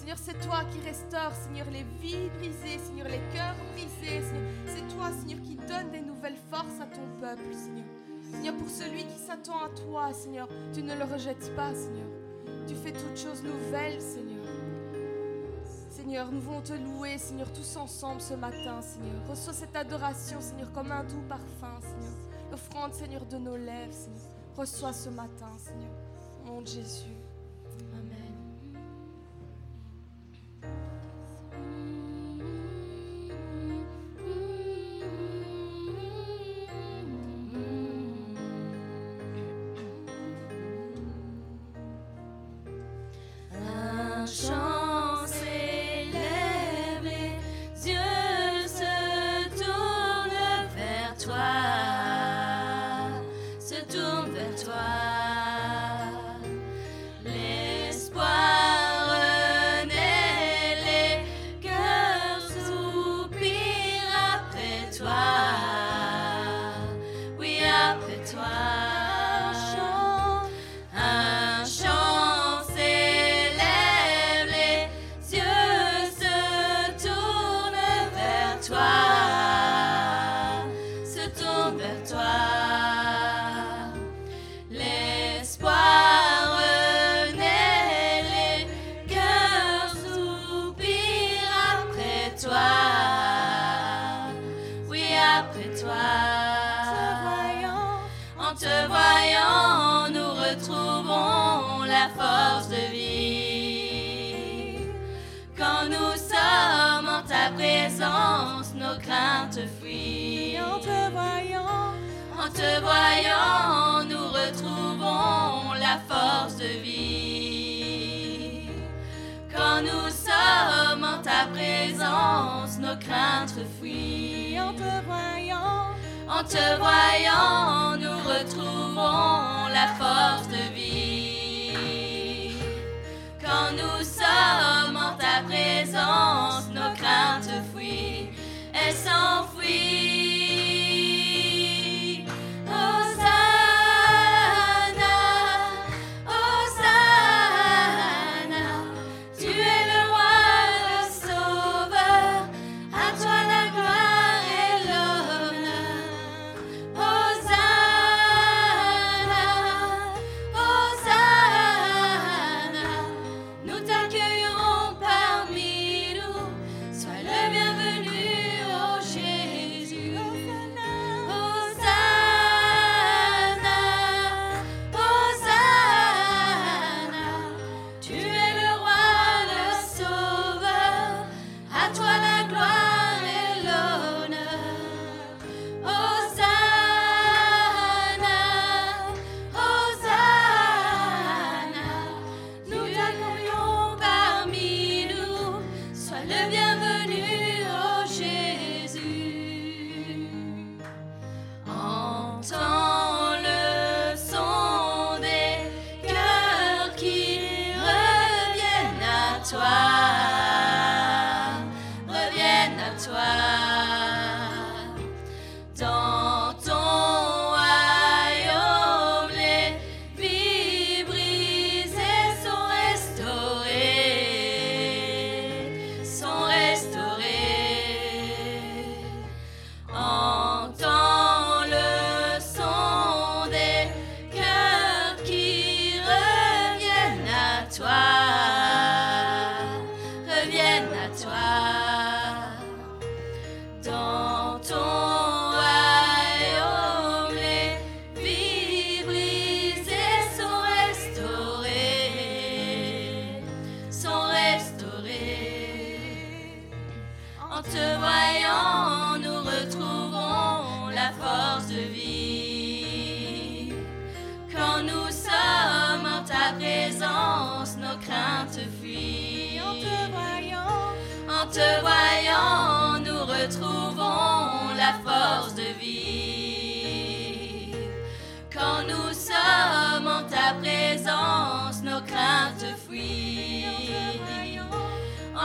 Seigneur, c'est toi qui restaures, Seigneur, les vies brisées, Seigneur, les cœurs brisés, Seigneur. C'est toi, Seigneur, qui donne des nouvelles forces à ton peuple, Seigneur. Seigneur, pour celui qui s'attend à toi, Seigneur, tu ne le rejettes pas, Seigneur. Tu fais toutes choses nouvelles, Seigneur. Seigneur, nous voulons te louer, Seigneur, tous ensemble ce matin, Seigneur. Reçois cette adoration, Seigneur, comme un doux parfum, Seigneur. L'offrande, Seigneur, de nos lèvres, Seigneur. Reçois ce matin, Seigneur. Mon Jésus.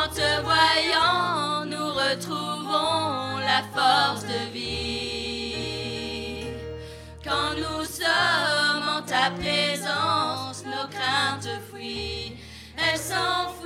En te voyant, nous retrouvons la force de vie. Quand nous sommes en ta présence, nos craintes fuient, elles s'enfuient.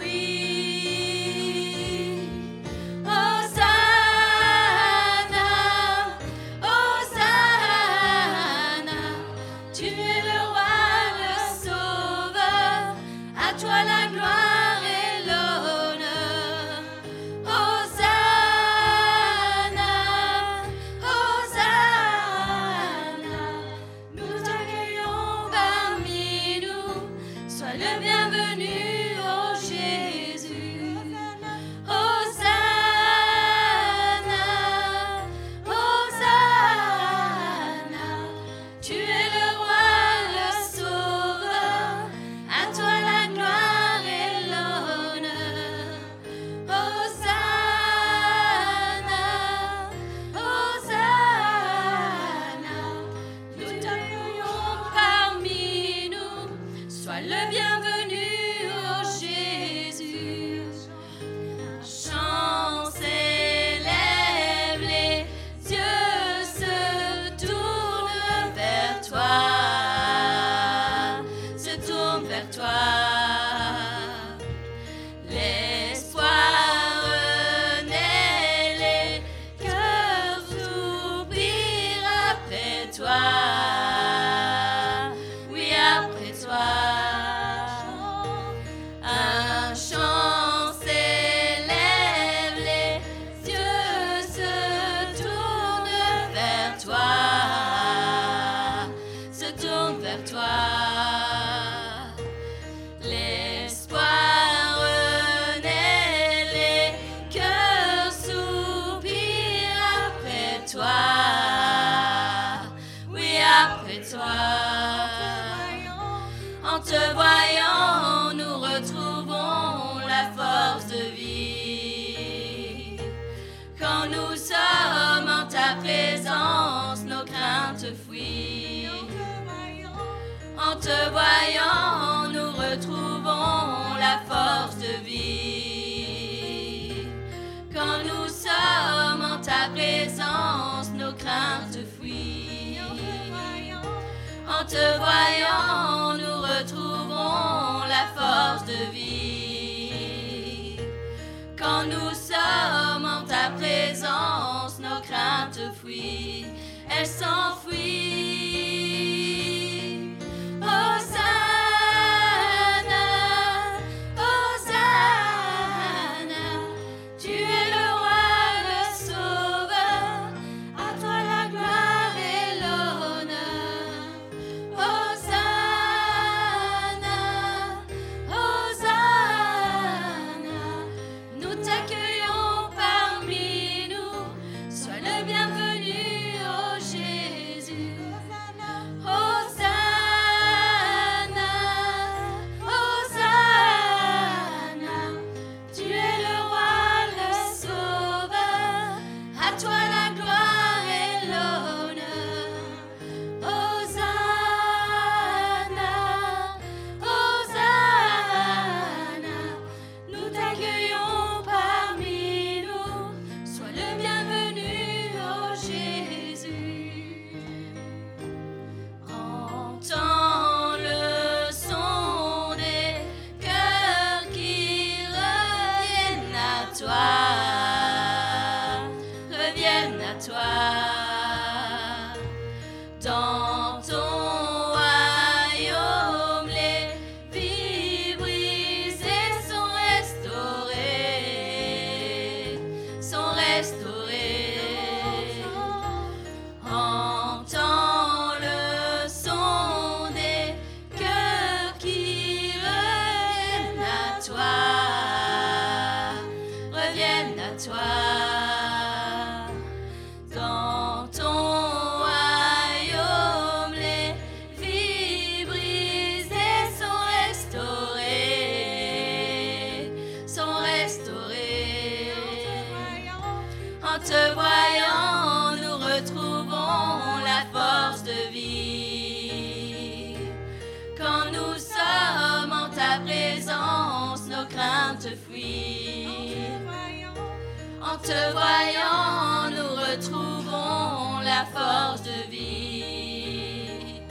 te voyant, nous retrouvons la force de vie.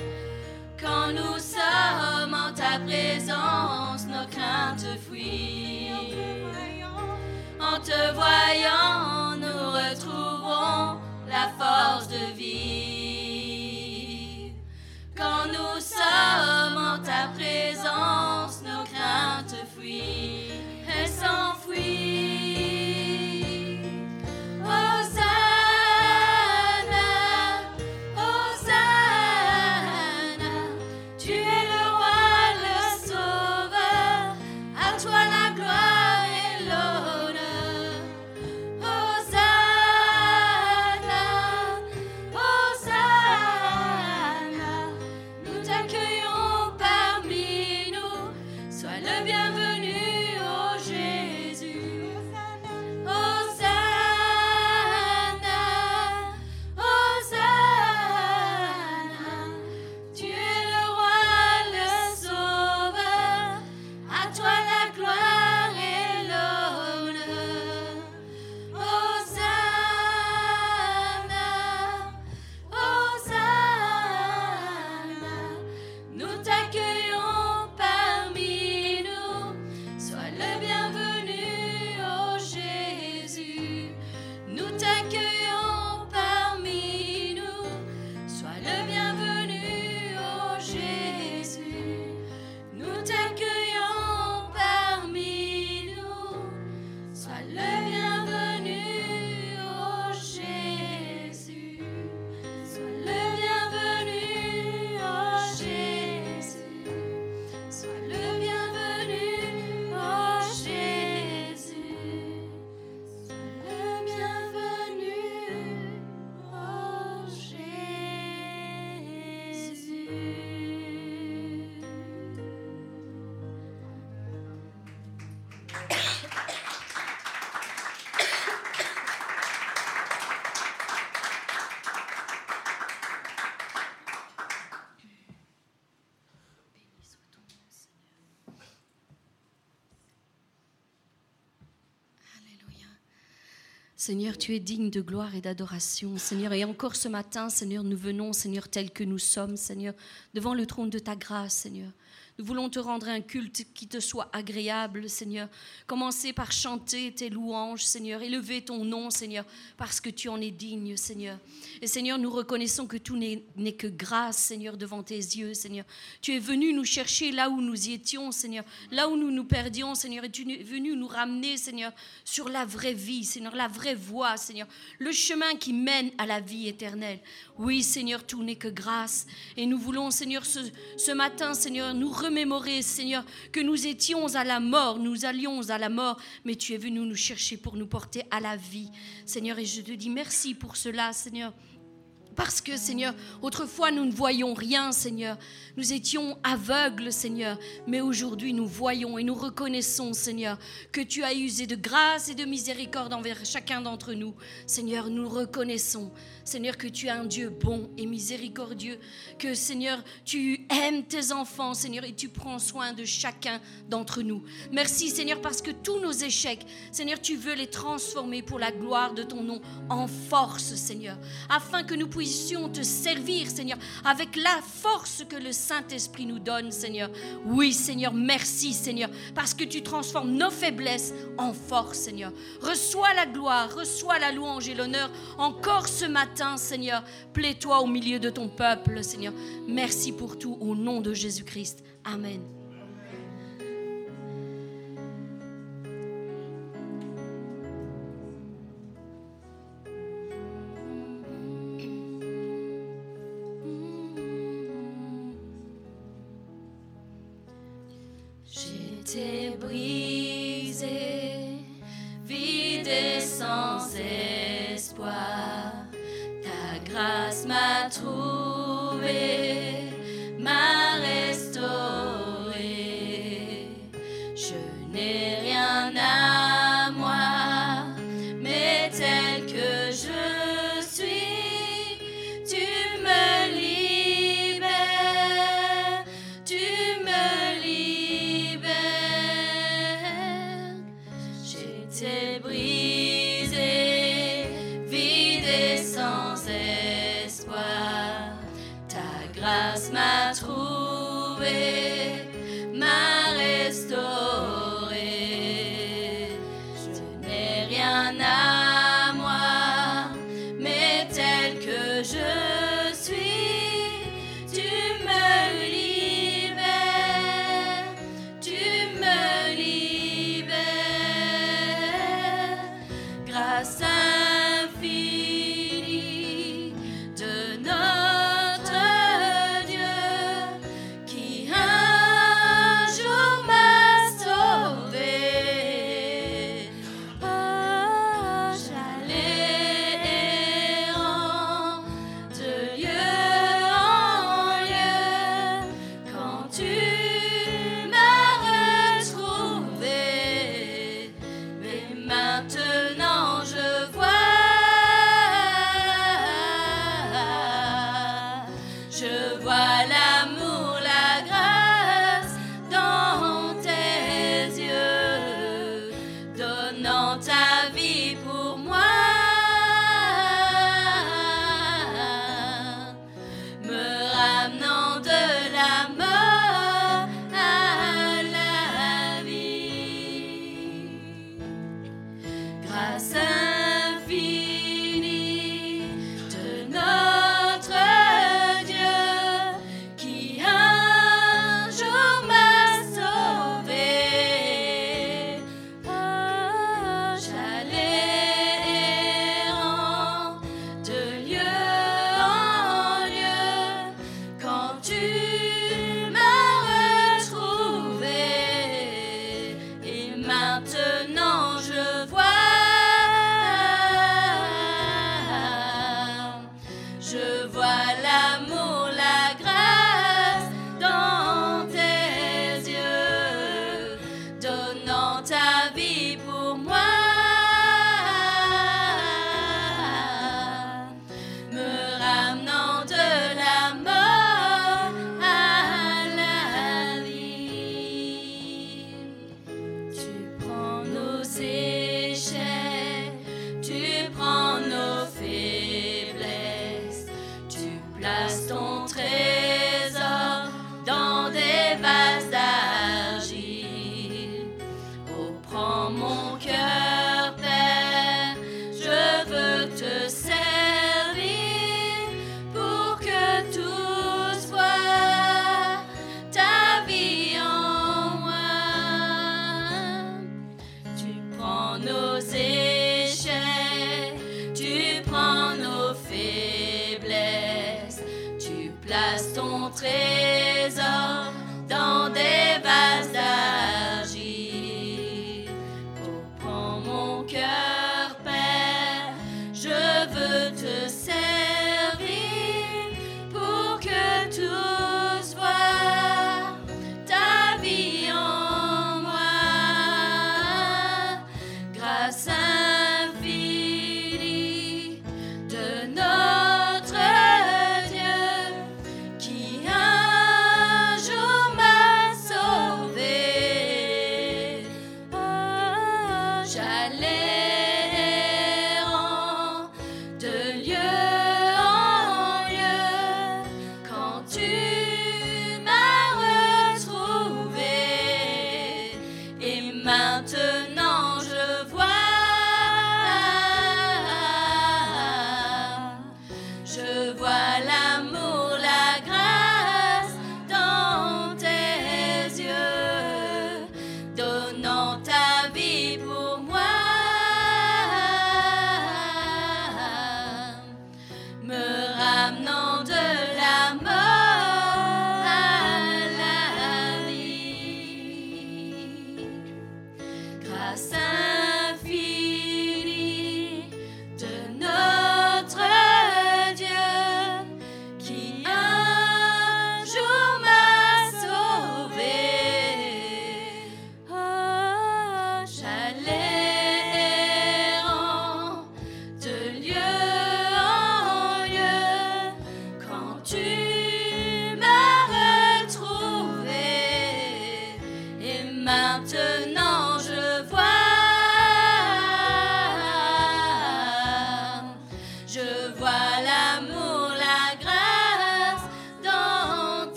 Quand nous sommes en ta présence, nos craintes fuient. En te voyant, Seigneur, tu es digne de gloire et d'adoration, Seigneur. Et encore ce matin, Seigneur, nous venons, Seigneur, tel que nous sommes, Seigneur, devant le trône de ta grâce, Seigneur. Nous voulons te rendre un culte qui te soit agréable, Seigneur. Commencer par chanter tes louanges, Seigneur. Élever ton nom, Seigneur, parce que tu en es digne, Seigneur. Et Seigneur, nous reconnaissons que tout n'est que grâce, Seigneur, devant tes yeux, Seigneur. Tu es venu nous chercher là où nous y étions, Seigneur. Là où nous nous perdions, Seigneur. Et tu es venu nous ramener, Seigneur, sur la vraie vie, Seigneur, la vraie voie, Seigneur. Le chemin qui mène à la vie éternelle. Oui, Seigneur, tout n'est que grâce. Et nous voulons, Seigneur, ce, ce matin, Seigneur, nous remémorer, Seigneur, que nous étions à la mort, nous allions à la mort, mais tu es venu nous chercher pour nous porter à la vie. Seigneur, et je te dis merci pour cela, Seigneur. Parce que, Seigneur, autrefois nous ne voyions rien, Seigneur. Nous étions aveugles, Seigneur. Mais aujourd'hui nous voyons et nous reconnaissons, Seigneur, que tu as usé de grâce et de miséricorde envers chacun d'entre nous. Seigneur, nous reconnaissons, Seigneur, que tu es un Dieu bon et miséricordieux. Que, Seigneur, tu aimes tes enfants, Seigneur, et tu prends soin de chacun d'entre nous. Merci, Seigneur, parce que tous nos échecs, Seigneur, tu veux les transformer pour la gloire de ton nom en force, Seigneur. Afin que nous puissions te servir, Seigneur, avec la force que le Saint-Esprit nous donne, Seigneur. Oui, Seigneur, merci, Seigneur, parce que tu transformes nos faiblesses en force, Seigneur. Reçois la gloire, reçois la louange et l'honneur encore ce matin, Seigneur. Plais-toi au milieu de ton peuple, Seigneur. Merci pour tout, au nom de Jésus-Christ. Amen.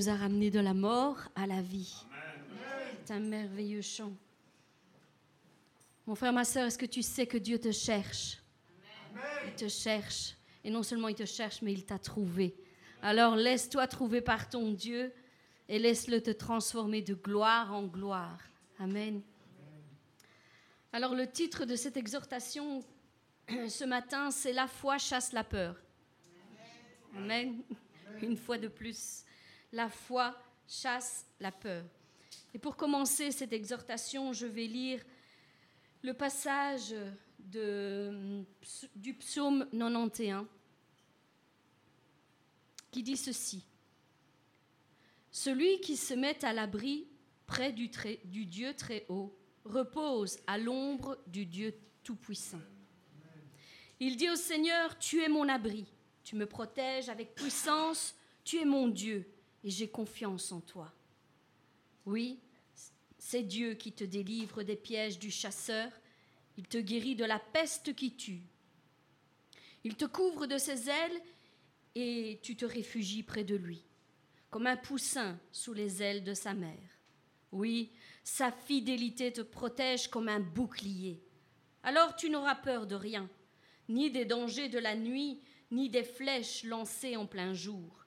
Nous a ramenés de la mort à la vie. C'est un merveilleux chant. Mon frère, ma soeur, est-ce que tu sais que Dieu te cherche? Il te cherche. Et non seulement il te cherche, mais il t'a trouvé. Alors laisse-toi trouver par ton Dieu et laisse-le te transformer de gloire en gloire. Amen. Alors le titre de cette exhortation ce matin, c'est La foi chasse la peur. Amen. Une fois de plus, la foi chasse la peur. Et pour commencer cette exhortation, je vais lire le passage du psaume 91 qui dit ceci. Celui qui se met à l'abri près du, du Dieu très haut repose à l'ombre du Dieu tout-puissant. Il dit au Seigneur, tu es mon abri, tu me protèges avec puissance, tu es mon Dieu et j'ai confiance en toi. Oui, c'est Dieu qui te délivre des pièges du chasseur, il te guérit de la peste qui tue. Il te couvre de ses ailes et tu te réfugies près de lui, comme un poussin sous les ailes de sa mère. Oui, sa fidélité te protège comme un bouclier. Alors tu n'auras peur de rien, ni des dangers de la nuit, ni des flèches lancées en plein jour,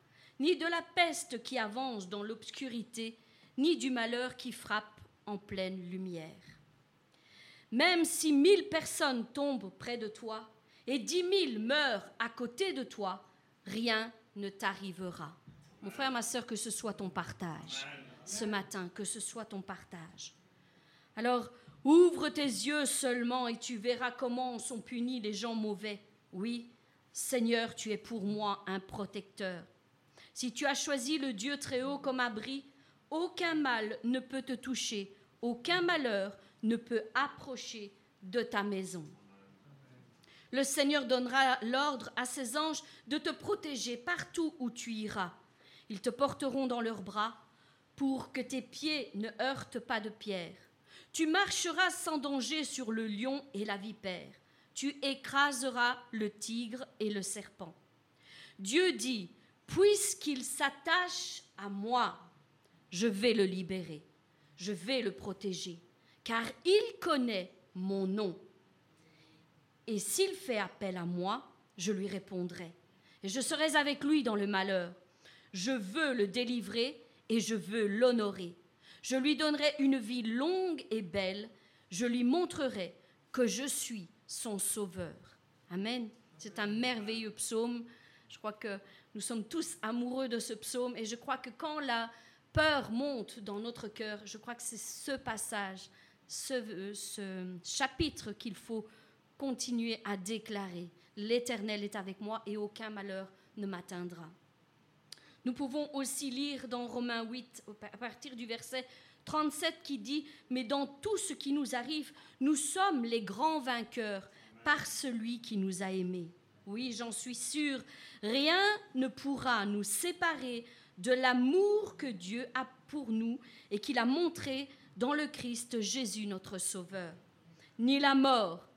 ni de la peste qui avance dans l'obscurité, ni du malheur qui frappe en pleine lumière. Même si mille personnes tombent près de toi et dix mille meurent à côté de toi, rien ne t'arrivera. Mon frère, ma soeur, que ce soit ton partage ce matin, que ce soit ton partage. Alors, ouvre tes yeux seulement et tu verras comment sont punis les gens mauvais. Oui, Seigneur, tu es pour moi un protecteur. Si tu as choisi le Dieu très haut comme abri, aucun mal ne peut te toucher, aucun malheur ne peut approcher de ta maison. Le Seigneur donnera l'ordre à ses anges de te protéger partout où tu iras. Ils te porteront dans leurs bras pour que tes pieds ne heurtent pas de pierre. Tu marcheras sans danger sur le lion et la vipère. Tu écraseras le tigre et le serpent. Dieu dit, puisqu'il s'attache à moi, je vais le libérer, je vais le protéger, car il connaît mon nom. Et s'il fait appel à moi, je lui répondrai. Et je serai avec lui dans le malheur. Je veux le délivrer et je veux l'honorer. Je lui donnerai une vie longue et belle. Je lui montrerai que je suis son sauveur. Amen. C'est un merveilleux psaume. Je crois que nous sommes tous amoureux de ce psaume et je crois que quand la peur monte dans notre cœur, je crois que c'est ce passage, ce, ce chapitre qu'il faut continuer à déclarer. L'Éternel est avec moi et aucun malheur ne m'atteindra. Nous pouvons aussi lire dans Romains 8, à partir du verset 37, qui dit, Mais dans tout ce qui nous arrive, nous sommes les grands vainqueurs par celui qui nous a aimés. Oui, j'en suis sûre, rien ne pourra nous séparer de l'amour que Dieu a pour nous et qu'il a montré dans le Christ Jésus notre Sauveur. Ni la mort,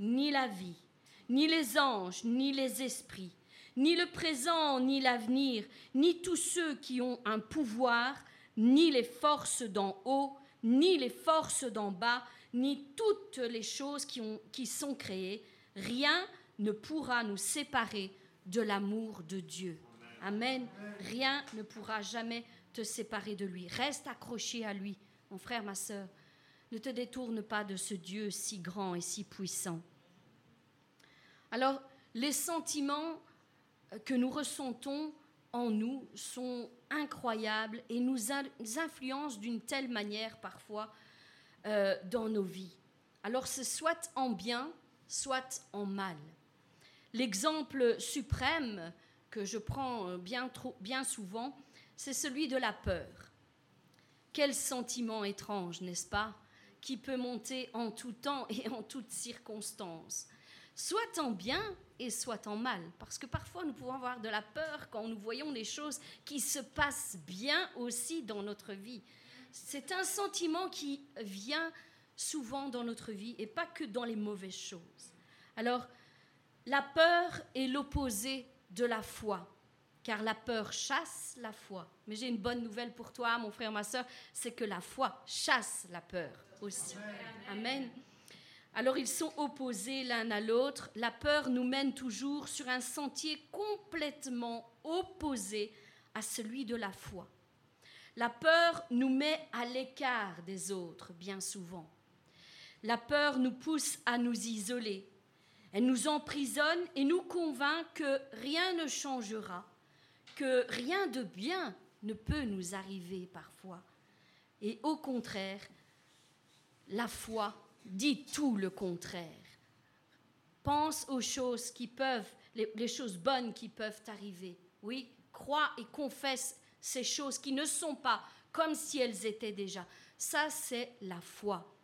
ni la vie, ni les anges, ni les esprits, ni le présent, ni l'avenir, ni tous ceux qui ont un pouvoir, ni les forces d'en haut, ni les forces d'en bas, ni toutes les choses qui, ont, qui sont créées, rien ne pourra nous séparer de l'amour de Dieu. Amen. Rien ne pourra jamais te séparer de lui. Reste accroché à lui, mon frère, ma sœur. Ne te détourne pas de ce Dieu si grand et si puissant. Alors, les sentiments que nous ressentons en nous sont incroyables et nous influencent d'une telle manière parfois euh, dans nos vies. Alors c'est soit en bien, soit en mal. L'exemple suprême que je prends bien, trop, bien souvent, c'est celui de la peur. Quel sentiment étrange, n'est-ce pas, qui peut monter en tout temps et en toutes circonstances, soit en bien, et soit en mal. Parce que parfois, nous pouvons avoir de la peur quand nous voyons des choses qui se passent bien aussi dans notre vie. C'est un sentiment qui vient souvent dans notre vie et pas que dans les mauvaises choses. Alors, la peur est l'opposé de la foi, car la peur chasse la foi. Mais j'ai une bonne nouvelle pour toi, mon frère, ma soeur, c'est que la foi chasse la peur aussi. Amen. Alors ils sont opposés l'un à l'autre. La peur nous mène toujours sur un sentier complètement opposé à celui de la foi. La peur nous met à l'écart des autres bien souvent. La peur nous pousse à nous isoler. Elle nous emprisonne et nous convainc que rien ne changera, que rien de bien ne peut nous arriver parfois. Et au contraire, la foi dit tout le contraire. Pense aux choses qui peuvent, les, choses bonnes qui peuvent arriver. Oui, crois et confesse ces choses qui ne sont pas comme si elles étaient déjà. Ça, c'est la foi.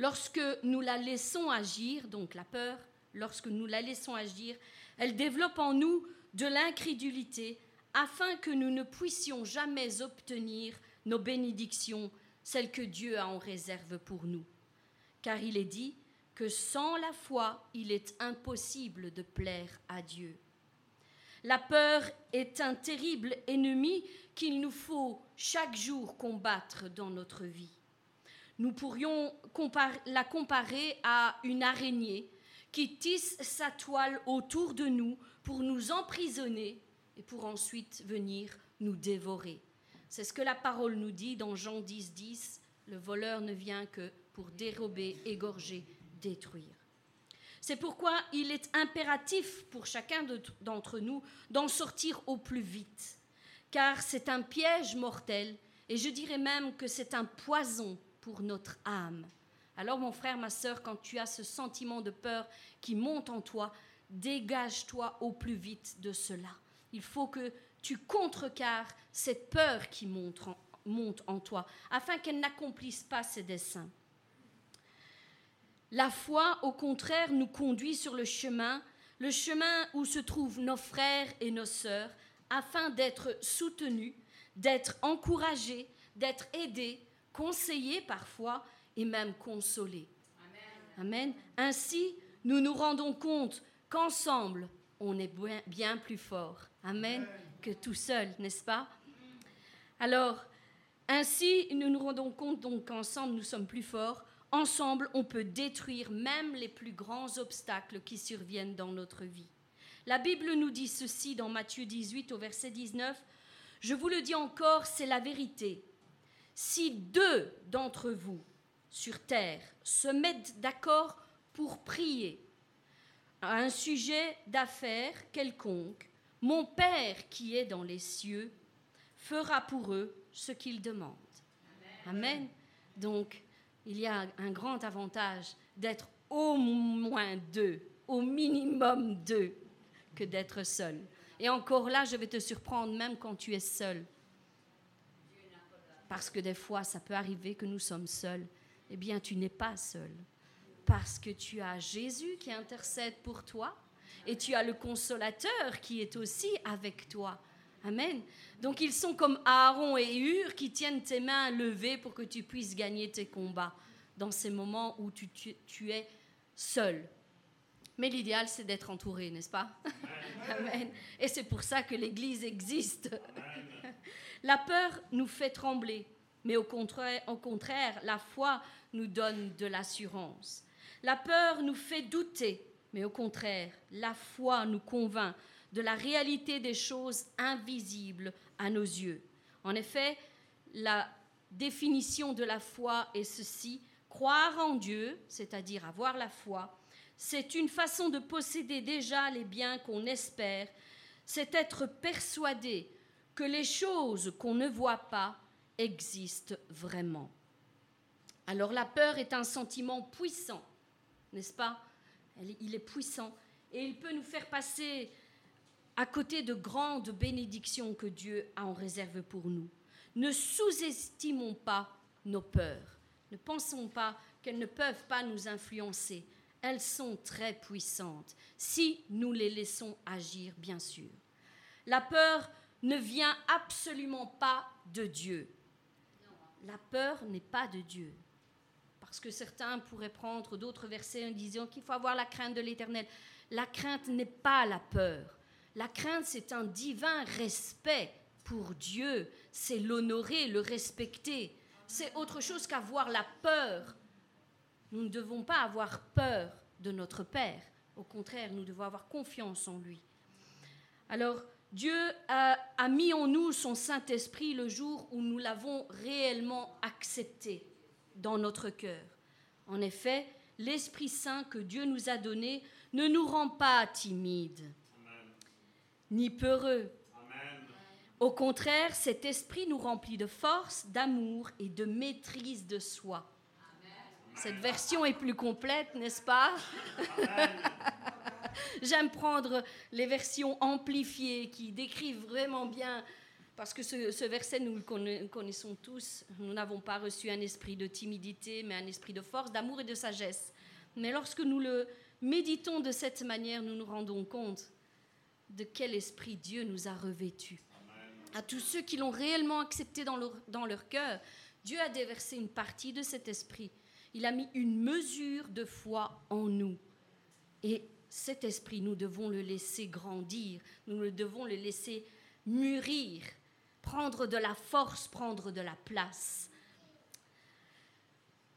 Lorsque nous la laissons agir, donc la peur, lorsque nous la laissons agir, elle développe en nous de l'incrédulité afin que nous ne puissions jamais obtenir nos bénédictions, celles que Dieu a en réserve pour nous. Car il est dit que sans la foi, il est impossible de plaire à Dieu. La peur est un terrible ennemi qu'il nous faut chaque jour combattre dans notre vie. Nous pourrions la comparer à une araignée qui tisse sa toile autour de nous pour nous emprisonner et pour ensuite venir nous dévorer. C'est ce que la parole nous dit dans Jean 10, 10. Le voleur ne vient que pour dérober, égorger, détruire. C'est pourquoi il est impératif pour chacun d'entre nous d'en sortir au plus vite, car c'est un piège mortel, et je dirais même que c'est un poison pour notre âme. Alors mon frère, ma sœur, quand tu as ce sentiment de peur qui monte en toi, dégage-toi au plus vite de cela. Il faut que tu contrecarres cette peur qui monte en, monte en toi, afin qu'elle n'accomplisse pas ses desseins. La foi, au contraire, nous conduit sur le chemin, le chemin où se trouvent nos frères et nos sœurs, afin d'être soutenus, d'être encouragés, d'être aidés, conseillés parfois et même consolés. Amen. Ainsi, nous nous rendons compte qu'ensemble, on est bien plus fort. Amen. Que tout seul, n'est-ce pas? Alors, ainsi, nous nous rendons compte donc qu'ensemble, nous sommes plus forts. Ensemble, on peut détruire même les plus grands obstacles qui surviennent dans notre vie. La Bible nous dit ceci dans Matthieu 18 au verset 19. Je vous le dis encore, c'est la vérité. Si deux d'entre vous sur terre se mettent d'accord pour prier à un sujet d'affaires quelconque, mon Père qui est dans les cieux fera pour eux ce qu'ils demandent. Amen. Donc, il y a un grand avantage d'être au moins deux, au minimum deux, que d'être seul. Et encore là, je vais te surprendre même quand tu es seul. Parce que des fois, ça peut arriver que nous sommes seuls. Eh bien, tu n'es pas seul. Parce que tu as Jésus qui intercède pour toi et tu as le consolateur qui est aussi avec toi. Amen. Donc ils sont comme Aaron et Hur qui tiennent tes mains levées pour que tu puisses gagner tes combats dans ces moments où tu, tu, es seul. Mais l'idéal, c'est d'être entouré, n'est-ce pas? Amen. Et c'est pour ça que l'Église existe. La peur nous fait trembler, mais au contraire, la foi nous donne de l'assurance. La peur nous fait douter, mais au contraire, la foi nous convainc de la réalité des choses invisibles à nos yeux. En effet, la définition de la foi est ceci, croire en Dieu, c'est-à-dire avoir la foi, c'est une façon de posséder déjà les biens qu'on espère, c'est être persuadé que les choses qu'on ne voit pas existent vraiment. Alors la peur est un sentiment puissant, n'est-ce pas? Il est puissant et il peut nous faire passer à côté de grandes bénédictions que Dieu a en réserve pour nous. Ne sous-estimons pas nos peurs. Ne pensons pas qu'elles ne peuvent pas nous influencer. Elles sont très puissantes, si nous les laissons agir, bien sûr. La peur ne vient absolument pas de Dieu. La peur n'est pas de Dieu. Parce que certains pourraient prendre d'autres versets en disant qu'il faut avoir la crainte de l'Éternel. La crainte n'est pas la peur. La crainte, c'est un divin respect pour Dieu. C'est l'honorer, le respecter. C'est autre chose qu'avoir la peur. Nous ne devons pas avoir peur de notre Père. Au contraire, nous devons avoir confiance en lui. Alors, Dieu a, mis en nous son Saint-Esprit le jour où nous l'avons réellement accepté dans notre cœur. En effet, l'Esprit Saint que Dieu nous a donné ne nous rend pas timides, ni peureux. Au contraire, cet esprit nous remplit de force, d'amour et de maîtrise de soi. Cette version est plus complète, n'est-ce pas? J'aime prendre les versions amplifiées qui décrivent vraiment bien, parce que ce, verset, nous le connaissons tous, nous n'avons pas reçu un esprit de timidité, mais un esprit de force, d'amour et de sagesse. Mais lorsque nous le méditons de cette manière, nous nous rendons compte de quel esprit Dieu nous a revêtus. À tous ceux qui l'ont réellement accepté dans leur, dans leur cœur, Dieu a déversé une partie de cet esprit. Il a mis une mesure de foi en nous. Et cet esprit, nous devons le laisser grandir, nous devons le laisser mûrir, prendre de la force, prendre de la place.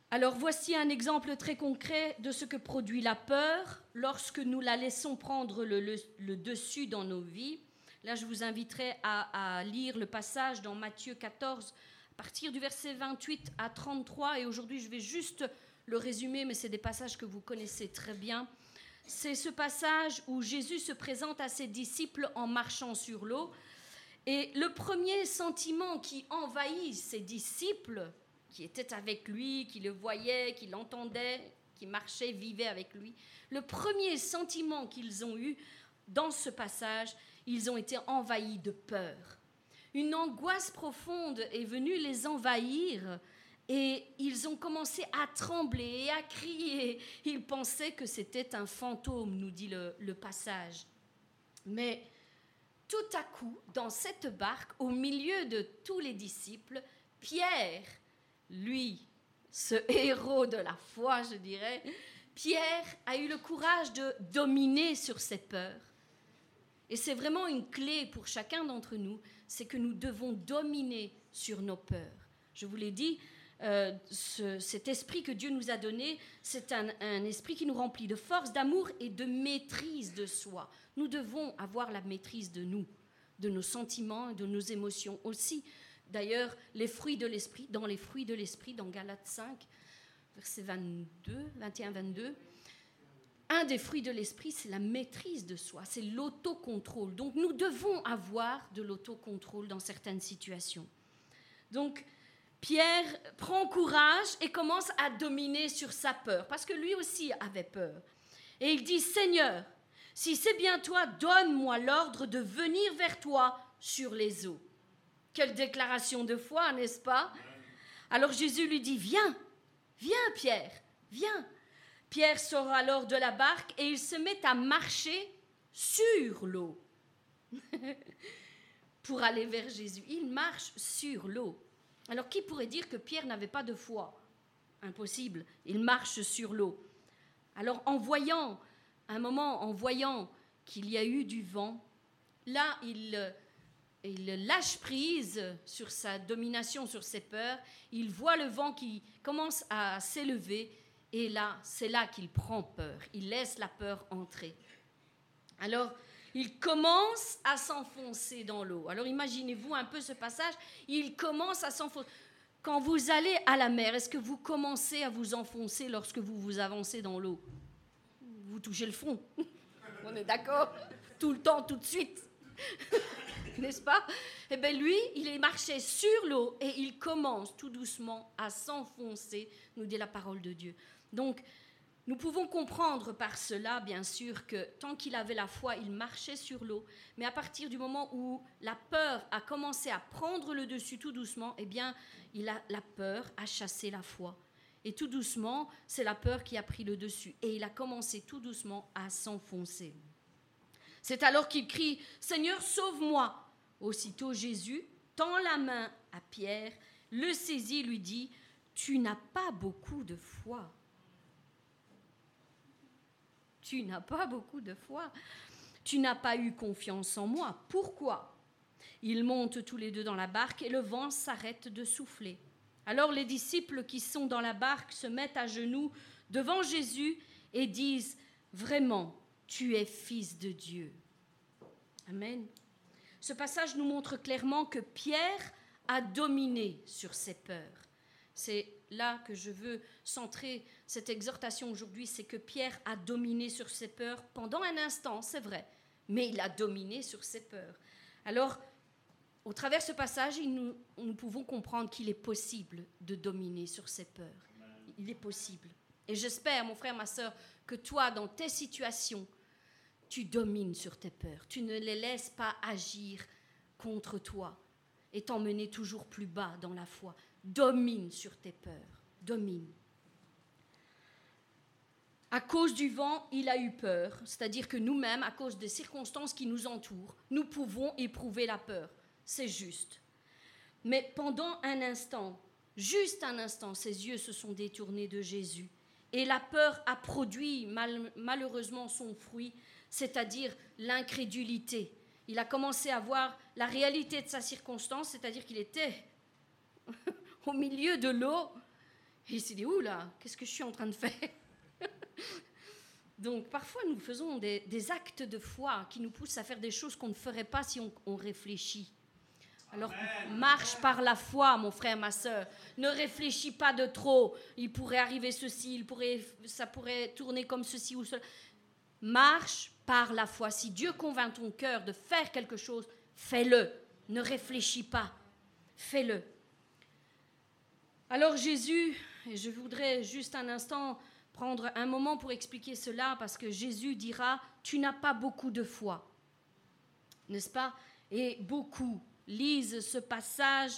Alors voici un exemple très concret de ce que produit la peur lorsque nous la laissons prendre le, dessus dans nos vies. Là, je vous inviterai à, à, lire le passage dans Matthieu 14, à partir du verset 28 à 33. Et aujourd'hui, je vais juste le résumer, mais c'est des passages que vous connaissez très bien. C'est ce passage où Jésus se présente à ses disciples en marchant sur l'eau. Et le premier sentiment qui envahit ses disciples, qui étaient avec lui, qui le voyaient, qui l'entendaient, qui marchaient, vivaient avec lui, le premier sentiment qu'ils ont eu dans ce passage, ils ont été envahis de peur. Une angoisse profonde est venue les envahir et ils ont commencé à trembler et à crier. Ils pensaient que c'était un fantôme, nous dit le, passage. Mais tout à coup, dans cette barque, au milieu de tous les disciples, Pierre, lui, ce héros de la foi, je dirais, Pierre a eu le courage de dominer sur cette peur. Et c'est vraiment une clé pour chacun d'entre nous, c'est que nous devons dominer sur nos peurs. Je vous l'ai dit, euh, cet esprit que Dieu nous a donné, c'est un, esprit qui nous remplit de force, d'amour et de maîtrise de soi. Nous devons avoir la maîtrise de nous, de nos sentiments et de nos émotions aussi. D'ailleurs, les fruits de l'esprit, dans les fruits de l'esprit, dans Galates 5, verset 22, 21-22, un des fruits de l'esprit, c'est la maîtrise de soi, c'est l'autocontrôle. Donc nous devons avoir de l'autocontrôle dans certaines situations. Donc Pierre prend courage et commence à dominer sur sa peur, parce que lui aussi avait peur. Et il dit, Seigneur, si c'est bien toi, donne-moi l'ordre de venir vers toi sur les eaux. Quelle déclaration de foi, n'est-ce pas? Alors Jésus lui dit, viens, viens Pierre, viens. Pierre sort alors de la barque et il se met à marcher sur l'eau pour aller vers Jésus. Il marche sur l'eau. Alors qui pourrait dire que Pierre n'avait pas de foi? Impossible, il marche sur l'eau. Alors en voyant, un moment, en voyant qu'il y a eu du vent, là, il, il lâche prise sur sa domination, sur ses peurs, il voit le vent qui commence à s'élever, et là, c'est là qu'il prend peur, il laisse la peur entrer. Alors, il commence à s'enfoncer dans l'eau. Alors imaginez-vous un peu ce passage, il commence à s'enfoncer. Quand vous allez à la mer, est-ce que vous commencez à vous enfoncer lorsque vous vous avancez dans l'eau? Vous touchez le fond. On est d'accord Tout le temps, tout de suite. N'est-ce pas? Eh bien lui, il est marché sur l'eau et il commence tout doucement à s'enfoncer, nous dit la parole de Dieu. Donc, nous pouvons comprendre par cela, bien sûr, que tant qu'il avait la foi, il marchait sur l'eau, mais à partir du moment où la peur a commencé à prendre le dessus tout doucement, eh bien, il a, la peur a chassé la foi. Et tout doucement, c'est la peur qui a pris le dessus. Et il a commencé tout doucement à s'enfoncer. C'est alors qu'il crie, Seigneur, sauve-moi. Aussitôt Jésus tend la main à Pierre, le saisit, lui dit, tu n'as pas beaucoup de foi. Tu n'as pas beaucoup de foi. Tu n'as pas eu confiance en moi. Pourquoi? Ils montent tous les deux dans la barque et le vent s'arrête de souffler. Alors les disciples qui sont dans la barque se mettent à genoux devant Jésus et disent, Vraiment, tu es fils de Dieu. Amen. Ce passage nous montre clairement que Pierre a dominé sur ses peurs. C'est là que je veux centrer cette exhortation aujourd'hui, c'est que Pierre a dominé sur ses peurs pendant un instant, c'est vrai, mais il a dominé sur ses peurs. Alors, au travers de ce passage, nous, nous pouvons comprendre qu'il est possible de dominer sur ses peurs. Il est possible. Et j'espère, mon frère, ma soeur, que toi, dans tes situations, tu domines sur tes peurs. Tu ne les laisses pas agir contre toi et t'emmener toujours plus bas dans la foi. Domine sur tes peurs. Domine. À cause du vent, il a eu peur, c'est-à-dire que nous-mêmes, à cause des circonstances qui nous entourent, nous pouvons éprouver la peur. C'est juste. Mais pendant un instant, juste un instant, ses yeux se sont détournés de Jésus et la peur a produit malheureusement son fruit, c'est-à-dire l'incrédulité. Il a commencé à voir la réalité de sa circonstance, c'est-à-dire qu'il était au milieu de l'eau. Et il s'est dit, oula, qu'est-ce que je suis en train de faire? Donc parfois nous faisons des, actes de foi qui nous poussent à faire des choses qu'on ne ferait pas si on réfléchit. Alors marche par la foi, mon frère, ma soeur. Ne réfléchis pas de trop. Il pourrait arriver ceci, il pourrait, ça pourrait tourner comme ceci ou cela. Marche par la foi. Si Dieu convainc ton cœur de faire quelque chose, fais-le. Ne réfléchis pas. Fais-le. Alors Jésus, et je voudrais juste un instant prendre un moment pour expliquer cela, parce que Jésus dira, tu n'as pas beaucoup de foi. N'est-ce pas? Et beaucoup lisent ce passage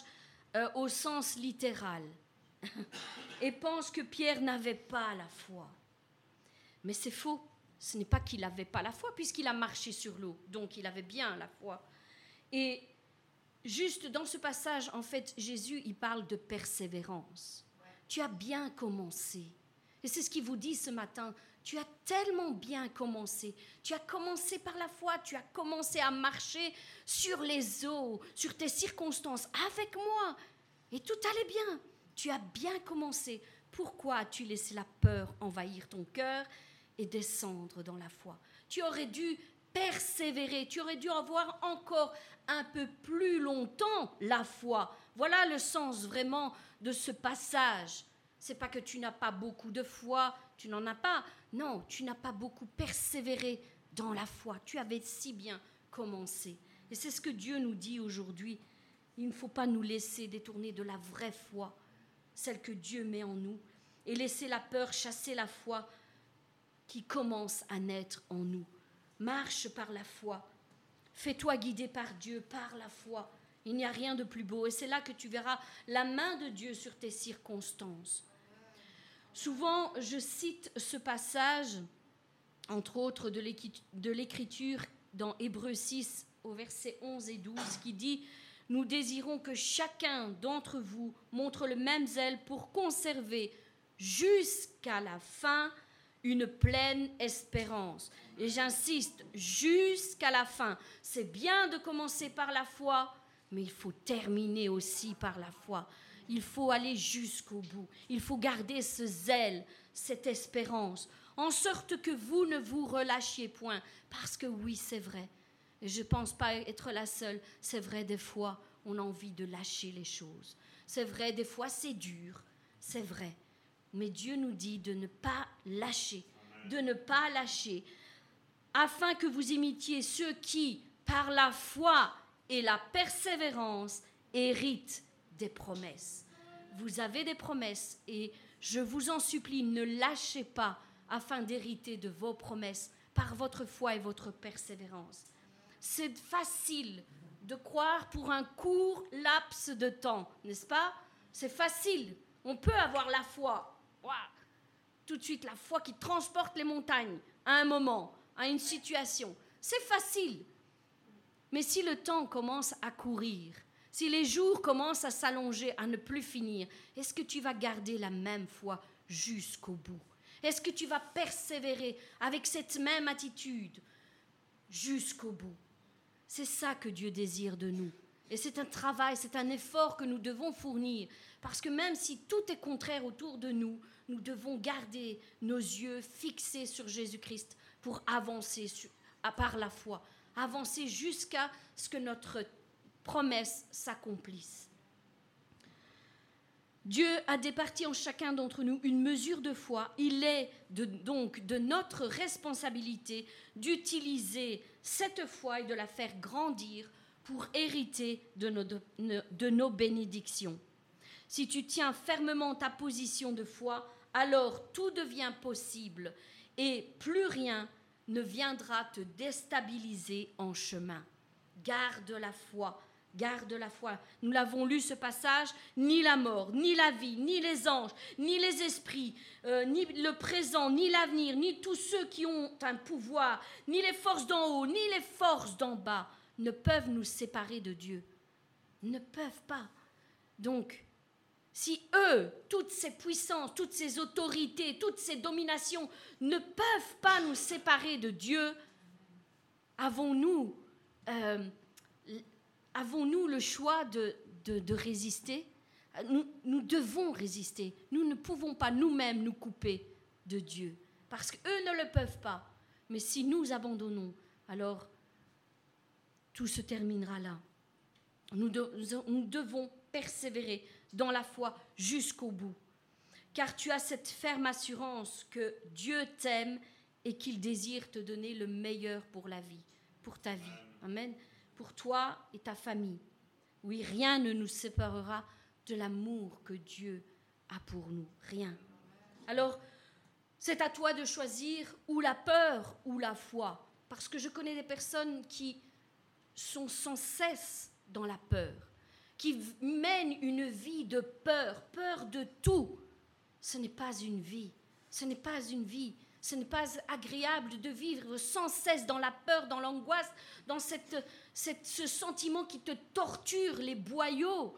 euh, au sens littéral et pensent que Pierre n'avait pas la foi. Mais c'est faux. Ce n'est pas qu'il n'avait pas la foi, puisqu'il a marché sur l'eau, donc il avait bien la foi. Et juste dans ce passage, en fait, Jésus, il parle de persévérance. Tu as bien commencé. Et c'est ce qu'il vous dit ce matin. Tu as tellement bien commencé. Tu as commencé par la foi. Tu as commencé à marcher sur les eaux, sur tes circonstances, avec moi. Et tout allait bien. Tu as bien commencé. Pourquoi as-tu laissé la peur envahir ton cœur et descendre dans la foi? Tu aurais dû persévérer. Tu aurais dû avoir encore un peu plus longtemps la foi. Voilà le sens vraiment de ce passage. C'est pas que tu n'as pas beaucoup de foi, tu n'en as pas. Non, tu n'as pas beaucoup persévéré dans la foi. Tu avais si bien commencé. Et c'est ce que Dieu nous dit aujourd'hui. Il ne faut pas nous laisser détourner de la vraie foi, celle que Dieu met en nous, et laisser la peur chasser la foi qui commence à naître en nous. Marche par la foi. Fais-toi guider par Dieu, par la foi. Il n'y a rien de plus beau. Et c'est là que tu verras la main de Dieu sur tes circonstances. Souvent, je cite ce passage, entre autres de l'Écriture, dans Hébreu 6, au verset 11 et 12, qui dit Nous désirons que chacun d'entre vous montre le même zèle pour conserver jusqu'à la fin une pleine espérance. Et j'insiste, jusqu'à la fin. C'est bien de commencer par la foi, mais il faut terminer aussi par la foi il faut aller jusqu'au bout. Il faut garder ce zèle, cette espérance, en sorte que vous ne vous relâchiez point. Parce que oui, c'est vrai. Et je ne pense pas être la seule. C'est vrai, des fois, on a envie de lâcher les choses. C'est vrai, des fois, c'est dur. C'est vrai. Mais Dieu nous dit de ne pas lâcher, de ne pas lâcher, afin que vous imitiez ceux qui, par la foi et la persévérance, héritent des promesses. Vous avez des promesses et je vous en supplie, ne lâchez pas afin d'hériter de vos promesses par votre foi et votre persévérance. C'est facile de croire pour un court laps de temps, n'est-ce pas? C'est facile. On peut avoir la foi. Tout de suite, la foi qui transporte les montagnes à un moment, à une situation. C'est facile. Mais si le temps commence à courir, si les jours commencent à s'allonger, à ne plus finir, est-ce que tu vas garder la même foi jusqu'au bout? Est-ce que tu vas persévérer avec cette même attitude jusqu'au bout? C'est ça que Dieu désire de nous. Et c'est un travail, c'est un effort que nous devons fournir. Parce que même si tout est contraire autour de nous, nous devons garder nos yeux fixés sur Jésus-Christ pour avancer à par la foi, avancer jusqu'à ce que notre promesse s'accomplisse. Dieu a départi en chacun d'entre nous une mesure de foi. Il est donc de notre responsabilité d'utiliser cette foi et de la faire grandir pour hériter de nos, de nos bénédictions. Si tu tiens fermement ta position de foi, alors tout devient possible et plus rien ne viendra te déstabiliser en chemin. Garde la foi, garde la foi. Nous l'avons lu ce passage, ni la mort, ni la vie, ni les anges, ni les esprits, euh, ni le présent, ni l'avenir, ni tous ceux qui ont un pouvoir, ni les forces d'en haut, ni les forces d'en bas ne peuvent nous séparer de Dieu. Ne peuvent pas. Donc, si eux, toutes ces puissances, toutes ces autorités, toutes ces dominations ne peuvent pas nous séparer de Dieu, avons-nous euh, avons-nous le choix de, de, résister? Nous, nous, devons résister. Nous ne pouvons pas nous-mêmes nous couper de Dieu, parce qu'eux ne le peuvent pas. Mais si nous abandonnons, alors tout se terminera là. Nous, devons persévérer dans la foi jusqu'au bout. Car tu as cette ferme assurance que Dieu t'aime et qu'il désire te donner le meilleur pour la vie, pour ta vie. Amen. Pour toi et ta famille. Oui, rien ne nous séparera de l'amour que Dieu a pour nous. Rien. Alors, c'est à toi de choisir ou la peur ou la foi. Parce que je connais des personnes qui sont sans cesse dans la peur qui mène une vie de peur, peur de tout, ce n'est pas une vie. Ce n'est pas une vie. Ce n'est pas agréable de vivre sans cesse dans la peur, dans l'angoisse, dans cette, ce sentiment qui te torture les boyaux.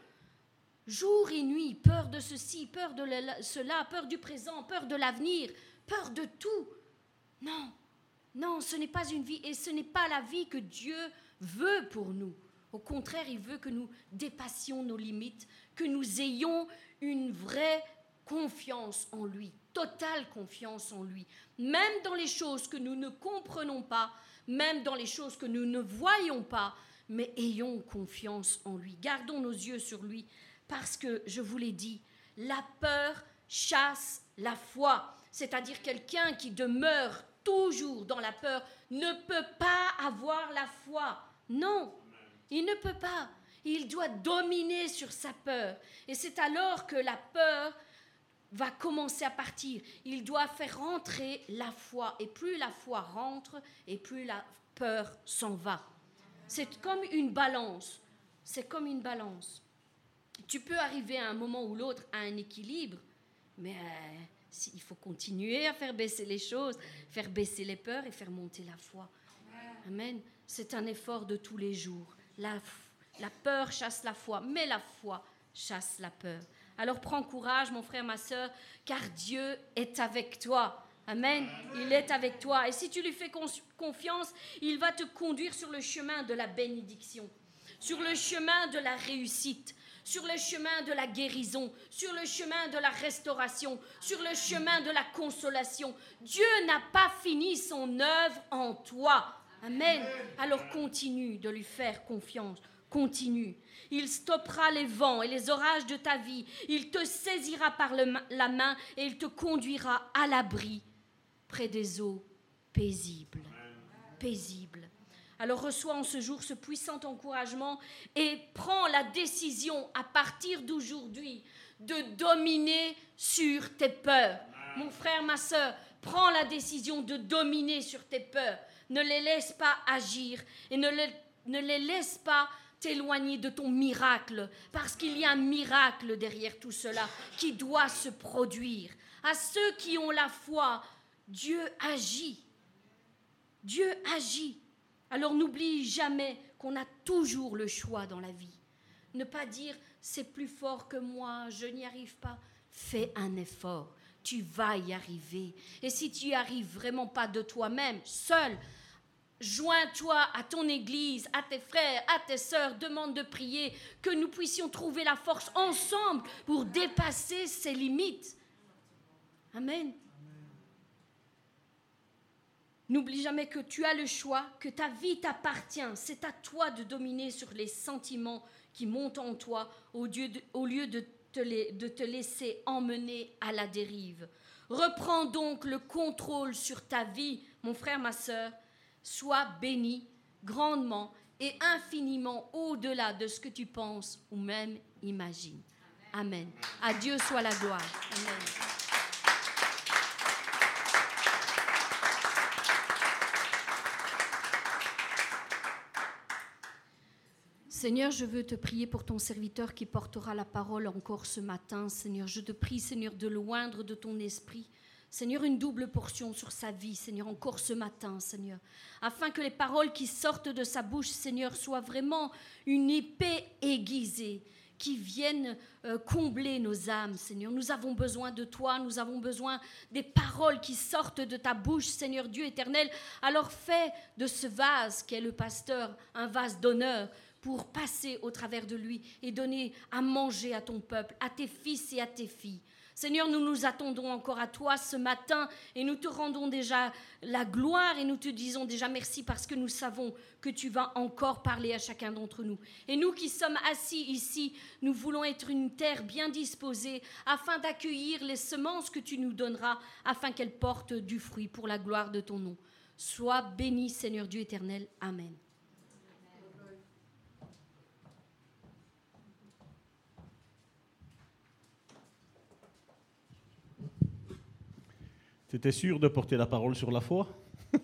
Jour et nuit, peur de ceci, peur de cela, peur du présent, peur de l'avenir, peur de tout. Non, non, ce n'est pas une vie et ce n'est pas la vie que Dieu veut pour nous. Au contraire, il veut que nous dépassions nos limites, que nous ayons une vraie confiance en lui, totale confiance en lui, même dans les choses que nous ne comprenons pas, même dans les choses que nous ne voyons pas, mais ayons confiance en lui. Gardons nos yeux sur lui, parce que, je vous l'ai dit, la peur chasse la foi, c'est-à-dire quelqu'un qui demeure toujours dans la peur ne peut pas avoir la foi. Non, il ne peut pas. Il doit dominer sur sa peur. Et c'est alors que la peur va commencer à partir. Il doit faire rentrer la foi. Et plus la foi rentre, et plus la peur s'en va. C'est comme une balance. C'est comme une balance. Tu peux arriver à un moment ou l'autre à un équilibre, mais euh, il faut continuer à faire baisser les choses, faire baisser les peurs et faire monter la foi. Amen. C'est un effort de tous les jours. La, peur chasse la foi, mais la foi chasse la peur. Alors prends courage, mon frère, ma soeur, car Dieu est avec toi. Amen. Il est avec toi. Et si tu lui fais confiance, il va te conduire sur le chemin de la bénédiction, sur le chemin de la réussite, sur le chemin de la guérison, sur le chemin de la restauration, sur le chemin de la consolation. Dieu n'a pas fini son œuvre en toi. Amen. Alors continue de lui faire confiance. Continue. Il stoppera les vents et les orages de ta vie. Il te saisira par la main et il te conduira à l'abri près des eaux paisibles. Paisibles. Alors reçois en ce jour ce puissant encouragement et prends la décision à partir d'aujourd'hui de dominer sur tes peurs. Mon frère, ma soeur, prends la décision de dominer sur tes peurs ne les laisse pas agir et ne, les laisse pas t'éloigner de ton miracle, parce qu'il y a un miracle derrière tout cela qui doit se produire. À ceux qui ont la foi, Dieu agit. Dieu agit. Alors n'oublie jamais qu'on a toujours le choix dans la vie. Ne pas dire c'est plus fort que moi, je n'y arrive pas. Fais un effort, tu vas y arriver. Et si tu n'y arrives vraiment pas de toi-même, seul, Joins-toi à ton église, à tes frères, à tes sœurs, demande de prier, que nous puissions trouver la force ensemble pour dépasser ces limites. Amen. N'oublie jamais que tu as le choix, que ta vie t'appartient. C'est à toi de dominer sur les sentiments qui montent en toi au lieu de, te, de te laisser emmener à la dérive. Reprends donc le contrôle sur ta vie, mon frère, ma sœur. Sois béni grandement et infiniment au-delà de ce que tu penses ou même imagines. Amen. À Dieu soit la gloire. Amen. Seigneur, je veux te prier pour ton serviteur qui portera la parole encore ce matin. Seigneur, je te prie, Seigneur, de loindre de ton esprit. Seigneur, une double portion sur sa vie, Seigneur, encore ce matin, Seigneur, afin que les paroles qui sortent de sa bouche, Seigneur, soient vraiment une épée aiguisée qui viennent euh, combler nos âmes, Seigneur. Nous avons besoin de toi, nous avons besoin des paroles qui sortent de ta bouche, Seigneur Dieu éternel. Alors fais de ce vase qu'est le pasteur un vase d'honneur, pour passer au travers de lui et donner à manger à ton peuple, à tes fils et à tes filles. Seigneur, nous nous attendons encore à toi ce matin et nous te rendons déjà la gloire et nous te disons déjà merci parce que nous savons que tu vas encore parler à chacun d'entre nous. Et nous qui sommes assis ici, nous voulons être une terre bien disposée afin d'accueillir les semences que tu nous donneras afin qu'elles portent du fruit pour la gloire de ton nom. Sois béni Seigneur Dieu éternel. Amen. Tu étais sûr de porter la parole sur la foi?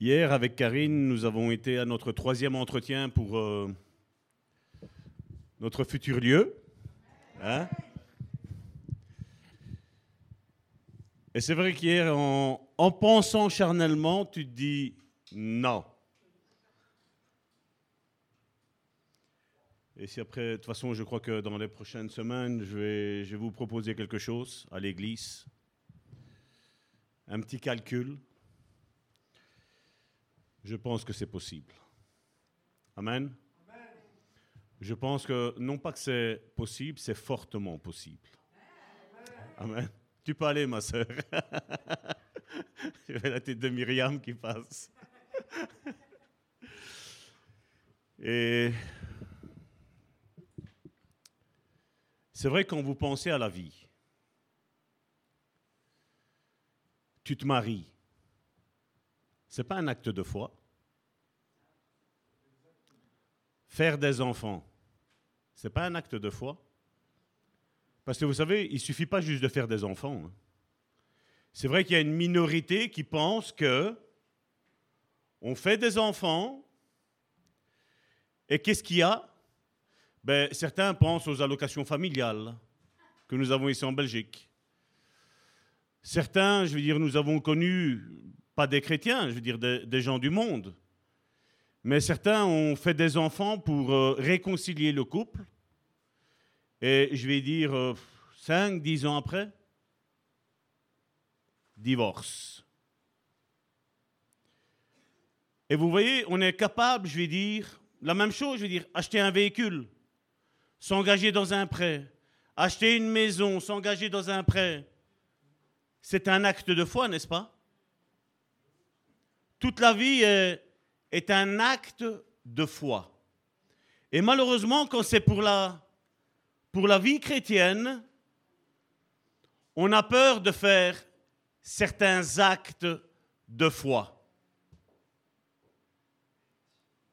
Hier, avec Karine, nous avons été à notre troisième entretien pour euh, notre futur lieu. Hein? Et c'est vrai qu'hier, en, en pensant charnellement, tu dis non. Et si après, de toute façon, je crois que dans les prochaines semaines, je vais, je vais vous proposer quelque chose à l'église. Un petit calcul. Je pense que c'est possible. Amen. Je pense que non pas que c'est possible, c'est fortement possible. Amen. Tu peux aller, ma soeur. J'ai la tête de Myriam qui passe. Et C'est vrai quand vous pensez à la vie, tu te maries. Ce n'est pas un acte de foi. Faire des enfants, ce n'est pas un acte de foi. Parce que vous savez, il ne suffit pas juste de faire des enfants. Hein. C'est vrai qu'il y a une minorité qui pense que on fait des enfants et qu'est-ce qu'il y a? Ben, certains pensent aux allocations familiales que nous avons ici en Belgique. Certains, je veux dire, nous avons connu, pas des chrétiens, je veux dire des, gens du monde, mais certains ont fait des enfants pour euh, réconcilier le couple. Et je vais dire, euh, cinq, dix ans après, divorce. Et vous voyez, on est capable, je vais dire, la même chose, je vais dire, acheter un véhicule s'engager dans un prêt, acheter une maison, s'engager dans un prêt, c'est un acte de foi, n'est-ce pas? Toute la vie est, un acte de foi. Et malheureusement, quand c'est pour la vie chrétienne, on a peur de faire certains actes de foi.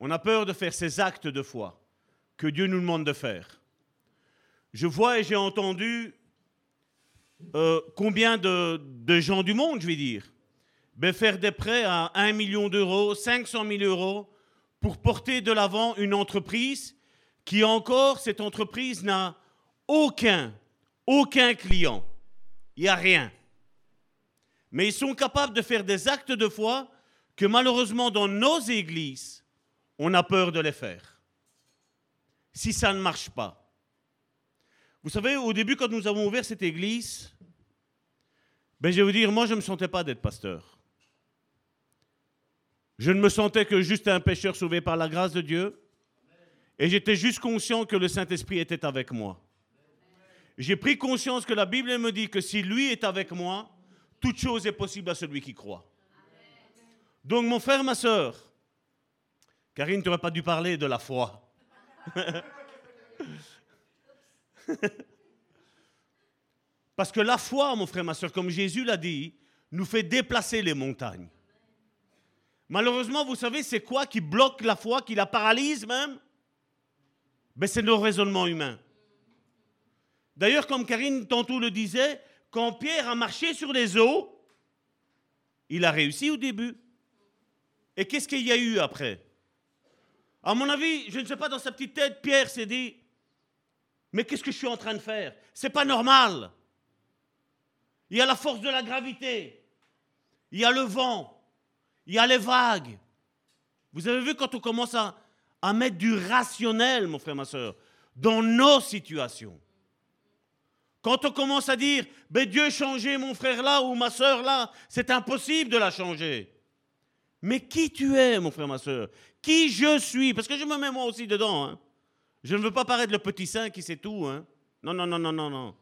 On a peur de faire ces actes de foi que Dieu nous demande de faire je vois et j'ai entendu euh, combien de, gens du monde, je vais dire, ben faire des prêts à 1 million d'euros, 500 000 euros pour porter de l'avant une entreprise qui encore, cette entreprise n'a aucun, aucun client. Il n'y a rien. Mais ils sont capables de faire des actes de foi que malheureusement dans nos églises, on a peur de les faire. Si ça ne marche pas. Vous savez, au début, quand nous avons ouvert cette église, ben, je vais vous dire, moi, je ne me sentais pas d'être pasteur. Je ne me sentais que juste un pécheur sauvé par la grâce de Dieu. Et j'étais juste conscient que le Saint-Esprit était avec moi. J'ai pris conscience que la Bible me dit que si lui est avec moi, toute chose est possible à celui qui croit. Donc mon frère, ma soeur, Karine, tu n'aurais pas dû parler de la foi. Parce que la foi, mon frère, ma soeur, comme Jésus l'a dit, nous fait déplacer les montagnes. Malheureusement, vous savez, c'est quoi qui bloque la foi, qui la paralyse même? Ben, C'est nos raisonnements humains. D'ailleurs, comme Karine tantôt le disait, quand Pierre a marché sur les eaux, il a réussi au début. Et qu'est-ce qu'il y a eu après? À mon avis, je ne sais pas, dans sa petite tête, Pierre s'est dit, mais qu'est-ce que je suis en train de faire? C'est pas normal. Il y a la force de la gravité. Il y a le vent. Il y a les vagues. Vous avez vu quand on commence à, mettre du rationnel, mon frère, ma soeur, dans nos situations. Quand on commence à dire, ben Dieu changé mon frère là ou ma soeur là, c'est impossible de la changer. Mais qui tu es, mon frère, ma soeur? Qui je suis? Parce que je me mets moi aussi dedans. Hein. Je ne veux pas paraître le petit saint qui sait tout. Hein. Non, non, non, non, non, non.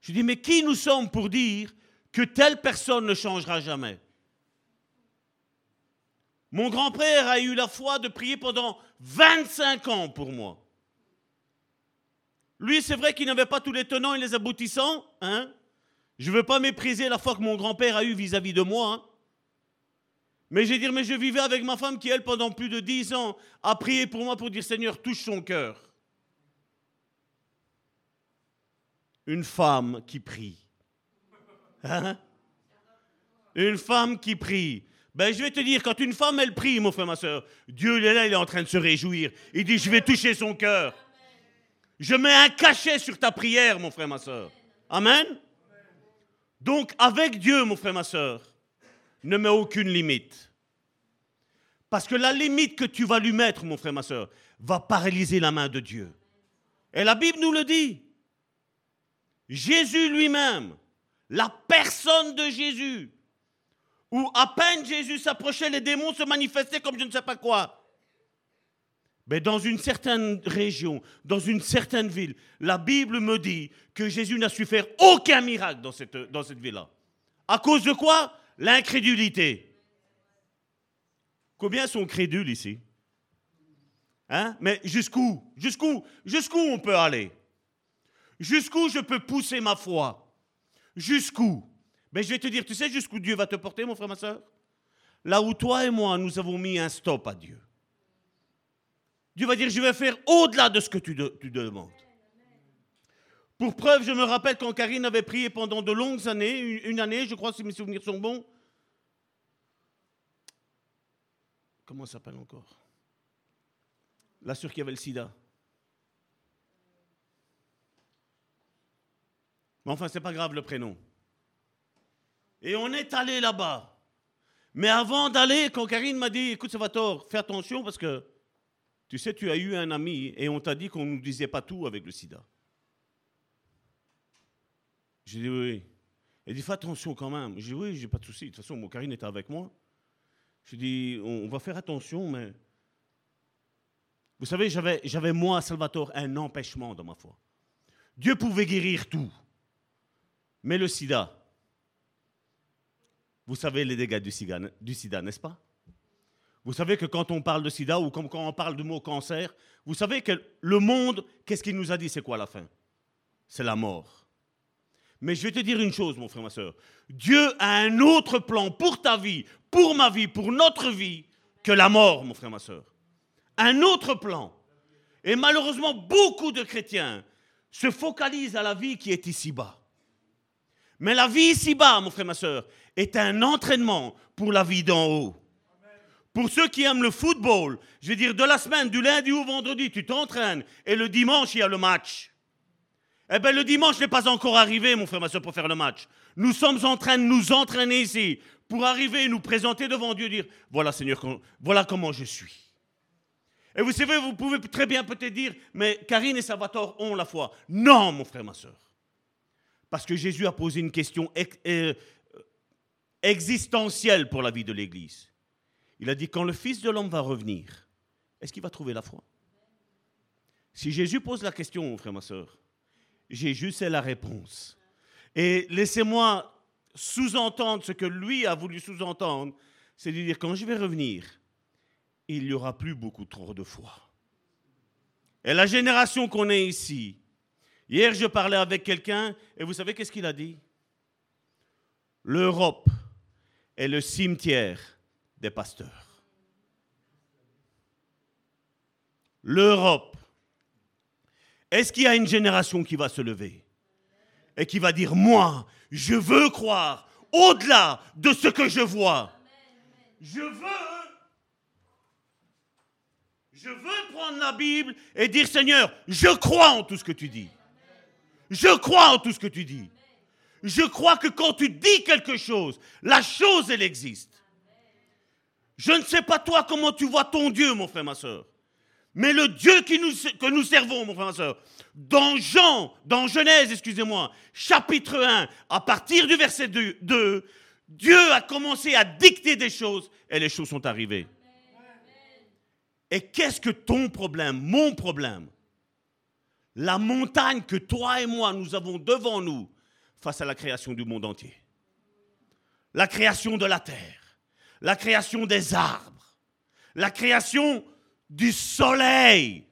Je dis, mais qui nous sommes pour dire que telle personne ne changera jamais? Mon grand-père a eu la foi de prier pendant 25 ans pour moi. Lui, c'est vrai qu'il n'avait pas tous les tenants et les aboutissants. Hein je ne veux pas mépriser la foi que mon grand-père a eue vis-à-vis de moi. Hein mais je vais dire, mais je vivais avec ma femme qui, elle, pendant plus de dix ans, a prié pour moi pour dire Seigneur, touche son cœur. Une femme qui prie. Hein? Une femme qui prie. Ben, je vais te dire, quand une femme, elle prie, mon frère, ma soeur, Dieu, il est là, il est en train de se réjouir. Il dit, je vais toucher son cœur. Je mets un cachet sur ta prière, mon frère, ma soeur. Amen? Donc, avec Dieu, mon frère, ma soeur, ne mets aucune limite. Parce que la limite que tu vas lui mettre, mon frère, ma soeur, va paralyser la main de Dieu. Et la Bible nous le dit. Jésus lui-même, la personne de Jésus, où à peine Jésus s'approchait, les démons se manifestaient comme je ne sais pas quoi. Mais dans une certaine région, dans une certaine ville, la Bible me dit que Jésus n'a su faire aucun miracle dans cette, dans cette ville-là. À cause de quoi? L'incrédulité. Combien sont crédules ici? Hein? Mais jusqu'où? Jusqu'où? Jusqu'où on peut aller? Jusqu'où je peux pousser ma foi? Jusqu'où? Mais je vais te dire, tu sais jusqu'où Dieu va te porter, mon frère, ma soeur? Là où toi et moi, nous avons mis un stop à Dieu. Dieu va dire, je vais faire au-delà de ce que tu, tu demandes. Pour preuve, je me rappelle quand Karine avait prié pendant de longues années, une, année, je crois, si mes souvenirs sont bons. Comment ça s'appelle encore? La sœur qui avait le sida. Mais enfin, c'est pas grave le prénom. Et on est allé là-bas. Mais avant d'aller, quand Karine m'a dit, écoute, tort, fais attention parce que tu sais, tu as eu un ami et on t'a dit qu'on ne nous disait pas tout avec le sida. J'ai dit oui. Elle dit fais attention quand même. J'ai dit oui, j'ai pas de souci. De toute façon, mon Karine était avec moi. J'ai dit on, va faire attention, mais. Vous savez, j'avais, moi, Salvatore, un empêchement dans ma foi. Dieu pouvait guérir tout. Mais le sida, vous savez les dégâts du sida, du sida n'est-ce pas? Vous savez que quand on parle de sida ou comme quand on parle du mot cancer, vous savez que le monde, qu'est-ce qu'il nous a dit? C'est quoi la fin? C'est la mort. Mais je vais te dire une chose, mon frère, ma soeur. Dieu a un autre plan pour ta vie, pour ma vie, pour notre vie, que la mort, mon frère, ma soeur. Un autre plan. Et malheureusement, beaucoup de chrétiens se focalisent à la vie qui est ici-bas. Mais la vie ici-bas, mon frère, ma soeur, est un entraînement pour la vie d'en haut. Pour ceux qui aiment le football, je vais dire de la semaine, du lundi au vendredi, tu t'entraînes et le dimanche, il y a le match. Eh bien, le dimanche n'est pas encore arrivé, mon frère, ma soeur, pour faire le match. Nous sommes en train de nous entraîner ici pour arriver et nous présenter devant Dieu, dire, voilà Seigneur, voilà comment je suis. Et vous savez, vous pouvez très bien peut-être dire, mais Karine et Salvatore ont la foi. Non, mon frère, ma soeur. Parce que Jésus a posé une question euh, existentielle pour la vie de l'Église. Il a dit, quand le Fils de l'homme va revenir, est-ce qu'il va trouver la foi? Si Jésus pose la question, mon frère, ma soeur, Jésus, c'est la réponse. Et laissez-moi sous-entendre ce que lui a voulu sous-entendre, c'est de dire, quand je vais revenir, il n'y aura plus beaucoup trop de foi. Et la génération qu'on est ici, hier je parlais avec quelqu'un et vous savez qu'est-ce qu'il a dit? L'Europe est le cimetière des pasteurs. L'Europe. Est-ce qu'il y a une génération qui va se lever et qui va dire, moi, je veux croire au-delà de ce que je vois. Je veux prendre la Bible et dire Seigneur, je crois en tout ce que tu dis. Je crois en tout ce que tu dis. Je crois que quand tu dis quelque chose, la chose, elle existe. Je ne sais pas toi comment tu vois ton Dieu, mon frère, ma soeur. Mais le Dieu que nous servons, mon frère, ma soeur, dans Jean, dans Genèse, excusez-moi, chapitre 1, à partir du verset 2, 2, Dieu a commencé à dicter des choses et les choses sont arrivées. Et qu'est-ce que ton problème, mon problème? La montagne que toi et moi, nous avons devant nous face à la création du monde entier. La création de la terre, la création des arbres, la création du soleil.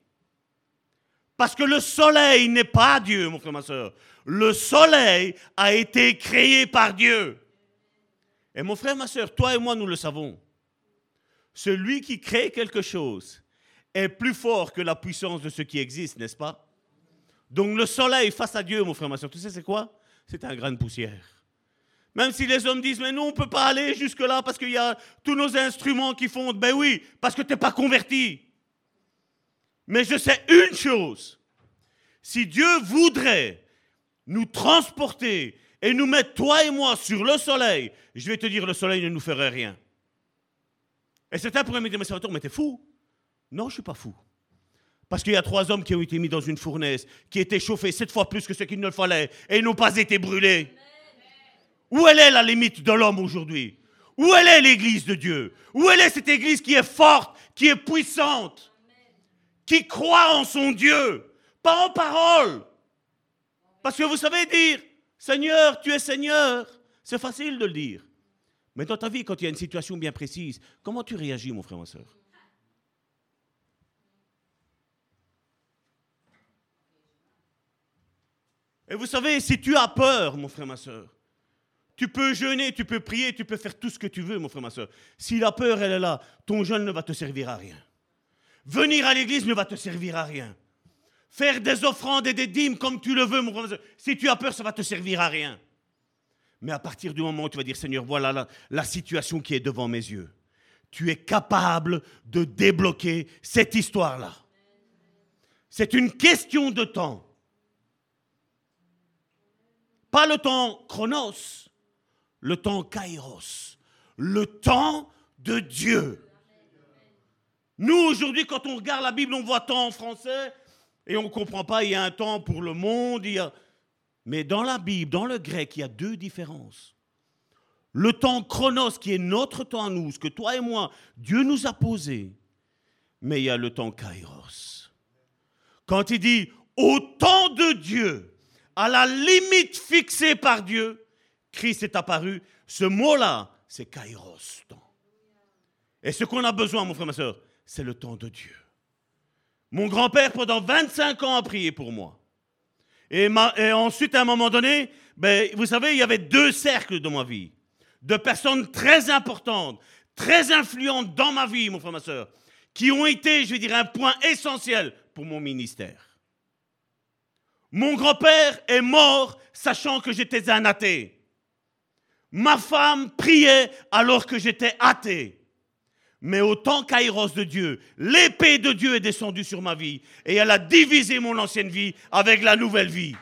Parce que le soleil n'est pas Dieu, mon frère, ma soeur. Le soleil a été créé par Dieu. Et mon frère, ma soeur, toi et moi, nous le savons. Celui qui crée quelque chose est plus fort que la puissance de ce qui existe, n'est-ce pas? Donc le soleil face à Dieu, mon frère, ma soeur, tu sais c'est quoi? C'est un grain de poussière. Même si les hommes disent, mais nous, on ne peut pas aller jusque-là parce qu'il y a tous nos instruments qui font, ben oui, parce que tu n'es pas converti. Mais je sais une chose, si Dieu voudrait nous transporter et nous mettre, toi et moi, sur le soleil, je vais te dire, le soleil ne nous ferait rien. Et certains pourraient me dire, mais Salvatore, mais t'es fou. Non, je ne suis pas fou. Parce qu'il y a trois hommes qui ont été mis dans une fournaise, qui étaient chauffés sept fois plus que ce qu'il ne fallait, et n'ont pas été brûlés. Où est la limite de l'homme aujourd'hui? Où elle est l'église de Dieu? Où est cette église qui est forte, qui est puissante, qui croit en son Dieu, pas en parole? Parce que vous savez dire, Seigneur, tu es Seigneur, c'est facile de le dire. Mais dans ta vie, quand il y a une situation bien précise, comment tu réagis, mon frère, ma soeur? Et vous savez, si tu as peur, mon frère, ma soeur, tu peux jeûner, tu peux prier, tu peux faire tout ce que tu veux, mon frère, ma soeur. Si la peur, elle est là, ton jeûne ne va te servir à rien. Venir à l'église ne va te servir à rien. Faire des offrandes et des dîmes comme tu le veux, mon frère, ma soeur. Si tu as peur, ça va te servir à rien. Mais à partir du moment où tu vas dire, Seigneur, voilà la, situation qui est devant mes yeux, tu es capable de débloquer cette histoire-là. C'est une question de temps. Pas le temps chronos, le temps kairos, le temps de Dieu. Nous, aujourd'hui, quand on regarde la Bible, on voit temps en français et on ne comprend pas, il y a un temps pour le monde, il y a... Mais dans la Bible, dans le grec, il y a deux différences. Le temps chronos, qui est notre temps à nous, ce que toi et moi, Dieu nous a posé. Mais il y a le temps kairos. Quand il dit au temps de Dieu, à la limite fixée par Dieu, Christ est apparu. Ce mot-là, c'est kairos, temps. Et ce qu'on a besoin, mon frère, ma soeur, c'est le temps de Dieu. Mon grand-père, pendant 25 ans, a prié pour moi. Et, ensuite, à un moment donné, ben, vous savez, il y avait deux cercles dans ma vie. De personnes très importantes, très influentes dans ma vie, mon frère, ma soeur, qui ont été, je vais dire, un point essentiel pour mon ministère. Mon grand-père est mort sachant que j'étais un athée. Ma femme priait alors que j'étais athée. Mais au temps kairos de Dieu, l'épée de Dieu est descendue sur ma vie et elle a divisé mon ancienne vie avec la nouvelle vie.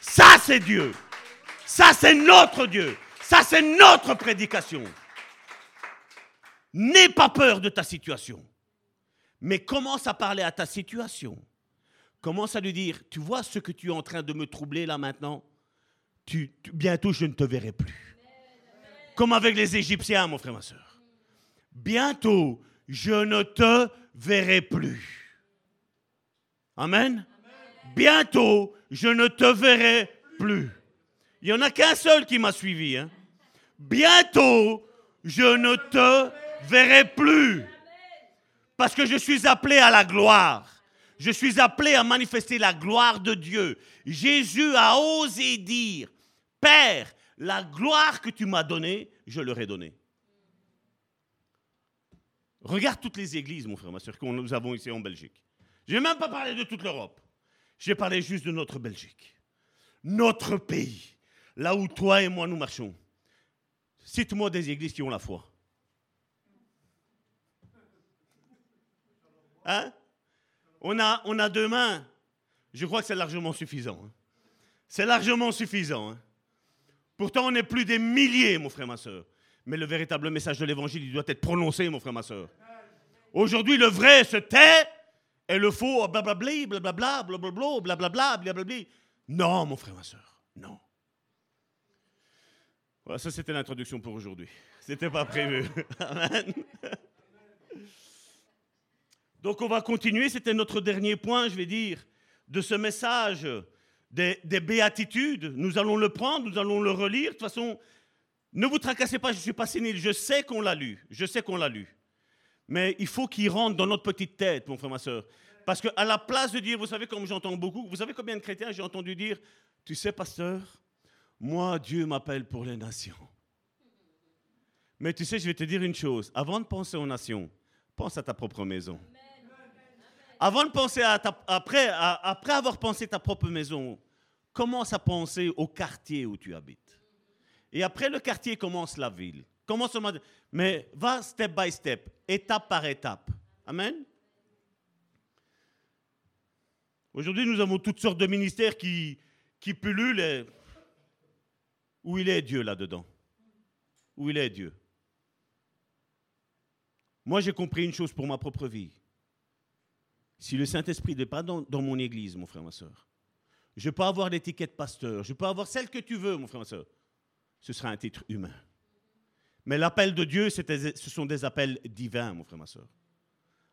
Ça, c'est Dieu. Ça, c'est notre Dieu. Ça, c'est notre prédication. N'aie pas peur de ta situation. Mais commence à parler à ta situation. Commence à lui dire, tu vois ce que tu es en train de me troubler là maintenant? Bientôt, je ne te verrai plus. Comme avec les Égyptiens, mon frère, ma soeur. Bientôt, je ne te verrai plus. Amen. Bientôt, je ne te verrai plus. Il n'y en a qu'un seul qui m'a suivi. Hein. Bientôt, je ne te verrai plus. Parce que je suis appelé à la gloire. Je suis appelé à manifester la gloire de Dieu. Jésus a osé dire, Père, la gloire que tu m'as donnée, je leur ai donnée. Regarde toutes les églises, mon frère, ma soeur, que nous avons ici en Belgique. Je n'ai même pas parlé de toute l'Europe. J'ai parlé juste de notre Belgique. Notre pays. Là où toi et moi nous marchons. Cite-moi des églises qui ont la foi. Hein? On, a, deux mains. Je crois que c'est largement suffisant. Hein. C'est largement suffisant. Hein. Pourtant, on est plus des milliers, mon frère, ma soeur. Mais le véritable message de l'évangile, il doit être prononcé, mon frère, ma soeur. Aujourd'hui, le vrai se tait et le faux, blablabla, blablabla, blablabla, blablabla, blablabla. Non, mon frère, ma soeur, non. Voilà, ça, c'était l'introduction pour aujourd'hui. C'était pas prévu. Amen. Donc on va continuer, c'était notre dernier point, je vais dire, de ce message des, béatitudes. Nous allons le prendre, nous allons le relire. De toute façon, ne vous tracassez pas, je ne suis pas sénile, je sais qu'on l'a lu, je sais qu'on l'a lu. Mais il faut qu'il rentre dans notre petite tête, mon frère, ma soeur. Parce qu'à la place de dire, vous savez, comme j'entends beaucoup, vous savez combien de chrétiens j'ai entendu dire, tu sais, pasteur, moi, Dieu m'appelle pour les nations. Mais tu sais, je vais te dire une chose, avant de penser aux nations, pense à ta propre maison avant de penser à après, après avoir pensé ta propre maison, commence à penser au quartier où tu habites. Et après le quartier commence la ville. Commence mais va step by step, étape par étape. Amen? Aujourd'hui, nous avons toutes sortes de ministères qui, qui pullulent. Où il est Dieu là-dedans Où il est Dieu Moi, j'ai compris une chose pour ma propre vie. Si le Saint-Esprit n'est pas dans, mon église, mon frère, ma soeur, je peux avoir l'étiquette pasteur, je peux avoir celle que tu veux, mon frère, ma soeur. Ce sera un titre humain. Mais l'appel de Dieu, ce sont des appels divins, mon frère, ma soeur.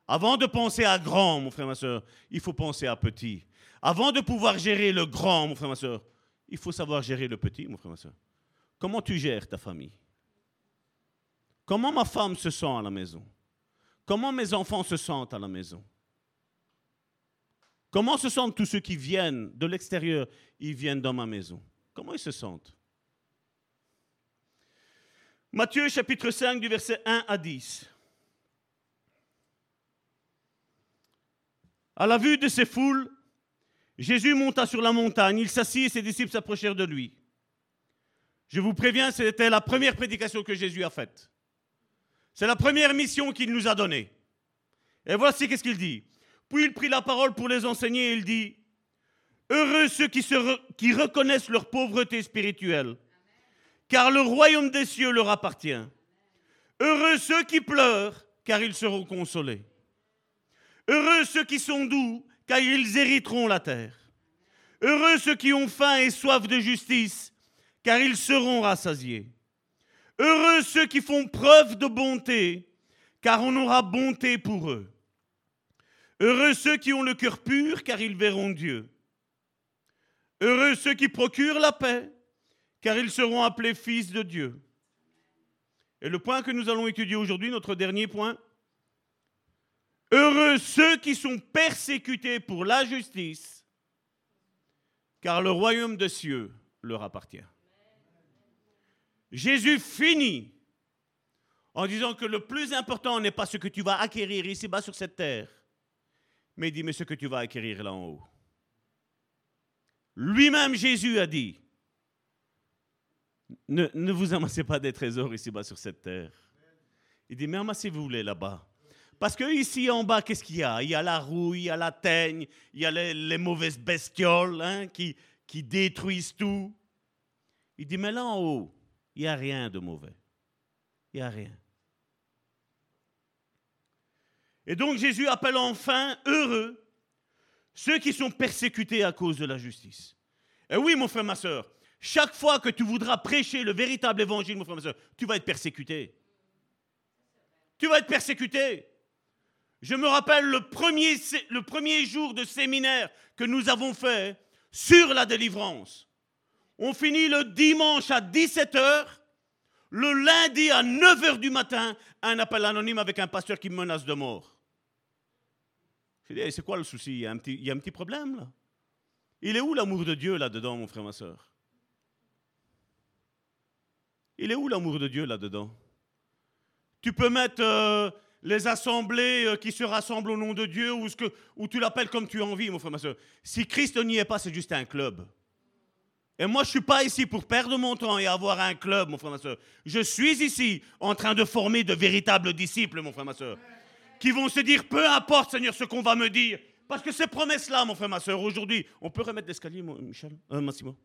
Avant de penser à grand, mon frère, ma soeur, il faut penser à petit. Avant de pouvoir gérer le grand, mon frère, ma soeur, il faut savoir gérer le petit, mon frère, ma soeur. Comment tu gères ta famille? Comment ma femme se sent à la maison? Comment mes enfants se sentent à la maison? Comment se sentent tous ceux qui viennent de l'extérieur? Ils viennent dans ma maison. Comment ils se sentent? Matthieu chapitre 5 du verset 1 à 10. À la vue de ces foules, Jésus monta sur la montagne, il s'assit et ses disciples s'approchèrent de lui. Je vous préviens, c'était la première prédication que Jésus a faite. C'est la première mission qu'il nous a donnée. Et voici qu'est-ce qu'il dit. Il prit la parole pour les enseigner et il dit, Heureux ceux qui reconnaissent leur pauvreté spirituelle, car le royaume des cieux leur appartient. Heureux ceux qui pleurent, car ils seront consolés. Heureux ceux qui sont doux, car ils hériteront la terre. Heureux ceux qui ont faim et soif de justice, car ils seront rassasiés. Heureux ceux qui font preuve de bonté, car on aura bonté pour eux. Heureux ceux qui ont le cœur pur, car ils verront Dieu. Heureux ceux qui procurent la paix, car ils seront appelés fils de Dieu. Et le point que nous allons étudier aujourd'hui, notre dernier point, Heureux ceux qui sont persécutés pour la justice, car le royaume de cieux leur appartient. Jésus finit en disant que le plus important n'est pas ce que tu vas acquérir ici-bas sur cette terre, mais mais ce que tu vas acquérir là en haut. Lui-même, Jésus a dit, ne, vous amassez pas des trésors ici-bas sur cette terre. Il dit, mais amassez-vous les là-bas. Parce que ici en bas, qu'est-ce qu'il y a? Il y a la rouille, il y a la teigne, il y a les, mauvaises bestioles hein, qui, qui détruisent tout. Il dit, mais là en haut, il n'y a rien de mauvais. Il n'y a rien. Et donc Jésus appelle enfin heureux ceux qui sont persécutés à cause de la justice. Et oui, mon frère, ma soeur, chaque fois que tu voudras prêcher le véritable évangile, mon frère, ma soeur, tu vas être persécuté. Tu vas être persécuté. Je me rappelle le premier, le premier jour de séminaire que nous avons fait sur la délivrance. On finit le dimanche à 17h, le lundi à 9h du matin, un appel anonyme avec un pasteur qui me menace de mort. C'est quoi le souci? Il y, a un petit, il y a un petit problème là. Il est où l'amour de Dieu là-dedans, mon frère, ma soeur Il est où l'amour de Dieu là-dedans Tu peux mettre euh, les assemblées euh, qui se rassemblent au nom de Dieu ou tu l'appelles comme tu as envie, mon frère, ma soeur. Si Christ n'y est pas, c'est juste un club. Et moi, je ne suis pas ici pour perdre mon temps et avoir un club, mon frère, ma soeur. Je suis ici en train de former de véritables disciples, mon frère, ma soeur qui vont se dire, peu importe Seigneur ce qu'on va me dire, parce que ces promesses-là, mon frère, ma soeur, aujourd'hui, on peut remettre l'escalier, Michel, euh, Massimo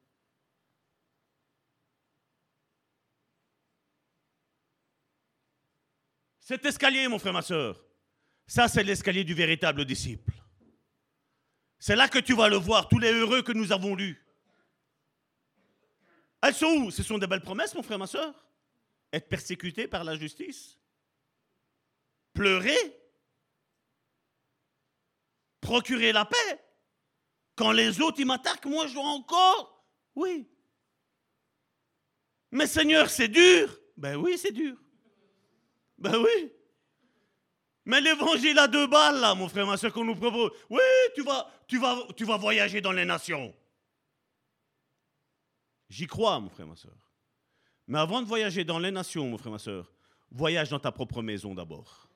Cet escalier, mon frère, ma soeur, ça c'est l'escalier du véritable disciple. C'est là que tu vas le voir, tous les heureux que nous avons lus. Elles sont où? Ce sont des belles promesses, mon frère, ma soeur. Être persécuté par la justice. Pleurer procurer la paix. Quand les autres, ils m'attaquent, moi, je dois encore. Oui. Mais Seigneur, c'est dur. Ben oui, c'est dur. Ben oui. Mais l'évangile à deux balles, là, mon frère, ma soeur, qu'on nous propose. Oui, tu vas, tu, vas, tu vas voyager dans les nations. J'y crois, mon frère, ma soeur. Mais avant de voyager dans les nations, mon frère, ma soeur, voyage dans ta propre maison d'abord.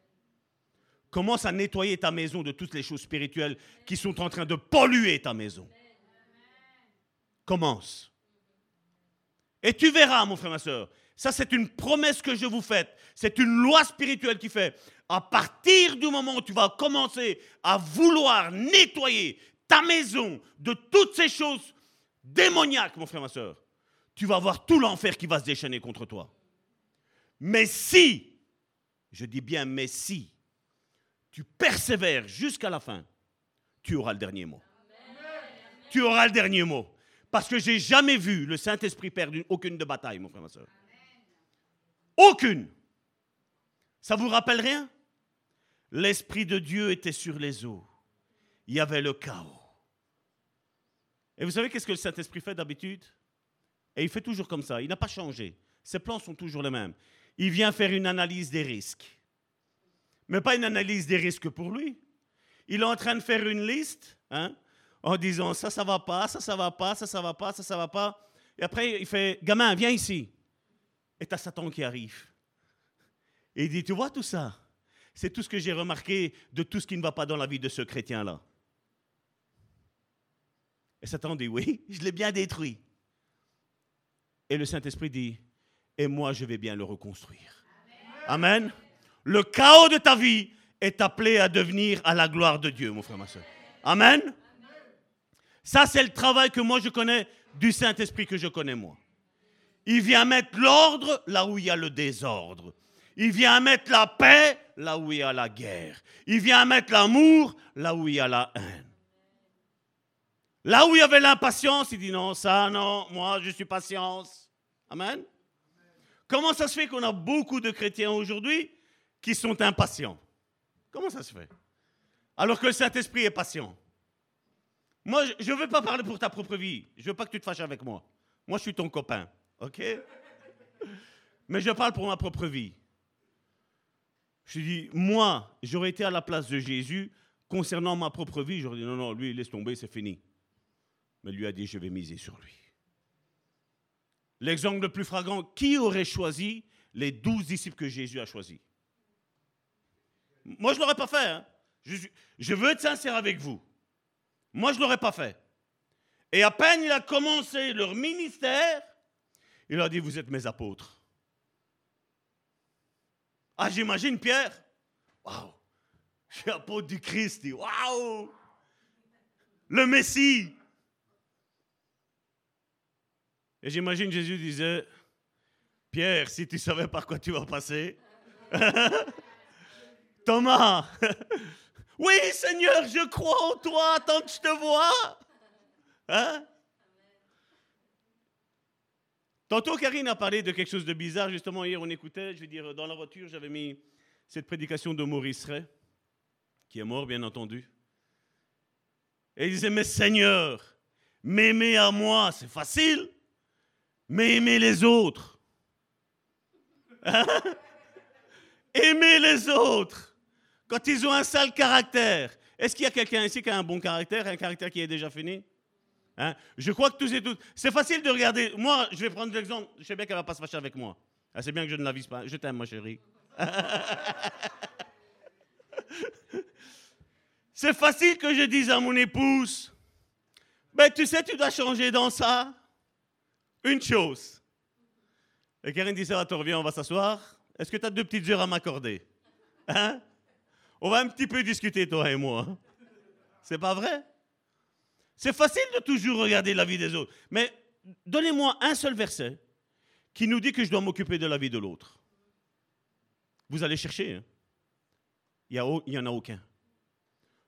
Commence à nettoyer ta maison de toutes les choses spirituelles qui sont en train de polluer ta maison. Commence. Et tu verras, mon frère, ma soeur, ça c'est une promesse que je vous fais. C'est une loi spirituelle qui fait, à partir du moment où tu vas commencer à vouloir nettoyer ta maison de toutes ces choses démoniaques, mon frère, ma soeur, tu vas voir tout l'enfer qui va se déchaîner contre toi. Mais si, je dis bien mais si, tu persévères jusqu'à la fin, tu auras le dernier mot. Tu auras le dernier mot. Parce que j'ai jamais vu le Saint-Esprit perdre aucune de bataille, mon frère, ma soeur. Aucune. Ça vous rappelle rien? L'Esprit de Dieu était sur les eaux. Il y avait le chaos. Et vous savez qu'est-ce que le Saint-Esprit fait d'habitude? Et il fait toujours comme ça. Il n'a pas changé. Ses plans sont toujours les mêmes. Il vient faire une analyse des risques mais pas une analyse des risques pour lui. Il est en train de faire une liste hein, en disant ça, ça va pas, ça, ça va pas, ça, ça va pas, ça, ça va pas. Et après, il fait gamin, viens ici. Et tu as Satan qui arrive. Et il dit tu vois tout ça? C'est tout ce que j'ai remarqué de tout ce qui ne va pas dans la vie de ce chrétien-là. Et Satan dit oui, je l'ai bien détruit. Et le Saint-Esprit dit et moi, je vais bien le reconstruire. Amen. Le chaos de ta vie est appelé à devenir à la gloire de Dieu, mon frère, ma soeur. Amen. Ça, c'est le travail que moi je connais du Saint-Esprit que je connais moi. Il vient mettre l'ordre là où il y a le désordre. Il vient mettre la paix là où il y a la guerre. Il vient mettre l'amour là où il y a la haine. Là où il y avait l'impatience, il dit non, ça, non, moi je suis patience. Amen. Comment ça se fait qu'on a beaucoup de chrétiens aujourd'hui qui sont impatients. Comment ça se fait? Alors que le Saint-Esprit est patient. Moi, je ne veux pas parler pour ta propre vie. Je ne veux pas que tu te fâches avec moi. Moi, je suis ton copain. OK? Mais je parle pour ma propre vie. Je dis, moi, j'aurais été à la place de Jésus concernant ma propre vie. J'aurais dit, non, non, lui, laisse tomber, c'est fini. Mais lui a dit, je vais miser sur lui. L'exemple le plus flagrant, qui aurait choisi les douze disciples que Jésus a choisis? Moi, je ne l'aurais pas fait. Hein. Je, veux être sincère avec vous. Moi, je ne l'aurais pas fait. Et à peine il a commencé leur ministère, il a dit, vous êtes mes apôtres. Ah, j'imagine Pierre. Waouh, je suis apôtre du Christ. Waouh, le Messie. Et j'imagine Jésus disait, Pierre, si tu savais par quoi tu vas passer. Thomas, oui Seigneur, je crois en toi tant que je te vois. Hein? Tantôt, Karine a parlé de quelque chose de bizarre. Justement, hier, on écoutait, je veux dire, dans la voiture, j'avais mis cette prédication de Maurice Ray, qui est mort, bien entendu. Et il disait, mais Seigneur, m'aimer à moi, c'est facile, mais aimer les autres. Hein? aimer les autres. Quand ils ont un sale caractère. Est-ce qu'il y a quelqu'un ici qui a un bon caractère, un caractère qui est déjà fini? Hein? Je crois que tous et toutes. C'est facile de regarder. Moi, je vais prendre l'exemple. Je sais bien qu'elle ne va pas se fâcher avec moi. Ah, c'est bien que je ne la vise pas. Je t'aime, ma chérie. c'est facile que je dise à mon épouse Ben, tu sais, tu dois changer dans ça. Une chose. Et Karine dit Ça va, tu reviens, on va s'asseoir. Est-ce que tu as deux petites heures à m'accorder? Hein? On va un petit peu discuter, toi et moi. C'est pas vrai? C'est facile de toujours regarder la vie des autres. Mais donnez-moi un seul verset qui nous dit que je dois m'occuper de la vie de l'autre. Vous allez chercher. Hein. Il n'y en a aucun.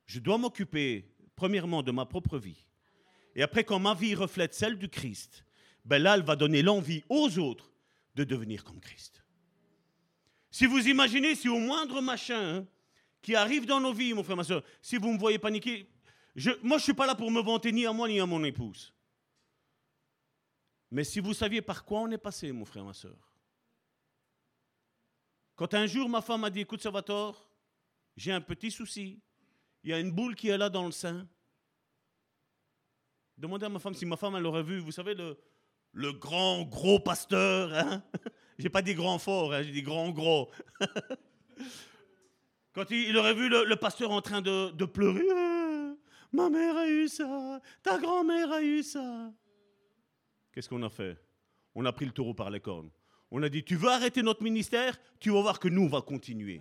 Je dois m'occuper, premièrement, de ma propre vie. Et après, quand ma vie reflète celle du Christ, ben là, elle va donner l'envie aux autres de devenir comme Christ. Si vous imaginez, si au moindre machin hein, qui arrive dans nos vies, mon frère, ma soeur, si vous me voyez paniquer, moi, je ne suis pas là pour me vanter ni à moi ni à mon épouse. Mais si vous saviez par quoi on est passé, mon frère, ma soeur. Quand un jour ma femme m'a dit, écoute Salvatore, j'ai un petit souci, il y a une boule qui est là dans le sein. Demandez à ma femme si ma femme elle aurait vu, vous savez, le, grand gros pasteur. Hein? j'ai pas dit grand fort, hein, j'ai dit grand gros. Quand il, aurait vu le, pasteur en train de, pleurer, Ma mère a eu ça, ta grand-mère a eu ça. Qu'est-ce qu'on a fait? On a pris le taureau par les cornes. On a dit, tu veux arrêter notre ministère? Tu vas voir que nous, on va continuer.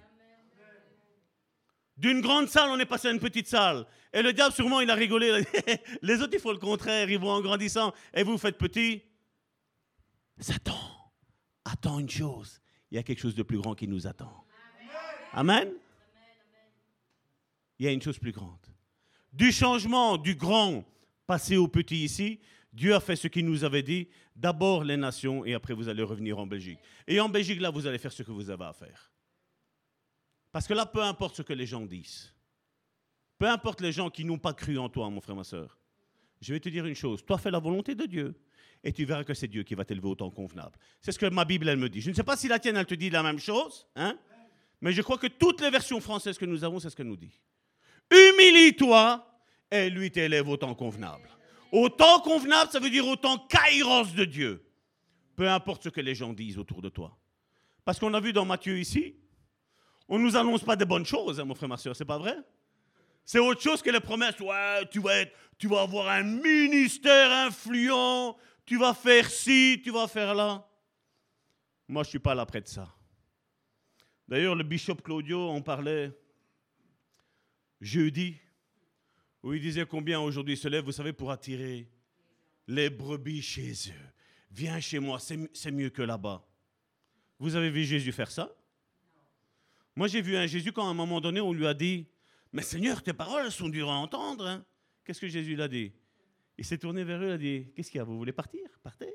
D'une grande salle, on est passé à une petite salle. Et le diable, sûrement, il a rigolé. Les autres, ils font le contraire. Ils vont en grandissant. Et vous faites petit. Satan, attends une chose. Il y a quelque chose de plus grand qui nous attend. Amen. Il y a une chose plus grande du changement du grand passé au petit ici, Dieu a fait ce qu'il nous avait dit, d'abord les nations et après vous allez revenir en Belgique. Et en Belgique, là, vous allez faire ce que vous avez à faire. Parce que là, peu importe ce que les gens disent, peu importe les gens qui n'ont pas cru en toi, mon frère, ma soeur, je vais te dire une chose, toi fais la volonté de Dieu et tu verras que c'est Dieu qui va t'élever au temps convenable. C'est ce que ma Bible, elle me dit. Je ne sais pas si la tienne, elle te dit la même chose, hein, mais je crois que toutes les versions françaises que nous avons, c'est ce qu'elle nous dit. Humilie-toi et lui t'élève au temps convenable. Au temps convenable, ça veut dire au temps kairos de Dieu. Peu importe ce que les gens disent autour de toi. Parce qu'on a vu dans Matthieu ici, on ne nous annonce pas de bonnes choses, hein, mon frère, ma soeur, c'est pas vrai? C'est autre chose que les promesses. Ouais, tu vas, être, tu vas avoir un ministère influent, tu vas faire ci, tu vas faire là. Moi, je ne suis pas là près de ça. D'ailleurs, le bishop Claudio en parlait jeudi, où il disait combien aujourd'hui se lève, vous savez, pour attirer les brebis chez eux. Viens chez moi, c'est mieux que là-bas. Vous avez vu Jésus faire ça? Moi, j'ai vu un Jésus quand à un moment donné, on lui a dit, mais Seigneur, tes paroles sont dures à entendre. Hein. Qu'est-ce que Jésus l'a dit? Il s'est tourné vers eux et a dit, qu'est-ce qu'il y a Vous voulez partir? Partez.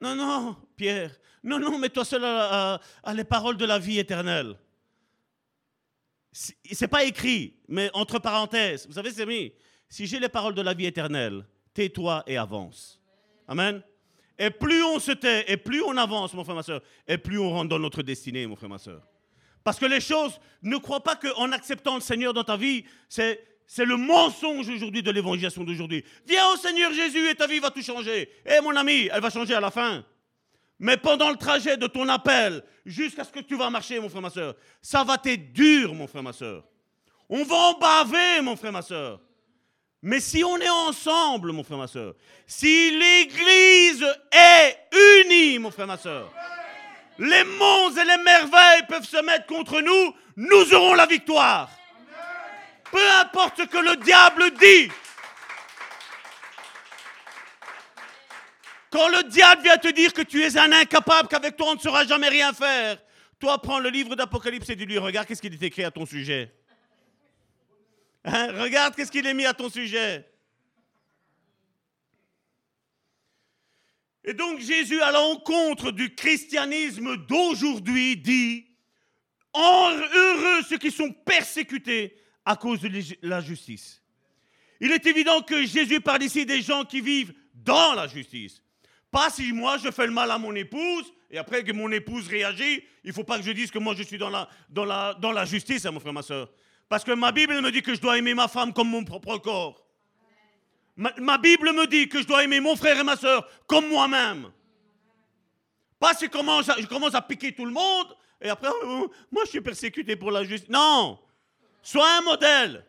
Non, non, Pierre. Non, non, mets-toi seul à les paroles de la vie éternelle c'est pas écrit, mais entre parenthèses, vous savez, c'est mis. Si j'ai les paroles de la vie éternelle, tais-toi et avance. Amen. Et plus on se tait, et plus on avance, mon frère, ma soeur, et plus on rentre dans notre destinée, mon frère, ma soeur. Parce que les choses, ne crois pas qu'en acceptant le Seigneur dans ta vie, c'est, c'est le mensonge aujourd'hui de l'évangélisation d'aujourd'hui. Viens au Seigneur Jésus et ta vie va tout changer. Eh mon ami, elle va changer à la fin. Mais pendant le trajet de ton appel, jusqu'à ce que tu vas marcher, mon frère, ma soeur, ça va être dur, mon frère, ma soeur. On va en baver, mon frère, ma soeur. Mais si on est ensemble, mon frère, ma soeur, si l'Église est unie, mon frère, ma soeur, les monts et les merveilles peuvent se mettre contre nous, nous aurons la victoire. Peu importe ce que le diable dit, Quand le diable vient te dire que tu es un incapable, qu'avec toi on ne saura jamais rien faire, toi prends le livre d'Apocalypse et dis-lui, regarde qu'est-ce qu'il est écrit à ton sujet. Hein, regarde qu'est-ce qu'il est mis à ton sujet. Et donc Jésus, à l'encontre du christianisme d'aujourd'hui, dit, heureux ceux qui sont persécutés à cause de la justice. Il est évident que Jésus parle ici des gens qui vivent dans la justice. Pas si moi je fais le mal à mon épouse et après que mon épouse réagit, il faut pas que je dise que moi je suis dans la, dans la, dans la justice, hein, mon frère, ma soeur. Parce que ma Bible me dit que je dois aimer ma femme comme mon propre corps. Ma, Bible me dit que je dois aimer mon frère et ma soeur comme moi-même. Pas si je je commence à piquer tout le monde et après, oh, moi je suis persécuté pour la justice. Non! Sois un modèle.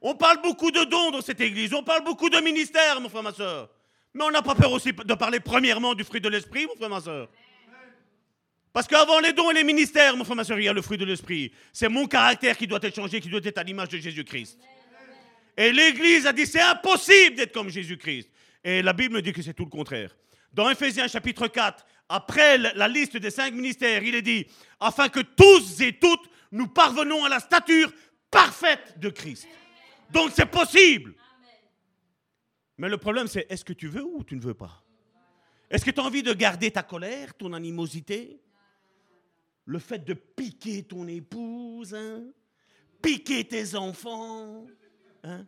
On parle beaucoup de dons dans cette église, on parle beaucoup de ministères, mon frère, ma soeur. Mais on n'a pas peur aussi de parler premièrement du fruit de l'esprit, mon frère, ma soeur. Parce qu'avant les dons et les ministères, mon frère, ma soeur, il y a le fruit de l'esprit. C'est mon caractère qui doit être changé, qui doit être à l'image de Jésus-Christ. Et l'Église a dit c'est impossible d'être comme Jésus-Christ. Et la Bible dit que c'est tout le contraire. Dans Ephésiens chapitre 4, après la liste des cinq ministères, il est dit afin que tous et toutes nous parvenons à la stature parfaite de Christ. Donc c'est possible. Mais le problème, c'est est-ce que tu veux ou tu ne veux pas? Est-ce que tu as envie de garder ta colère, ton animosité? Le fait de piquer ton épouse, hein? piquer tes enfants hein?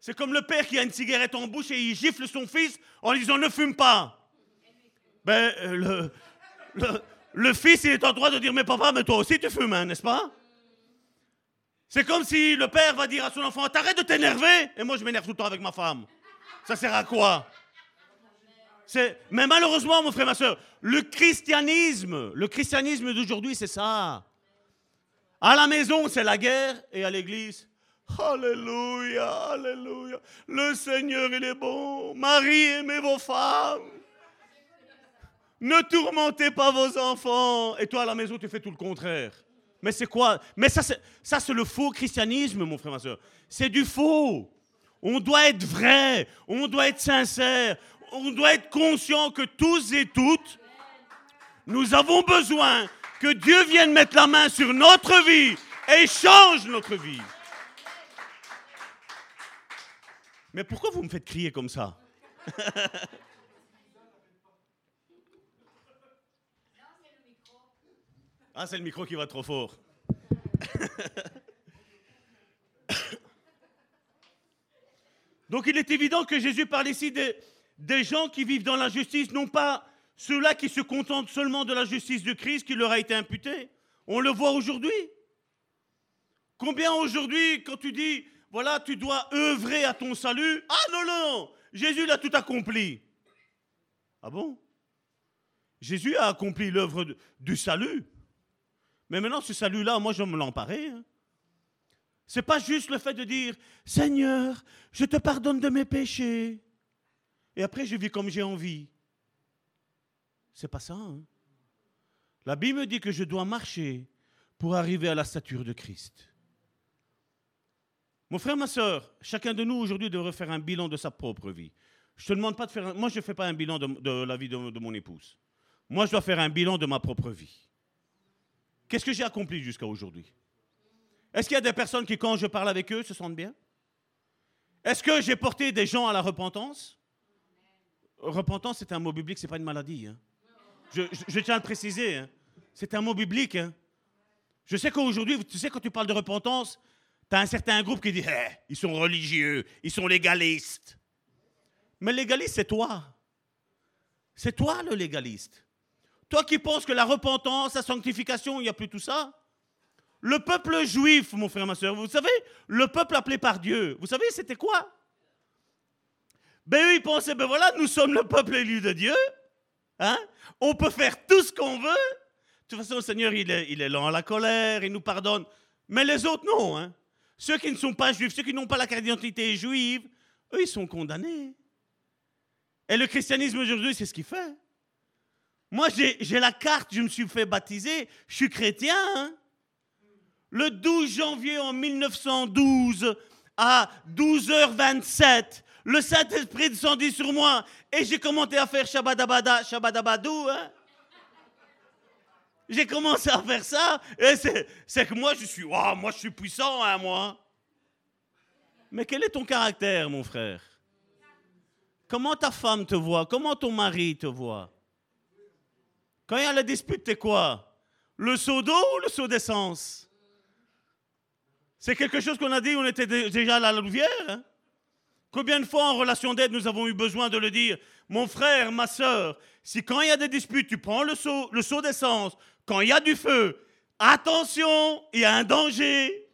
C'est comme le père qui a une cigarette en bouche et il gifle son fils en lui disant ne fume pas. Ben, euh, le, fils, il est en droit de dire mais papa, mais toi aussi tu fumes, hein, n'est-ce pas? C'est comme si le père va dire à son enfant, t'arrêtes de t'énerver, et moi je m'énerve tout le temps avec ma femme. Ça sert à quoi? Mais malheureusement, mon frère, ma soeur, le christianisme, le christianisme d'aujourd'hui, c'est ça. À la maison, c'est la guerre, et à l'église, Alléluia, Alléluia. Le Seigneur, il est bon. Marie, aimez vos femmes. Ne tourmentez pas vos enfants. Et toi, à la maison, tu fais tout le contraire. Mais c'est quoi? Mais ça, c'est le faux christianisme, mon frère, ma soeur. C'est du faux. On doit être vrai, on doit être sincère, on doit être conscient que tous et toutes, nous avons besoin que Dieu vienne mettre la main sur notre vie et change notre vie. Mais pourquoi vous me faites crier comme ça? Ah, c'est le micro qui va trop fort. Donc il est évident que Jésus parle ici des, gens qui vivent dans la justice, non pas ceux-là qui se contentent seulement de la justice de Christ qui leur a été imputée. On le voit aujourd'hui. Combien aujourd'hui, quand tu dis, voilà, tu dois œuvrer à ton salut, ah non, non, Jésus l'a tout accompli. Ah bon? Jésus a accompli l'œuvre du salut. Mais maintenant, ce salut-là, moi, je me l'emparer. Hein. Ce n'est pas juste le fait de dire Seigneur, je te pardonne de mes péchés. Et après, je vis comme j'ai envie. C'est pas ça. Hein. La Bible dit que je dois marcher pour arriver à la stature de Christ. Mon frère, ma soeur, chacun de nous aujourd'hui devrait faire un bilan de sa propre vie. Je ne te demande pas de faire. Moi, je ne fais pas un bilan de, la vie de mon épouse. Moi, je dois faire un bilan de ma propre vie. Qu'est-ce que j'ai accompli jusqu'à aujourd'hui? Est-ce qu'il y a des personnes qui, quand je parle avec eux, se sentent bien? Est-ce que j'ai porté des gens à la repentance? Repentance, c'est un mot biblique, ce n'est pas une maladie. Hein. Je, tiens à le préciser. Hein. C'est un mot biblique. Hein. Je sais qu'aujourd'hui, tu sais, quand tu parles de repentance, tu as un certain groupe qui dit eh, ils sont religieux, ils sont légalistes. Mais légaliste, c'est toi. C'est toi le légaliste. Toi qui penses que la repentance, la sanctification, il n'y a plus tout ça. Le peuple juif, mon frère, ma soeur, vous savez, le peuple appelé par Dieu, vous savez, c'était quoi? Ben eux, ils pensaient, ben voilà, nous sommes le peuple élu de Dieu. Hein? On peut faire tout ce qu'on veut. De toute façon, le Seigneur, il est, il est lent à la colère, il nous pardonne. Mais les autres, non. Hein? Ceux qui ne sont pas juifs, ceux qui n'ont pas la carte d'identité juive, eux, ils sont condamnés. Et le christianisme aujourd'hui, c'est ce qu'il fait. Moi, j'ai la carte, je me suis fait baptiser, je suis chrétien. Hein. Le 12 janvier en 1912, à 12h27, le Saint-Esprit descendit sur moi et j'ai commencé à faire Shabadabada, Shabadabadou. Hein? J'ai commencé à faire ça et c'est que moi je suis, oh, moi je suis puissant, hein, moi. Mais quel est ton caractère, mon frère? Comment ta femme te voit? Comment ton mari te voit? Quand il y a la dispute, t'es quoi? Le seau d'eau ou le seau d'essence? C'est quelque chose qu'on a dit, on était déjà à la louvière. Hein? Combien de fois en relation d'aide nous avons eu besoin de le dire? Mon frère, ma soeur, si quand il y a des disputes, tu prends le seau, le seau d'essence, quand il y a du feu, attention, il y a un danger.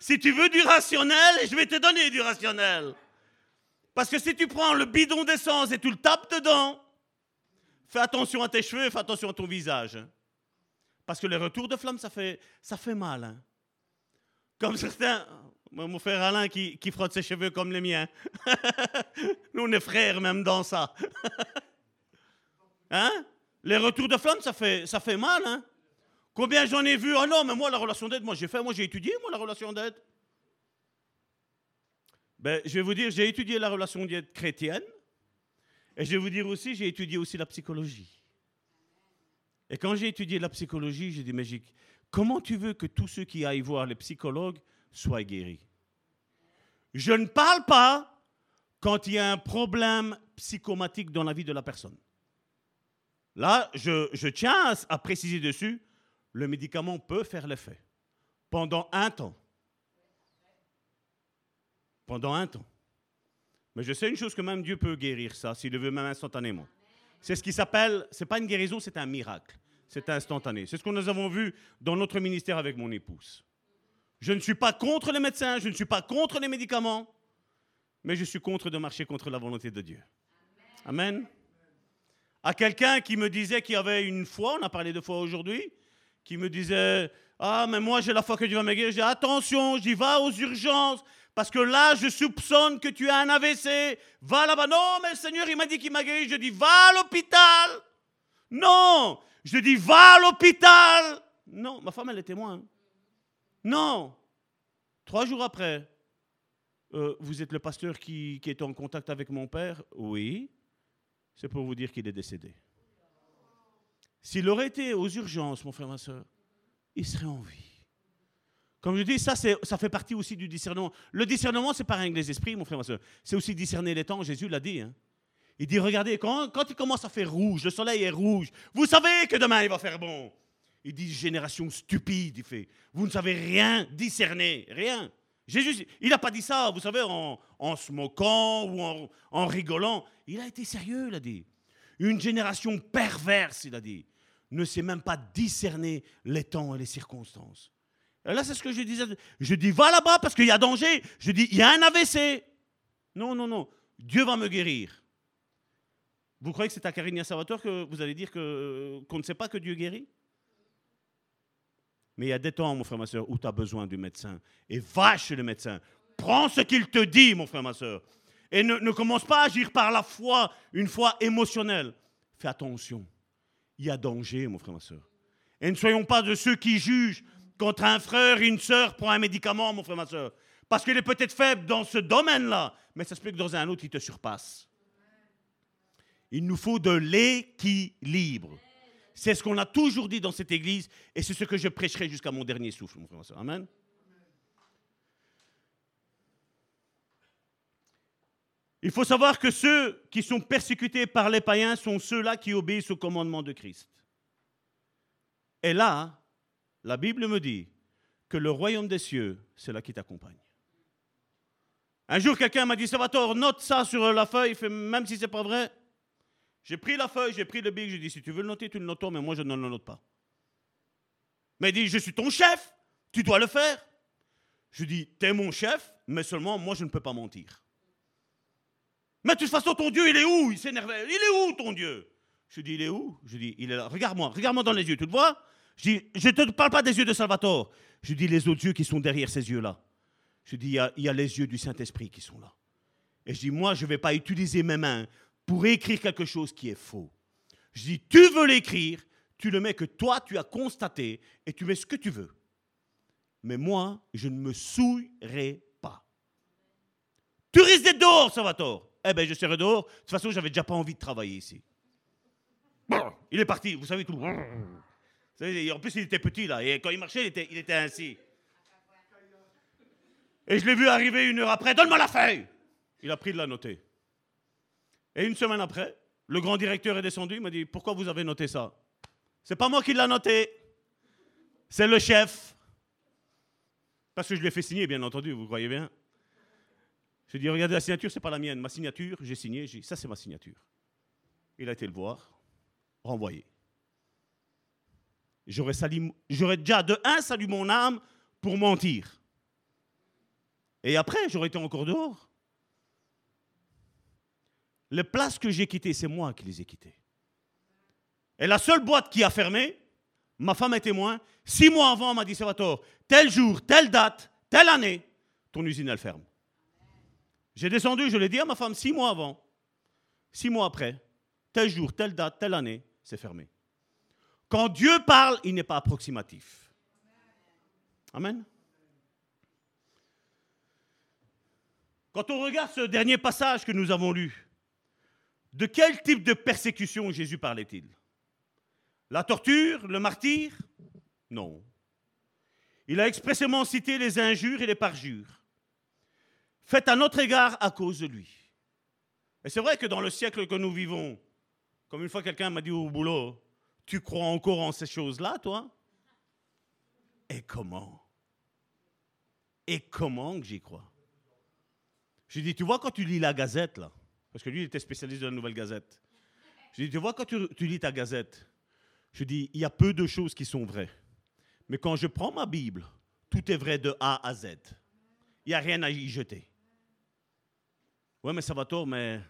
Si tu veux du rationnel, je vais te donner du rationnel. Parce que si tu prends le bidon d'essence et tu le tapes dedans, fais attention à tes cheveux, fais attention à ton visage. Hein. Parce que les retours de flamme, ça fait, ça fait mal. Hein. Comme certains, mon frère Alain qui, frotte ses cheveux comme les miens. Nous, on frères même dans ça. hein? Les retours de flamme, ça fait, ça fait mal. Hein Combien j'en ai vu? Ah non, mais moi, la relation d'aide, moi, j'ai fait, moi, j'ai étudié, moi, la relation d'aide. Ben, je vais vous dire, j'ai étudié la relation d'aide chrétienne. Et je vais vous dire aussi, j'ai étudié aussi la psychologie. Et quand j'ai étudié la psychologie, j'ai dit, mais comment tu veux que tous ceux qui aillent voir les psychologues soient guéris? Je ne parle pas quand il y a un problème psychomatique dans la vie de la personne. Là, je, je tiens à préciser dessus, le médicament peut faire l'effet pendant un temps pendant un temps. Mais je sais une chose que même Dieu peut guérir ça, s'il le veut même instantanément. C'est ce qui s'appelle, c'est pas une guérison, c'est un miracle. C'est instantané. C'est ce que nous avons vu dans notre ministère avec mon épouse. Je ne suis pas contre les médecins, je ne suis pas contre les médicaments, mais je suis contre de marcher contre la volonté de Dieu. Amen. À quelqu'un qui me disait qu'il avait une foi, on a parlé de foi aujourd'hui, qui me disait Ah, mais moi j'ai la foi que Dieu va me guérir. Dis Attention, j'y vais aux urgences. Parce que là, je soupçonne que tu as un AVC. Va là-bas. Non, mais le Seigneur, il m'a dit qu'il m'a guéri. Je dis, va à l'hôpital. Non. Je dis, va à l'hôpital. Non, ma femme, elle est témoin. Non. Trois jours après, euh, vous êtes le pasteur qui, qui est en contact avec mon père Oui. C'est pour vous dire qu'il est décédé. S'il aurait été aux urgences, mon frère, ma soeur, il serait en vie. Comme je dis, ça, ça fait partie aussi du discernement. Le discernement, c'est pas rien que les esprits, mon frère, ma soeur. C'est aussi discerner les temps. Jésus l'a dit. Hein. Il dit, regardez, quand, il commence à faire rouge, le soleil est rouge, vous savez que demain, il va faire bon. Il dit, génération stupide, il fait. Vous ne savez rien discerner, rien. Jésus, il n'a pas dit ça, vous savez, en, en se moquant ou en, en rigolant. Il a été sérieux, il a dit. Une génération perverse, il a dit, ne sait même pas discerner les temps et les circonstances. Là, c'est ce que je disais. Je dis, va là-bas parce qu'il y a danger. Je dis, il y a un AVC. Non, non, non. Dieu va me guérir. Vous croyez que c'est à Carinia Salvatore que vous allez dire que, qu'on ne sait pas que Dieu guérit? Mais il y a des temps, mon frère, ma soeur, où tu as besoin du médecin. Et va chez le médecin. Prends ce qu'il te dit, mon frère, ma soeur. Et ne, ne commence pas à agir par la foi, une foi émotionnelle. Fais attention. Il y a danger, mon frère, ma soeur. Et ne soyons pas de ceux qui jugent contre un frère, une sœur prend un médicament, mon frère, ma soeur. Parce qu'il est peut-être faible dans ce domaine-là, mais ça se peut que dans un autre, il te surpasse. Il nous faut de l'équilibre. C'est ce qu'on a toujours dit dans cette église et c'est ce que je prêcherai jusqu'à mon dernier souffle, mon frère, ma soeur. Amen. Il faut savoir que ceux qui sont persécutés par les païens sont ceux-là qui obéissent au commandement de Christ. Et là, la Bible me dit que le royaume des cieux, c'est là qui t'accompagne. Un jour, quelqu'un m'a dit, Salvatore, note ça sur la feuille, même si ce n'est pas vrai. J'ai pris la feuille, j'ai pris le bic, j'ai dit, si tu veux le noter, tu le notes, mais moi, je ne le note pas. Mais il dit, je suis ton chef, tu dois le faire. Je dis, tu es mon chef, mais seulement moi, je ne peux pas mentir. Mais de toute façon, ton Dieu, il est où? Il s'énervait. Il est où, ton Dieu? Je dis, il est où? Je dis, il est là. Regarde-moi, regarde-moi dans les yeux, tu le vois? Je ne te parle pas des yeux de Salvatore. Je dis les autres yeux qui sont derrière ces yeux-là. Je dis, il y, a, les yeux du Saint-Esprit qui sont là. Et je dis, moi, je ne vais pas utiliser mes mains pour écrire quelque chose qui est faux. Je dis, tu veux l'écrire, tu le mets que toi, tu as constaté, et tu mets ce que tu veux. Mais moi, je ne me souillerai pas. Tu risques d'être dehors, Salvatore. Eh ben, je serai dehors. De toute façon, j'avais déjà pas envie de travailler ici. Il est parti, vous savez tout. En plus, il était petit là, et quand il marchait, il était, il était ainsi. Et je l'ai vu arriver une heure après. Donne-moi la feuille. Il a pris de la noter. Et une semaine après, le grand directeur est descendu. Il m'a dit Pourquoi vous avez noté ça? C'est pas moi qui l'ai noté. C'est le chef. Parce que je lui ai fait signer, bien entendu, vous croyez bien. J'ai dit Regardez, la signature, c'est pas la mienne. Ma signature, j'ai signé. J'ai dit Ça, c'est ma signature. Il a été le voir, renvoyé. J'aurais, déjà de un salué mon âme pour mentir. Et après, j'aurais été encore dehors. Les places que j'ai quittées, c'est moi qui les ai quittées. Et la seule boîte qui a fermé, ma femme est témoin, six mois avant, m'a dit, Salvatore, tel jour, telle date, telle année, ton usine, elle ferme. J'ai descendu, je l'ai dit à ma femme six mois avant. Six mois après, tel jour, telle date, telle année, c'est fermé. Quand Dieu parle, il n'est pas approximatif. Amen. Quand on regarde ce dernier passage que nous avons lu, de quel type de persécution Jésus parlait-il? La torture, le martyr? Non. Il a expressément cité les injures et les parjures, faites à notre égard à cause de lui. Et c'est vrai que dans le siècle que nous vivons, comme une fois quelqu'un m'a dit au boulot, tu crois encore en ces choses-là, toi? Et comment? Et comment que j'y crois? J'ai dit, tu vois, quand tu lis la gazette, là, parce que lui, il était spécialiste de la nouvelle gazette. J'ai dit, tu vois, quand tu, lis ta gazette, je dis, il y a peu de choses qui sont vraies. Mais quand je prends ma Bible, tout est vrai de A à Z. Il n'y a rien à y jeter. Ouais, mais ça va tort, mais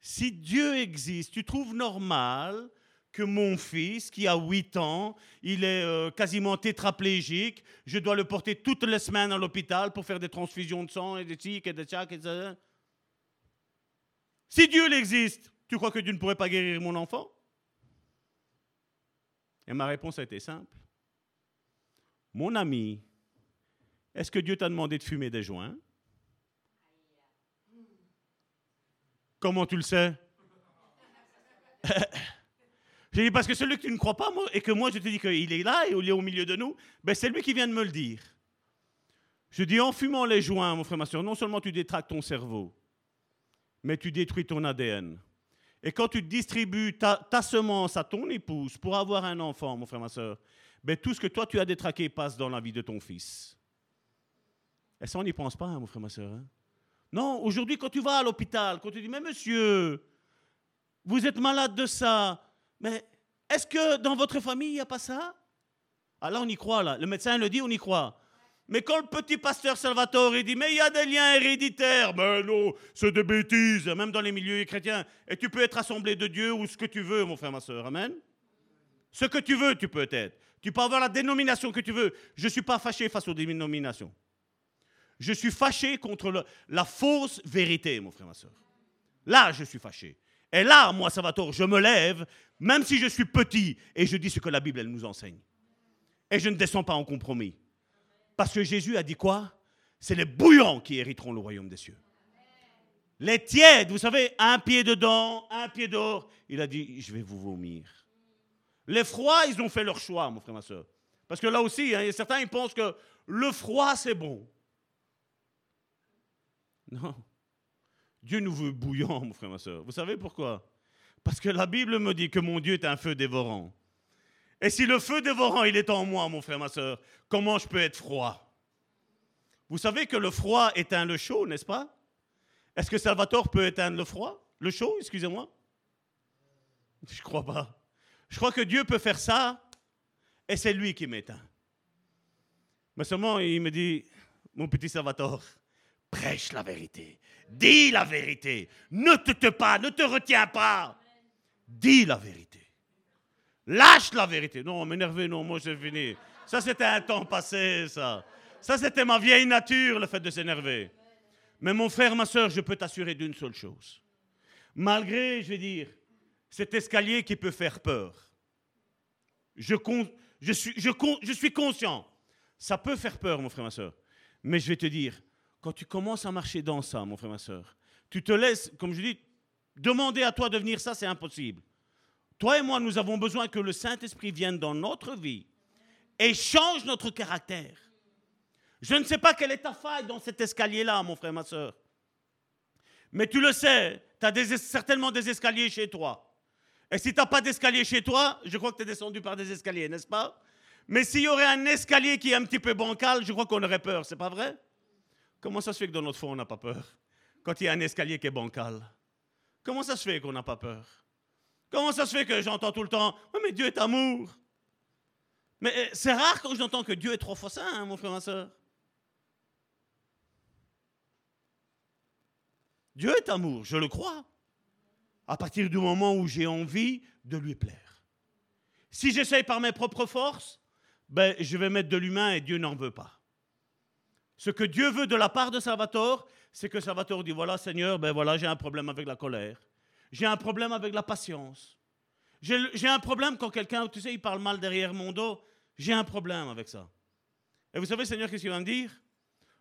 si Dieu existe, tu trouves normal que mon fils, qui a 8 ans, il est euh, quasiment tétraplégique, je dois le porter toutes les semaines à l'hôpital pour faire des transfusions de sang et des tics et des tchacs, etc. Si Dieu existe, tu crois que Dieu ne pourrait pas guérir mon enfant? Et ma réponse a été simple. Mon ami, est-ce que Dieu t'a demandé de fumer des joints? Comment tu le sais? J'ai dit, parce que celui que tu ne crois pas, et que moi je te dis qu'il est là et il est au milieu de nous, ben c'est lui qui vient de me le dire. Je dis, en fumant les joints, mon frère, ma soeur, non seulement tu détractes ton cerveau, mais tu détruis ton ADN. Et quand tu distribues ta, semence à ton épouse pour avoir un enfant, mon frère, ma soeur, ben tout ce que toi tu as détraqué passe dans la vie de ton fils. Et ça, on n'y pense pas, hein, mon frère, ma soeur. Hein. Non, aujourd'hui, quand tu vas à l'hôpital, quand tu dis, mais monsieur, vous êtes malade de ça, mais est-ce que dans votre famille, il n'y a pas ça? Ah là, on y croit, là. Le médecin le dit, on y croit. Mais quand le petit pasteur Salvatore dit, mais il y a des liens héréditaires, mais non, c'est des bêtises, même dans les milieux chrétiens. Et tu peux être assemblé de Dieu ou ce que tu veux, mon frère, ma soeur. Amen. Ce que tu veux, tu peux être. Tu peux avoir la dénomination que tu veux. Je ne suis pas fâché face aux dénominations. Je suis fâché contre la fausse vérité, mon frère, ma soeur. Là, je suis fâché. Et là, moi, Salvatore, je me lève, même si je suis petit, et je dis ce que la Bible, nous enseigne. Et je ne descends pas en compromis. Parce que Jésus a dit quoi? C'est les bouillants qui hériteront le royaume des cieux. Les tièdes, vous savez, un pied dedans, un pied dehors. Il a dit, je vais vous vomir. Les froids, ils ont fait leur choix, mon frère, ma soeur. Parce que là aussi, hein, certains, ils pensent que le froid, c'est bon. Non. Dieu nous veut bouillant, mon frère, ma soeur. Vous savez pourquoi? Parce que la Bible me dit que mon Dieu est un feu dévorant. Et si le feu dévorant, il est en moi, mon frère, ma soeur, comment je peux être froid? Vous savez que le froid éteint le chaud, n'est-ce pas? Est-ce que Salvatore peut éteindre le froid? Le chaud, excusez-moi? Je crois pas. Je crois que Dieu peut faire ça, et c'est lui qui m'éteint. Mais seulement, il me dit, mon petit Salvatore, prêche la vérité. Dis la vérité. Ne te tais pas, ne te retiens pas. Dis la vérité. Lâche la vérité. Non, m'énerver, non, moi c'est fini. Ça c'était un temps passé, ça. Ça c'était ma vieille nature, le fait de s'énerver. Mais mon frère, ma soeur, je peux t'assurer d'une seule chose. Malgré, je vais dire, cet escalier qui peut faire peur, je, suis, je suis conscient. Ça peut faire peur, mon frère, ma soeur. Mais je vais te dire, quand tu commences à marcher dans ça, mon frère, ma soeur, tu te laisses, comme je dis, demander à toi de venir ça, c'est impossible. Toi et moi, nous avons besoin que le Saint-Esprit vienne dans notre vie et change notre caractère. Je ne sais pas quelle est ta faille dans cet escalier-là, mon frère, ma soeur. Mais tu le sais, tu as certainement des escaliers chez toi. Et si tu n'as pas d'escalier chez toi, je crois que tu es descendu par des escaliers, n'est-ce pas? Mais s'il y aurait un escalier qui est un petit peu bancal, je crois qu'on aurait peur, c'est pas vrai? Comment ça se fait que dans notre fond, on n'a pas peur? Quand il y a un escalier qui est bancal. Comment ça se fait qu'on n'a pas peur? Comment ça se fait que j'entends tout le temps mais Dieu est amour Mais eh, c'est rare quand j'entends que Dieu est trop fois hein, mon frère, ma soeur. Dieu est amour, je le crois. À partir du moment où j'ai envie de lui plaire. Si j'essaye par mes propres forces, ben, je vais mettre de l'humain et Dieu n'en veut pas. Ce que Dieu veut de la part de Salvatore, c'est que Salvatore dit voilà Seigneur, ben voilà, j'ai un problème avec la colère. J'ai un problème avec la patience. J'ai un problème quand quelqu'un, tu sais, il parle mal derrière mon dos. J'ai un problème avec ça. Et vous savez, Seigneur, qu'est-ce qu'il va me dire?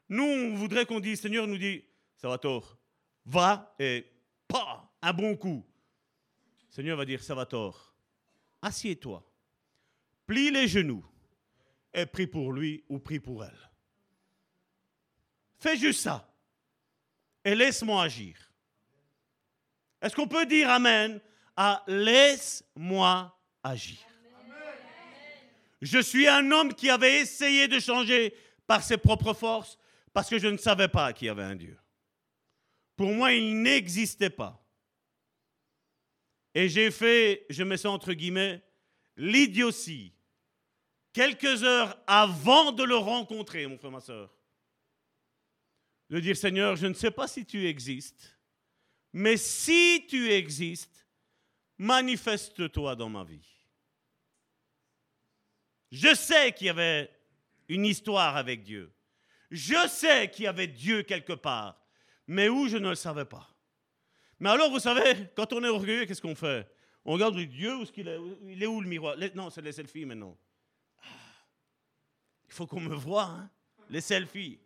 Nous, on voudrait qu'on dise, Seigneur nous dit, Salvatore, va et pas un bon coup. Seigneur va dire, Salvatore, assieds-toi, plie les genoux et prie pour lui ou prie pour elle. Fais juste ça et laisse-moi agir. Est-ce qu'on peut dire Amen à laisse-moi agir? Je suis un homme qui avait essayé de changer par ses propres forces parce que je ne savais pas qu'il y avait un Dieu. Pour moi, il n'existait pas. Et j'ai fait, je mets ça entre guillemets, l'idiotie, quelques heures avant de le rencontrer, mon frère, ma soeur, de dire Seigneur, je ne sais pas si tu existes, mais si tu existes, manifeste-toi dans ma vie. Je sais qu'il y avait une histoire avec Dieu. Je sais qu'il y avait Dieu quelque part mais où je ne le savais pas. Mais alors, vous savez, quand on est orgueilleux, qu'est-ce qu'on fait? On regarde Dieu, où est-ce qu'il est Il est où le miroir? Non, c'est les selfies maintenant. Ah, il faut qu'on me voie, hein les selfies.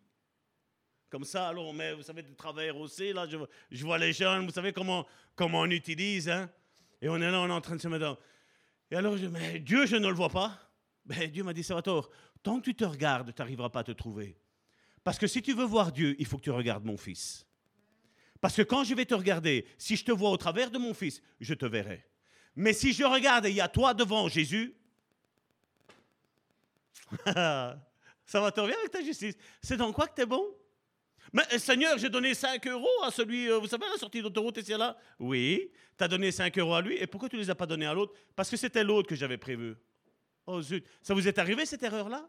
Comme ça, alors on vous savez, du travail aussi, là, je, vois les jeunes, vous savez comment, comment on utilise, hein Et on est là, on est en train de se mettre Et alors, je mais Dieu, je ne le vois pas. Ben, Dieu m'a dit, Salvatore, tant que tu te regardes, tu n'arriveras pas à te trouver. Parce que si tu veux voir Dieu, il faut que tu regardes mon fils. Parce que quand je vais te regarder, si je te vois au travers de mon fils, je te verrai. Mais si je regarde et il y a toi devant Jésus, ça va te revenir avec ta justice. C'est dans quoi que tu es bon? Mais euh, Seigneur, j'ai donné 5 euros à celui, euh, vous savez, la sortie d'autoroute, et c'est là. Oui, tu as donné 5 euros à lui. Et pourquoi tu ne les as pas donnés à l'autre? Parce que c'était l'autre que j'avais prévu. Oh zut, ça vous est arrivé cette erreur-là?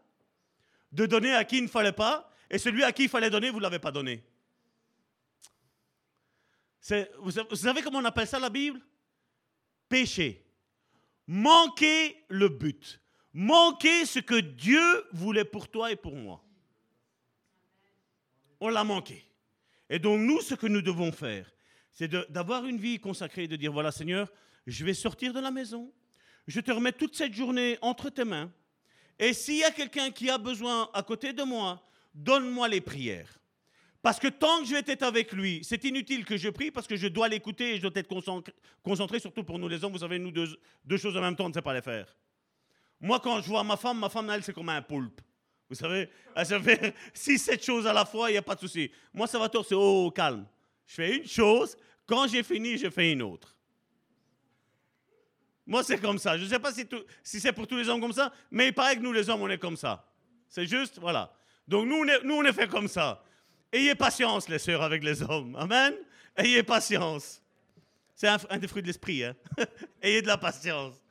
De donner à qui il ne fallait pas, et celui à qui il fallait donner, vous ne l'avez pas donné. Vous savez comment on appelle ça la Bible? Péché. Manquer le but. Manquer ce que Dieu voulait pour toi et pour moi. On l'a manqué. Et donc nous, ce que nous devons faire, c'est d'avoir une vie consacrée, de dire, voilà Seigneur, je vais sortir de la maison, je te remets toute cette journée entre tes mains, et s'il y a quelqu'un qui a besoin à côté de moi, donne-moi les prières. Parce que tant que je vais être avec lui, c'est inutile que je prie parce que je dois l'écouter et je dois être concentré, surtout pour nous les hommes. Vous savez, nous, deux, choses en même temps, on ne sait pas les faire. Moi, quand je vois ma femme, ma femme, elle, c'est comme un poulpe. Vous savez, elle se six, sept choses à la fois, il n'y a pas de souci. Moi, ça va tort, c'est oh, calme. Je fais une chose, quand j'ai fini, je fais une autre. Moi, c'est comme ça. Je ne sais pas si, c'est pour tous les hommes comme ça, mais il paraît que nous, les hommes, on est comme ça. C'est juste, voilà. Donc, nous, nous, on est fait comme ça. Ayez patience, les sœurs, avec les hommes. Amen. Ayez patience. C'est un, des fruits de l'esprit. Hein? Ayez de la patience.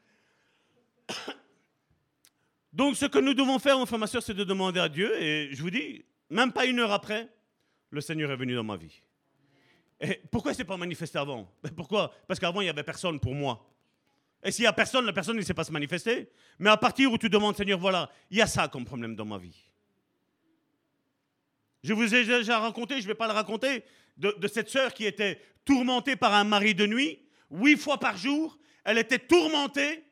Donc, ce que nous devons faire, mon frère, ma soeur, c'est de demander à Dieu. Et je vous dis, même pas une heure après, le Seigneur est venu dans ma vie. Et pourquoi il s'est pas manifesté avant? Ben, Pourquoi? Parce qu'avant, il n'y avait personne pour moi. Et s'il n'y a personne, la personne ne sait pas se manifester. Mais à partir où tu demandes, Seigneur, voilà, il y a ça comme problème dans ma vie. Je vous ai déjà raconté, je ne vais pas le raconter, de, cette sœur qui était tourmentée par un mari de nuit, huit fois par jour. Elle était tourmentée.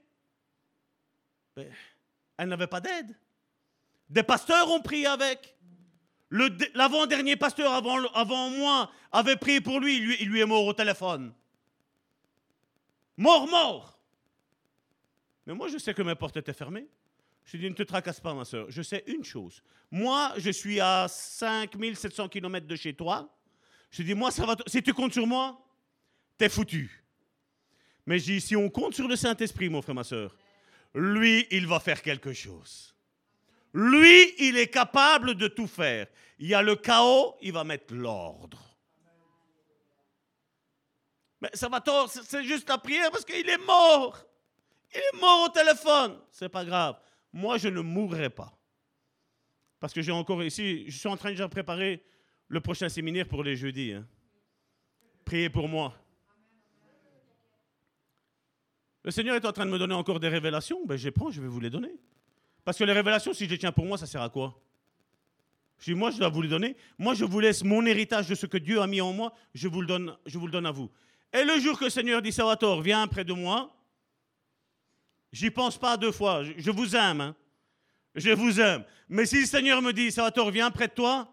Elle n'avait pas d'aide. Des pasteurs ont prié avec. L'avant-dernier pasteur avant, moi avait prié pour lui, il lui est mort au téléphone. Mort, mort. Mais moi, je sais que mes portes étaient fermées. Je lui ai ne te tracasse pas, ma soeur. Je sais une chose. Moi, je suis à 5700 km de chez toi. Je lui ai moi, ça va. Si tu comptes sur moi, t'es foutu. Mais si on compte sur le Saint-Esprit, mon frère, ma soeur, lui, il va faire quelque chose. Lui, il est capable de tout faire. Il y a le chaos, il va mettre l'ordre. Mais ça va tort, c'est juste la prière parce qu'il est mort. Il est mort au téléphone. C'est pas grave. Moi, je ne mourrai pas. Parce que j'ai encore ici, je suis en train de préparer le prochain séminaire pour les jeudis. Hein. Priez pour moi. Le Seigneur est en train de me donner encore des révélations. Ben, je les prends, je vais vous les donner. Parce que les révélations, si je tiens pour moi, ça sert à quoi? Je dis, moi, je dois vous les donner. Moi, je vous laisse mon héritage de ce que Dieu a mis en moi. Je vous le donne, je vous le donne à vous. Et le jour que le Seigneur dit, Salvatore, viens près de moi, j'y pense pas deux fois. Je, vous aime. Hein. Je vous aime. Mais si le Seigneur me dit, Salvatore, viens près de toi,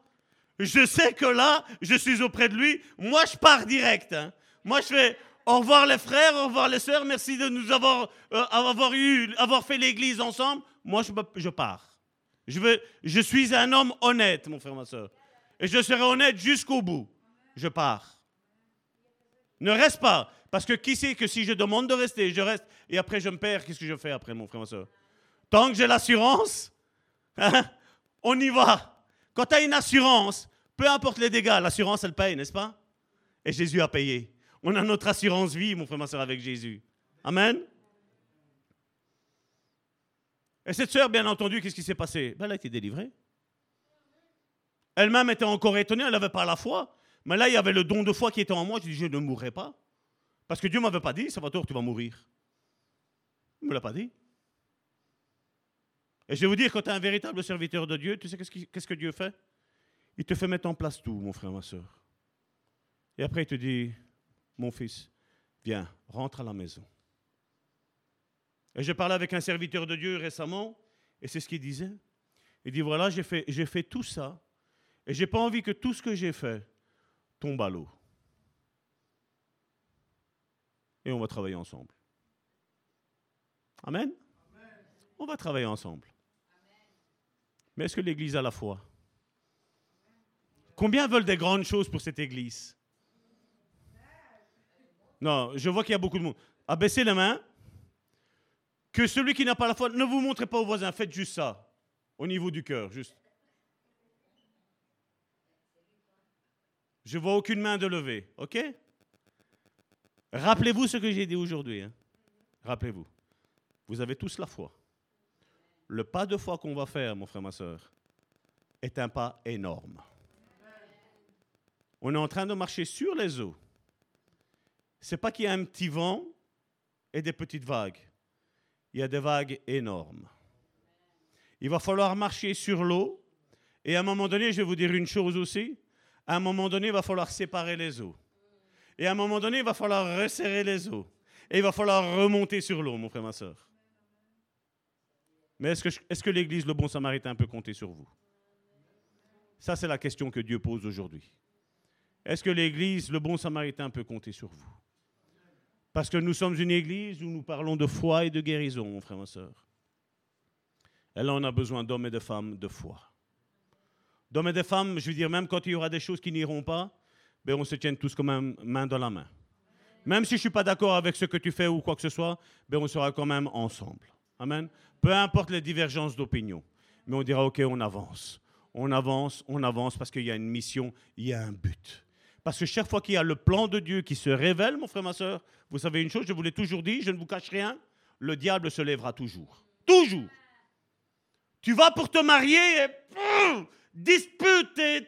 je sais que là, je suis auprès de lui. Moi, je pars direct. Hein. Moi, je fais au revoir les frères, au revoir les sœurs. Merci de nous avoir, euh, eu, avoir fait l'église ensemble. Moi, je, je pars. Je, veux, je suis un homme honnête, mon frère, ma soeur. Et je serai honnête jusqu'au bout. Je pars. Ne reste pas. Parce que qui sait que si je demande de rester, je reste et après je me perds, qu'est-ce que je fais après, mon frère, ma soeur Tant que j'ai l'assurance, hein, on y va. Quand tu as une assurance, peu importe les dégâts, l'assurance, elle paye, n'est-ce pas? Et Jésus a payé. On a notre assurance vie, mon frère, ma soeur, avec Jésus. Amen. Et cette soeur, bien entendu, qu'est-ce qui s'est passé? Ben, Elle a été délivrée. Elle-même était encore étonnée, elle n'avait pas la foi. Mais là, il y avait le don de foi qui était en moi. Je dis, je ne mourrai pas. Parce que Dieu ne m'avait pas dit, Salvatore, tu vas mourir. Il ne me l'a pas dit. Et je vais vous dire, quand tu es un véritable serviteur de Dieu, tu sais qu'est-ce, que Dieu fait? Il te fait mettre en place tout, mon frère, ma soeur. Et après, il te dit, mon fils, viens, rentre à la maison. Et j'ai parlé avec un serviteur de Dieu récemment, et c'est ce qu'il disait. Il dit, voilà, j'ai fait, j'ai fait tout ça, et j'ai pas envie que tout ce que j'ai fait tombe à l'eau. Et on va travailler ensemble. Amen? On va travailler ensemble. Mais est-ce que l'Église a la foi? Combien veulent des grandes choses pour cette Église? Non, je vois qu'il y a beaucoup de monde. Abaissez les mains. Que celui qui n'a pas la foi, ne vous montrez pas au voisin, faites juste ça, au niveau du cœur, juste. Je vois aucune main de levée, ok? Rappelez-vous ce que j'ai dit aujourd'hui. Hein. Rappelez-vous. Vous avez tous la foi. Le pas de foi qu'on va faire, mon frère, ma soeur, est un pas énorme. On est en train de marcher sur les eaux. C'est pas qu'il y a un petit vent et des petites vagues. Il y a des vagues énormes. Il va falloir marcher sur l'eau. Et à un moment donné, je vais vous dire une chose aussi à un moment donné, il va falloir séparer les eaux. Et à un moment donné, il va falloir resserrer les eaux. Et il va falloir remonter sur l'eau, mon frère, ma soeur. Mais est-ce que, l'Église, le bon samaritain, peut compter sur vous? Ça, c'est la question que Dieu pose aujourd'hui. Est-ce que l'Église, le bon samaritain, peut compter sur vous? Parce que nous sommes une Église où nous parlons de foi et de guérison, mon frère, ma soeur. Et là, on a besoin d'hommes et de femmes de foi d'hommes et de femmes, je veux dire, même quand il y aura des choses qui n'iront pas, ben on se tient tous comme même main dans la main. Même si je ne suis pas d'accord avec ce que tu fais ou quoi que ce soit, ben on sera quand même ensemble. Amen. Peu importe les divergences d'opinion, mais on dira, OK, on avance. On avance, on avance parce qu'il y a une mission, il y a un but. Parce que chaque fois qu'il y a le plan de Dieu qui se révèle, mon frère, ma soeur, vous savez une chose, je vous l'ai toujours dit, je ne vous cache rien, le diable se lèvera toujours. Toujours. Tu vas pour te marier et dispute et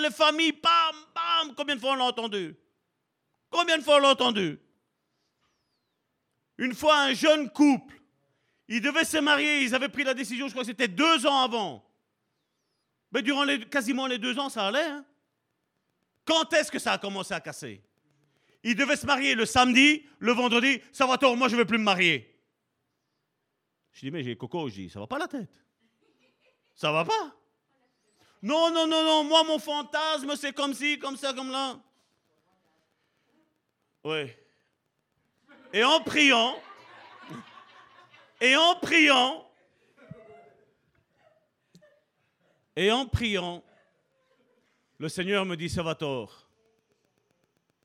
les familles, bam, bam. Combien de fois on l'a entendu? Combien de fois on l'a entendu? Une fois, un jeune couple, ils devaient se marier, ils avaient pris la décision, je crois que c'était deux ans avant. Mais durant quasiment les deux ans, ça allait. Hein Quand est-ce que ça a commencé à casser? Ils devaient se marier le samedi, le vendredi, ça va tort, moi je ne veux plus me marier. Je dis, mais j'ai coco, je dis, ça va pas la tête. Ça va pas? Non, non, non, non, moi, mon fantasme, c'est comme ci, comme ça, comme là. Oui. Et en priant, et en priant, et en priant, le Seigneur me dit, Salvatore,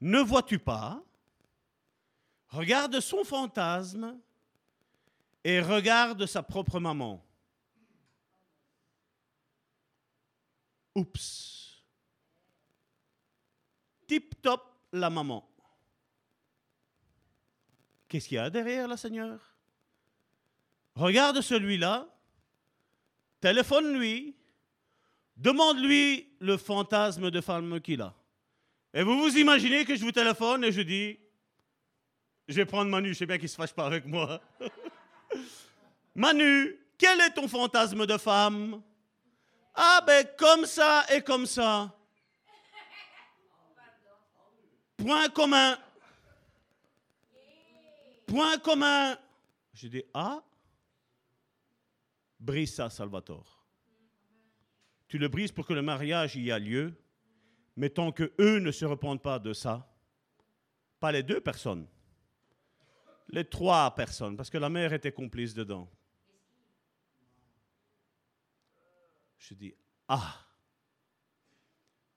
ne vois-tu pas? Regarde son fantasme et regarde sa propre maman. Oups. Tip top la maman. Qu'est-ce qu'il y a derrière la Seigneur? Regarde celui-là, téléphone-lui, demande-lui le fantasme de femme qu'il a. Et vous vous imaginez que je vous téléphone et je dis, je vais prendre Manu, je sais bien qu'il ne se fâche pas avec moi. Manu, quel est ton fantasme de femme? Ah ben comme ça et comme ça. Point commun. Point commun. Je dis, ah, brise ça, Salvatore. Tu le brises pour que le mariage y a lieu, mais tant que eux ne se repentent pas de ça, pas les deux personnes, les trois personnes, parce que la mère était complice dedans. Je dis, ah,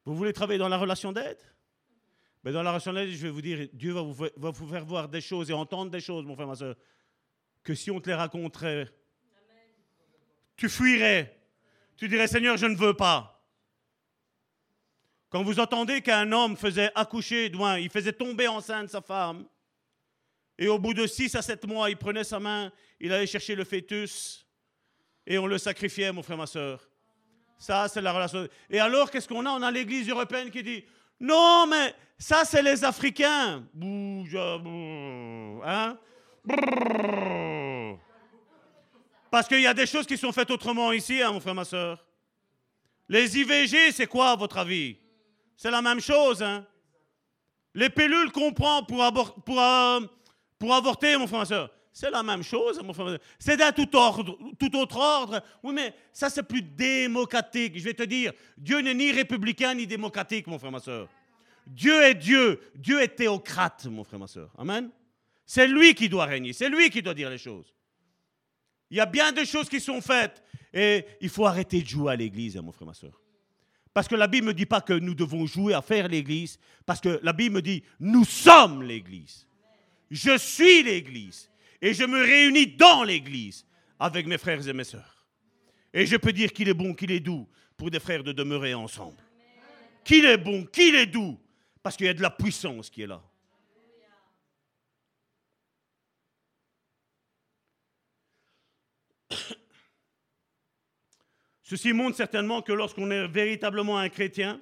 vous voulez travailler dans la relation d'aide? Mais dans la relation d'aide, je vais vous dire, Dieu va vous, va vous, faire voir des choses et entendre des choses, mon frère, ma soeur, que si on te les raconterait, tu fuirais. Tu dirais, Seigneur, je ne veux pas. Quand vous entendez qu'un homme faisait accoucher, il faisait tomber enceinte sa femme, et au bout de 6 à 7 mois, il prenait sa main, il allait chercher le fœtus, et on le sacrifiait, mon frère, ma soeur. Ça, c'est la relation. Et alors, qu'est-ce qu'on a? On a l'Église européenne qui dit Non, mais ça, c'est les Africains. Hein? Parce qu'il y a des choses qui sont faites autrement ici, hein, mon frère, ma soeur. Les IVG, c'est quoi, à votre avis? C'est la même chose. Hein? Les pilules qu'on prend pour, pour, euh, pour avorter, mon frère, ma soeur. C'est la même chose, mon frère. C'est d'un tout, tout autre ordre. Oui, mais ça, c'est plus démocratique. Je vais te dire, Dieu n'est ni républicain ni démocratique, mon frère, ma soeur. Dieu est Dieu. Dieu est théocrate, mon frère, ma soeur. Amen? C'est lui qui doit régner. C'est lui qui doit dire les choses. Il y a bien des choses qui sont faites. Et il faut arrêter de jouer à l'église, mon frère, ma soeur. Parce que la Bible ne dit pas que nous devons jouer à faire l'église. Parce que la Bible me dit, nous sommes l'église. Je suis l'église et je me réunis dans l'Église avec mes frères et mes sœurs. Et je peux dire qu'il est bon, qu'il est doux pour des frères de demeurer ensemble. Qu'il est bon, qu'il est doux, parce qu'il y a de la puissance qui est là. Ceci montre certainement que lorsqu'on est véritablement un chrétien,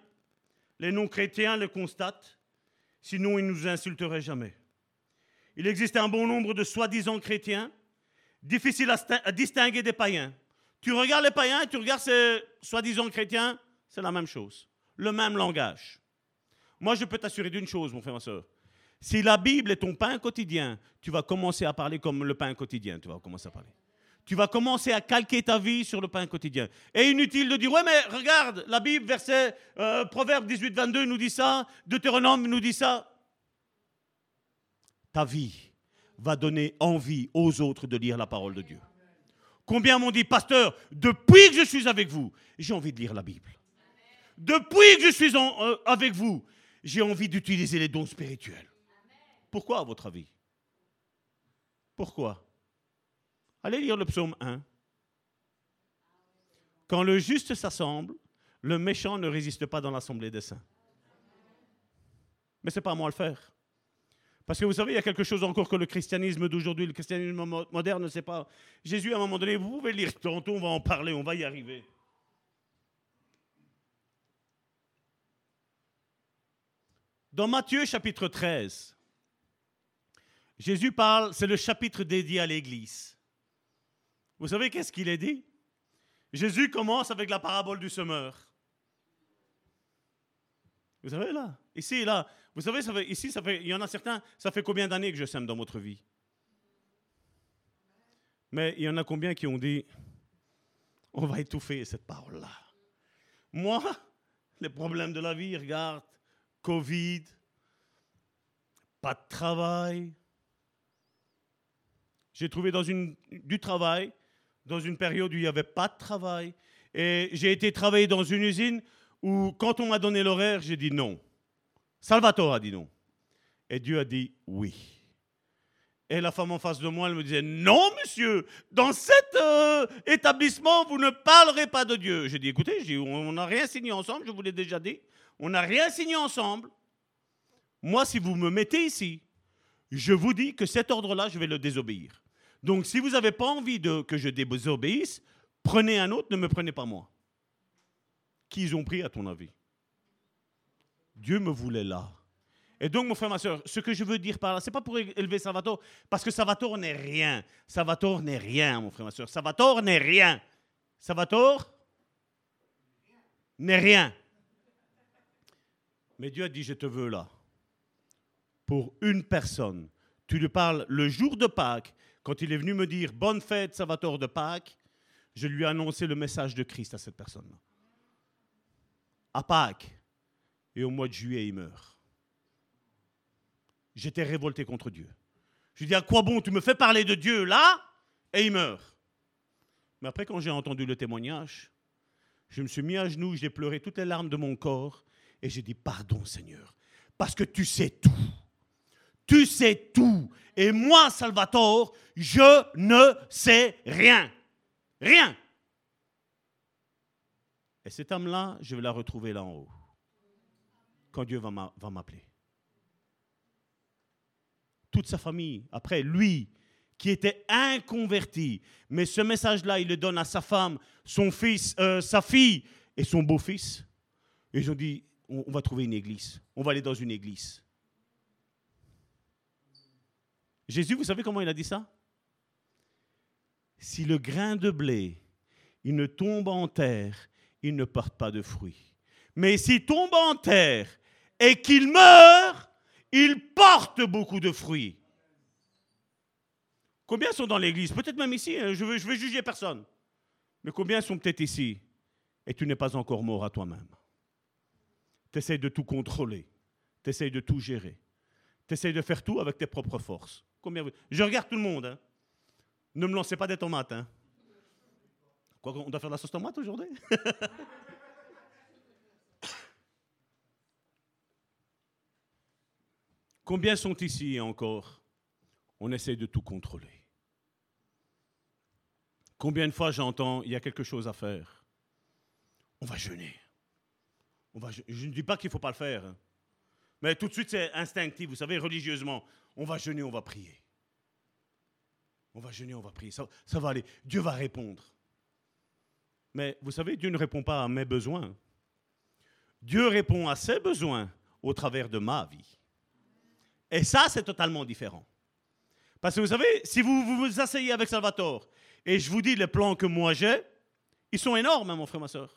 les non-chrétiens le constatent, sinon ils ne nous insulteraient jamais. Il existe un bon nombre de soi-disant chrétiens, difficiles à, distinguer des païens. Tu regardes les païens tu regardes ces soi-disant chrétiens, c'est la même chose, le même langage. Moi, je peux t'assurer d'une chose, mon frère, ma soeur. Si la Bible est ton pain quotidien, tu vas commencer à parler comme le pain quotidien. Tu vas commencer à parler. Tu vas commencer à calquer ta vie sur le pain quotidien. Et inutile de dire, ouais, mais regarde, la Bible, verset euh, Proverbe 18, 22 nous dit ça, Deutéronome nous dit ça ta vie va donner envie aux autres de lire la parole de Dieu. Combien m'ont dit, pasteur, depuis que je suis avec vous, j'ai envie de lire la Bible. Depuis que je suis euh, avec vous, j'ai envie d'utiliser les dons spirituels. Pourquoi, à votre avis? Pourquoi? Allez lire le psaume 1. Quand le juste s'assemble, le méchant ne résiste pas dans l'assemblée des saints. Mais ce n'est pas à moi de le faire. Parce que vous savez, il y a quelque chose encore que le christianisme d'aujourd'hui, le christianisme moderne ne sait pas. Jésus, à un moment donné, vous pouvez lire tantôt, on va en parler, on va y arriver. Dans Matthieu chapitre 13, Jésus parle, c'est le chapitre dédié à l'Église. Vous savez qu'est-ce qu'il est dit? Jésus commence avec la parabole du semeur. Vous savez là? Ici, là, vous savez, ça fait, ici, ça fait, il y en a certains, ça fait combien d'années que je sème dans votre vie? Mais il y en a combien qui ont dit, on va étouffer cette parole-là? Moi, les problèmes de la vie, regarde, Covid, pas de travail. J'ai trouvé dans une, du travail dans une période où il n'y avait pas de travail. Et j'ai été travailler dans une usine où, quand on m'a donné l'horaire, j'ai dit non. Salvatore a dit non. Et Dieu a dit oui. Et la femme en face de moi, elle me disait, non, monsieur, dans cet euh, établissement, vous ne parlerez pas de Dieu. J'ai dit, écoutez, on n'a rien signé ensemble, je vous l'ai déjà dit. On n'a rien signé ensemble. Moi, si vous me mettez ici, je vous dis que cet ordre-là, je vais le désobéir. Donc, si vous n'avez pas envie que je désobéisse, prenez un autre, ne me prenez pas moi. Qui ils ont pris, à ton avis? Dieu me voulait là. Et donc, mon frère, ma soeur, ce que je veux dire par là, ce n'est pas pour élever Salvatore, parce que Salvatore n'est rien. Salvatore n'est rien, mon frère, ma soeur. Salvatore n'est rien. Salvatore n'est rien. Mais Dieu a dit, je te veux là. Pour une personne. Tu lui parles le jour de Pâques, quand il est venu me dire, bonne fête, Salvatore de Pâques, je lui ai annoncé le message de Christ à cette personne-là. À Pâques. Et au mois de juillet, il meurt j'étais révolté contre Dieu. Je lui dis, à quoi bon Tu me fais parler de Dieu là? Et il meurt. Mais après, quand j'ai entendu le témoignage, je me suis mis à genoux, j'ai pleuré toutes les larmes de mon corps et j'ai dit, pardon Seigneur, parce que tu sais tout. Tu sais tout. Et moi, Salvatore, je ne sais rien. Rien. Et cette âme-là, je vais la retrouver là en haut, quand Dieu va m'appeler toute sa famille. Après, lui, qui était inconverti, mais ce message-là, il le donne à sa femme, son fils, euh, sa fille et son beau-fils. Ils ont dit, on va trouver une église. On va aller dans une église. Jésus, vous savez comment il a dit ça? Si le grain de blé, il ne tombe en terre, il ne porte pas de fruits. Mais s'il tombe en terre et qu'il meurt, il porte beaucoup de fruits. Combien sont dans l'église? Peut-être même ici, hein, je veux, je veux juger personne. Mais combien sont peut-être ici et tu n'es pas encore mort à toi-même? Tu essaies de tout contrôler, tu essaies de tout gérer, tu essaies de faire tout avec tes propres forces. Je regarde tout le monde. Hein. Ne me lancez pas des tomates. Hein. Quoi, on doit faire de la sauce tomate aujourd'hui? Combien sont ici encore? On essaie de tout contrôler. Combien de fois j'entends, il y a quelque chose à faire? On va jeûner. On va, je ne dis pas qu'il ne faut pas le faire. Hein. Mais tout de suite, c'est instinctif, vous savez, religieusement. On va jeûner, on va prier. On va jeûner, on va prier. Ça, ça va aller. Dieu va répondre. Mais vous savez, Dieu ne répond pas à mes besoins. Dieu répond à ses besoins au travers de ma vie. Et ça, c'est totalement différent. Parce que vous savez, si vous vous, asseyez avec Salvatore et je vous dis les plans que moi j'ai, ils sont énormes, hein, mon frère, ma soeur.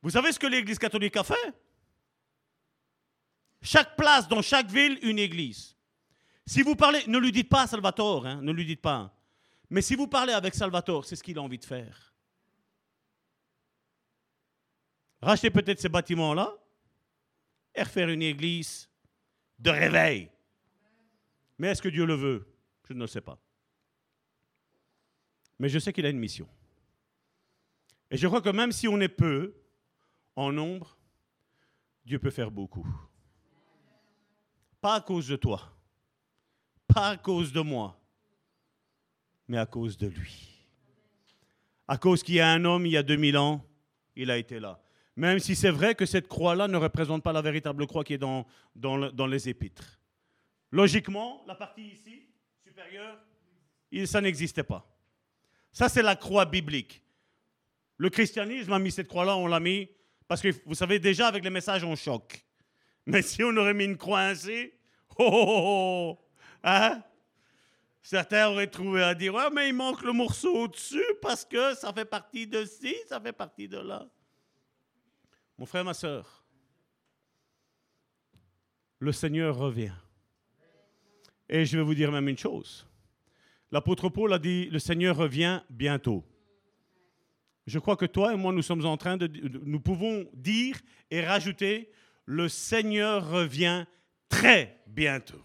Vous savez ce que l'Église catholique a fait? Chaque place dans chaque ville, une église. Si vous parlez, ne lui dites pas Salvatore, hein, ne lui dites pas. Mais si vous parlez avec Salvatore, c'est ce qu'il a envie de faire. Racheter peut-être ces bâtiments-là et refaire une église de réveil. Mais est-ce que Dieu le veut? Je ne le sais pas. Mais je sais qu'il a une mission. Et je crois que même si on est peu en nombre, Dieu peut faire beaucoup. Pas à cause de toi, pas à cause de moi, mais à cause de lui. À cause qu'il y a un homme, il y a 2000 ans, il a été là. Même si c'est vrai que cette croix-là ne représente pas la véritable croix qui est dans, les épîtres. Logiquement, la partie ici, supérieure, ça n'existait pas. Ça, c'est la croix biblique. Le christianisme a mis cette croix-là, on l'a mis, parce que vous savez, déjà avec les messages, on choque. Mais si on aurait mis une croix ainsi, oh, oh, oh, oh hein? Certains auraient trouvé à dire, ouais, mais il manque le morceau au-dessus parce que ça fait partie de ci, ça fait partie de là. Mon frère, ma soeur, le Seigneur revient. Et je vais vous dire même une chose. L'apôtre Paul a dit, le Seigneur revient bientôt. je crois que toi et moi, nous sommes en train de, nous pouvons dire et rajouter, le Seigneur revient très bientôt.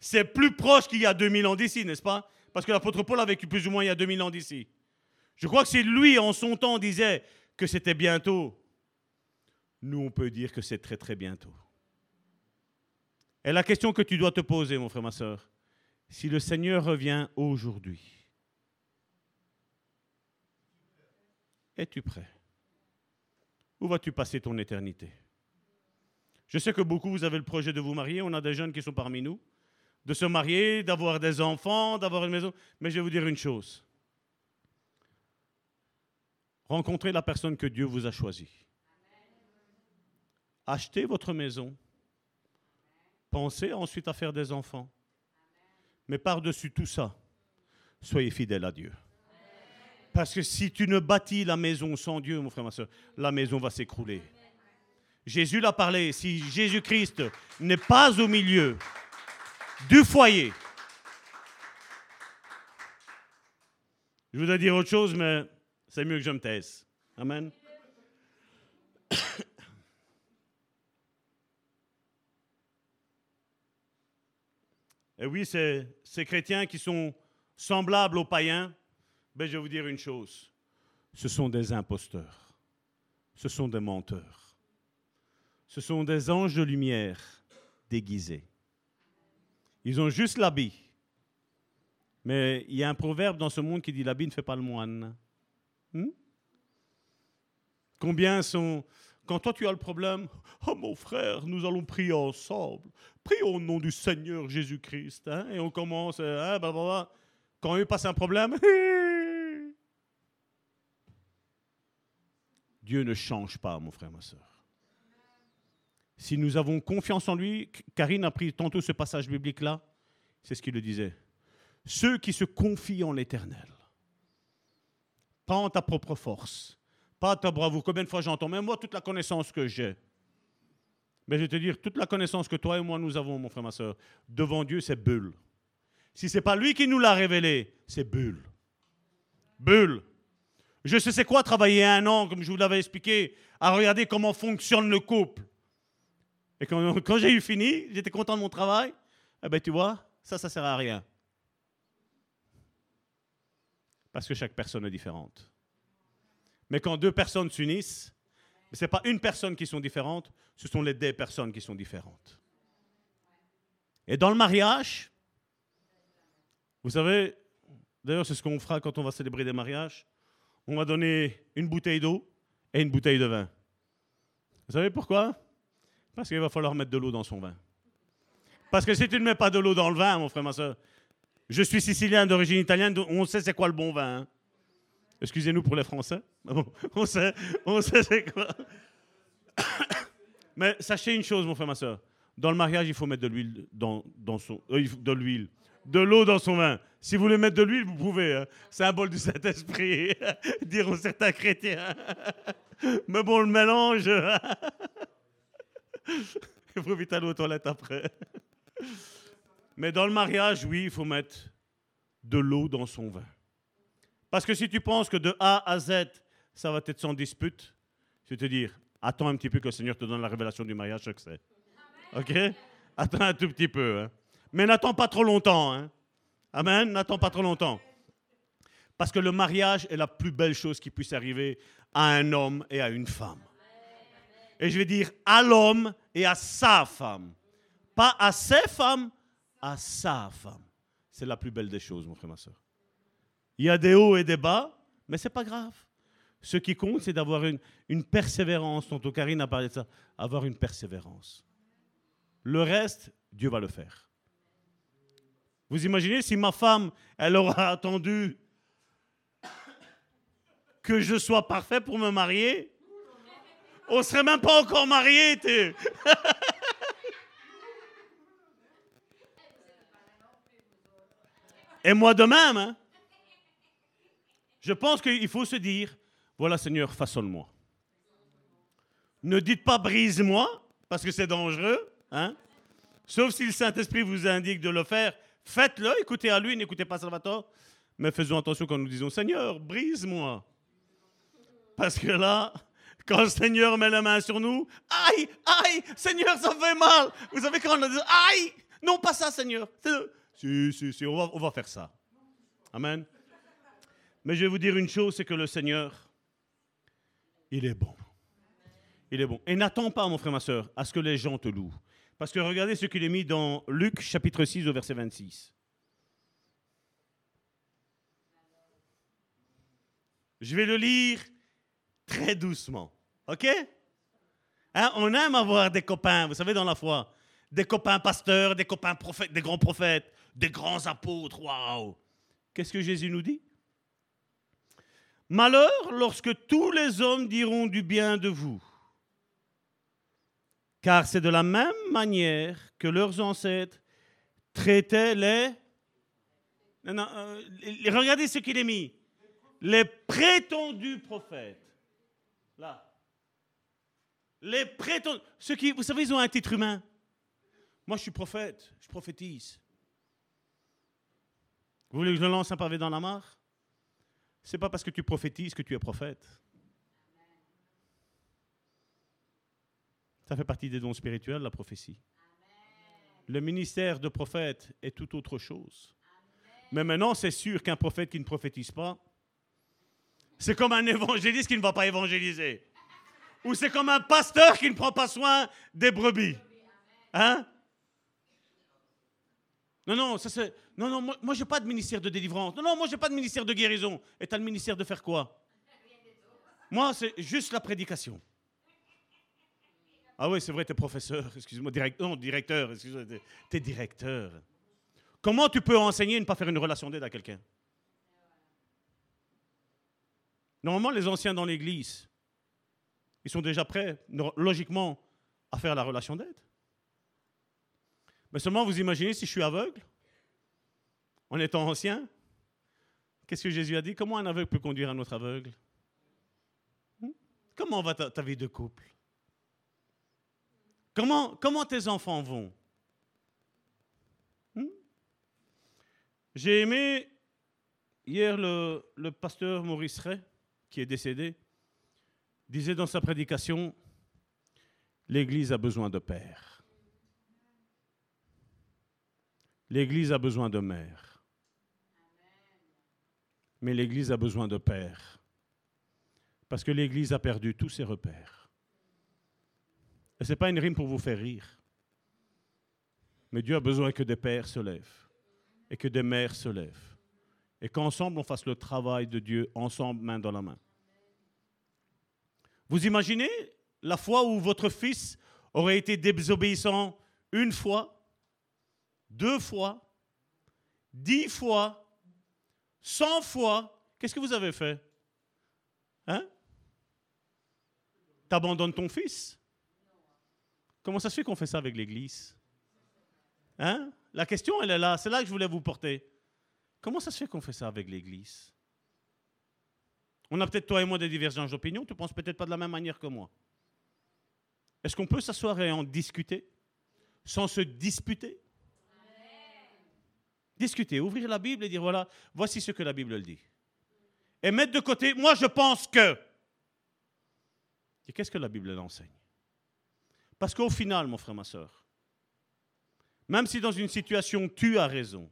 C'est plus proche qu'il y a 2000 ans d'ici, n'est-ce pas? Parce que l'apôtre Paul a vécu plus ou moins il y a 2000 ans d'ici. Je crois que si lui, en son temps, disait que c'était bientôt, nous, on peut dire que c'est très très bientôt. Et la question que tu dois te poser, mon frère, ma soeur, si le Seigneur revient aujourd'hui, es-tu prêt? Où vas-tu passer ton éternité? Je sais que beaucoup, vous avez le projet de vous marier, on a des jeunes qui sont parmi nous, de se marier, d'avoir des enfants, d'avoir une maison, mais je vais vous dire une chose. Rencontrez la personne que Dieu vous a choisie. Achetez votre maison. Pensez ensuite à faire des enfants. Mais par-dessus tout ça, soyez fidèles à Dieu. Parce que si tu ne bâtis la maison sans Dieu, mon frère, ma soeur, la maison va s'écrouler. Jésus l'a parlé, si Jésus-Christ n'est pas au milieu du foyer, je voudrais dire autre chose, mais c'est mieux que je me taise. Amen. Et oui, ces, chrétiens qui sont semblables aux païens, ben, je vais vous dire une chose. Ce sont des imposteurs. Ce sont des menteurs. Ce sont des anges de lumière déguisés. Ils ont juste l'habit. Mais il y a un proverbe dans ce monde qui dit l'habit ne fait pas le moine. Hmm? Combien sont... Quand toi tu as le problème, oh mon frère, nous allons prier ensemble. Prions au nom du Seigneur Jésus-Christ. Hein? Et on commence, hein, quand il passe un problème, Dieu ne change pas, mon frère, ma soeur. Si nous avons confiance en lui, Karine a pris tantôt ce passage biblique-là, c'est ce qu'il le disait. Ceux qui se confient en l'éternel pas en ta propre force, pas ta bravoure. Combien de fois j'entends, même moi, toute la connaissance que j'ai. Mais je vais te dire, toute la connaissance que toi et moi nous avons, mon frère, ma soeur, devant Dieu, c'est bulle. Si ce n'est pas lui qui nous l'a révélé, c'est bulle. Bulle. Je sais c'est quoi travailler un an, comme je vous l'avais expliqué, à regarder comment fonctionne le couple. Et quand, j'ai eu fini, j'étais content de mon travail. Eh bien, tu vois, ça, ça sert à rien. Parce que chaque personne est différente. Mais quand deux personnes s'unissent, ce n'est pas une personne qui sont différentes, ce sont les deux personnes qui sont différentes. Et dans le mariage, vous savez, d'ailleurs c'est ce qu'on fera quand on va célébrer des mariages, on va donner une bouteille d'eau et une bouteille de vin. Vous savez pourquoi? Parce qu'il va falloir mettre de l'eau dans son vin. Parce que si tu ne mets pas de l'eau dans le vin, mon frère, ma soeur, je suis sicilien d'origine italienne, on sait c'est quoi le bon vin. Hein. Excusez-nous pour les Français. on sait, on sait c'est quoi. Mais sachez une chose, mon frère, ma soeur. Dans le mariage, il faut mettre de l'huile dans, son, euh, de l'huile, de l'eau dans son vin. Si vous voulez mettre de l'huile, vous pouvez. Hein. Du Saint-Esprit, diront certains chrétiens. Mais bon, le mélange. Il faut vite aller aux toilettes après. Mais dans le mariage, oui, il faut mettre de l'eau dans son vin. Parce que si tu penses que de A à Z, ça va être sans dispute, je vais te dire, attends un petit peu que le Seigneur te donne la révélation du mariage, que c'est. OK? Attends un tout petit peu. Hein. Mais n'attends pas trop longtemps. Hein. Amen? N'attends pas trop longtemps. Parce que le mariage est la plus belle chose qui puisse arriver à un homme et à une femme. Et je vais dire à l'homme et à sa femme. Pas à ses femmes, à sa femme. C'est la plus belle des choses, mon frère, ma soeur. Il y a des hauts et des bas, mais ce n'est pas grave. Ce qui compte, c'est d'avoir une, une, persévérance. Tantôt Karine a parlé de ça. Avoir une persévérance. Le reste, Dieu va le faire. Vous imaginez si ma femme, elle aura attendu que je sois parfait pour me marier? On serait même pas encore mariés. Et moi de même. Hein. Je pense qu'il faut se dire, voilà Seigneur, façonne-moi. Ne dites pas brise-moi, parce que c'est dangereux. Hein. Sauf si le Saint-Esprit vous indique de le faire, faites-le, écoutez à lui, n'écoutez pas Salvatore. Mais faisons attention quand nous disons, Seigneur, brise-moi. Parce que là, quand le Seigneur met la main sur nous, aïe, aïe, Seigneur, ça fait mal. Vous savez quand on a dit, aïe, non pas ça, Seigneur. Si, si, si, on va, faire ça. Amen. Mais je vais vous dire une chose, c'est que le Seigneur, il est bon. Il est bon. Et n'attends pas, mon frère, ma soeur, à ce que les gens te louent. Parce que regardez ce qu'il est mis dans Luc chapitre 6 au verset 26. Je vais le lire très doucement. OK? Hein, On aime avoir des copains, vous savez, dans la foi. Des copains pasteurs, des copains prophètes, des grands prophètes, des grands apôtres. Waouh Qu'est-ce que Jésus nous dit? Malheur lorsque tous les hommes diront du bien de vous. Car c'est de la même manière que leurs ancêtres traitaient les... Non, euh, regardez ce qu'il est mis les prétendus prophètes. Là. Les prétendus. Ceux qui, vous savez, ils ont un titre humain. Moi, je suis prophète, je prophétise. Vous voulez que je lance un pavé dans la mare? C'est pas parce que tu prophétises que tu es prophète. Ça fait partie des dons spirituels, la prophétie. Le ministère de prophète est tout autre chose. Mais maintenant, c'est sûr qu'un prophète qui ne prophétise pas, c'est comme un évangéliste qui ne va pas évangéliser. Ou c'est comme un pasteur qui ne prend pas soin des brebis. Hein? Non, non, ça c'est. Non, non, moi, moi j'ai pas de ministère de délivrance. Non, non, moi j'ai pas de ministère de guérison. Et tu as le ministère de faire quoi? Moi, c'est juste la prédication. Ah oui, c'est vrai, tu es professeur, excuse-moi, directeur, non, directeur, excuse-moi, tu es directeur. Comment tu peux enseigner et ne pas faire une relation d'aide à quelqu'un? Normalement, les anciens dans l'Église, ils sont déjà prêts, logiquement, à faire la relation d'aide. Mais seulement, vous imaginez si je suis aveugle, en étant ancien, qu'est-ce que Jésus a dit? Comment un aveugle peut conduire un autre aveugle? Hmm? Comment va ta, vie de couple? Comment, comment tes enfants vont? Hmm? J'ai aimé hier le, le pasteur Maurice Ray qui est décédé, disait dans sa prédication, l'Église a besoin de pères. L'Église a besoin de mères. Mais l'Église a besoin de pères. Parce que l'Église a perdu tous ses repères. Et ce n'est pas une rime pour vous faire rire. Mais Dieu a besoin que des pères se lèvent et que des mères se lèvent et qu'ensemble on fasse le travail de Dieu, ensemble, main dans la main. Vous imaginez la fois où votre fils aurait été désobéissant une fois, deux fois, dix fois, cent fois? Qu'est-ce que vous avez fait? Hein? T'abandonnes ton fils? Comment ça se fait qu'on fait ça avec l'Église? Hein? La question, elle est là. C'est là que je voulais vous porter. Comment ça se fait qu'on fait ça avec l'Église? On a peut-être toi et moi des divergences d'opinion, tu penses peut-être pas de la même manière que moi. Est-ce qu'on peut s'asseoir et en discuter sans se disputer? Discuter, ouvrir la Bible et dire voilà, voici ce que la Bible dit. Et mettre de côté, moi je pense que. Et qu'est-ce que la Bible enseigne? Parce qu'au final, mon frère, ma soeur, même si dans une situation tu as raison,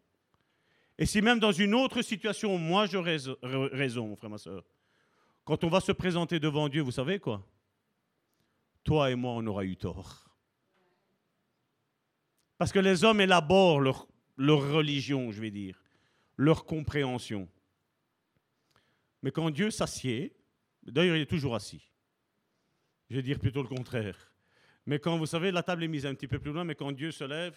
et si même dans une autre situation, moi j'aurais raison, mon frère, ma soeur, quand on va se présenter devant Dieu, vous savez quoi? Toi et moi, on aura eu tort. Parce que les hommes élaborent leur, religion, je vais dire, leur compréhension. Mais quand Dieu s'assied, d'ailleurs il est toujours assis, je vais dire plutôt le contraire. Mais quand vous savez, la table est mise un petit peu plus loin, mais quand Dieu se lève,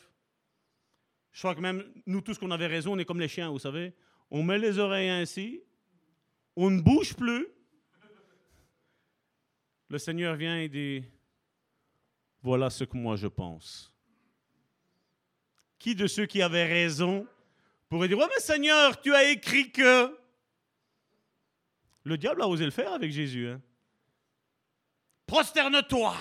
je crois que même nous tous qu'on avait raison, on est comme les chiens, vous savez. On met les oreilles ainsi, on ne bouge plus. Le Seigneur vient et dit, voilà ce que moi je pense. Qui de ceux qui avaient raison pourrait dire, ouais mais Seigneur, tu as écrit que... Le diable a osé le faire avec Jésus. Hein. Prosterne-toi.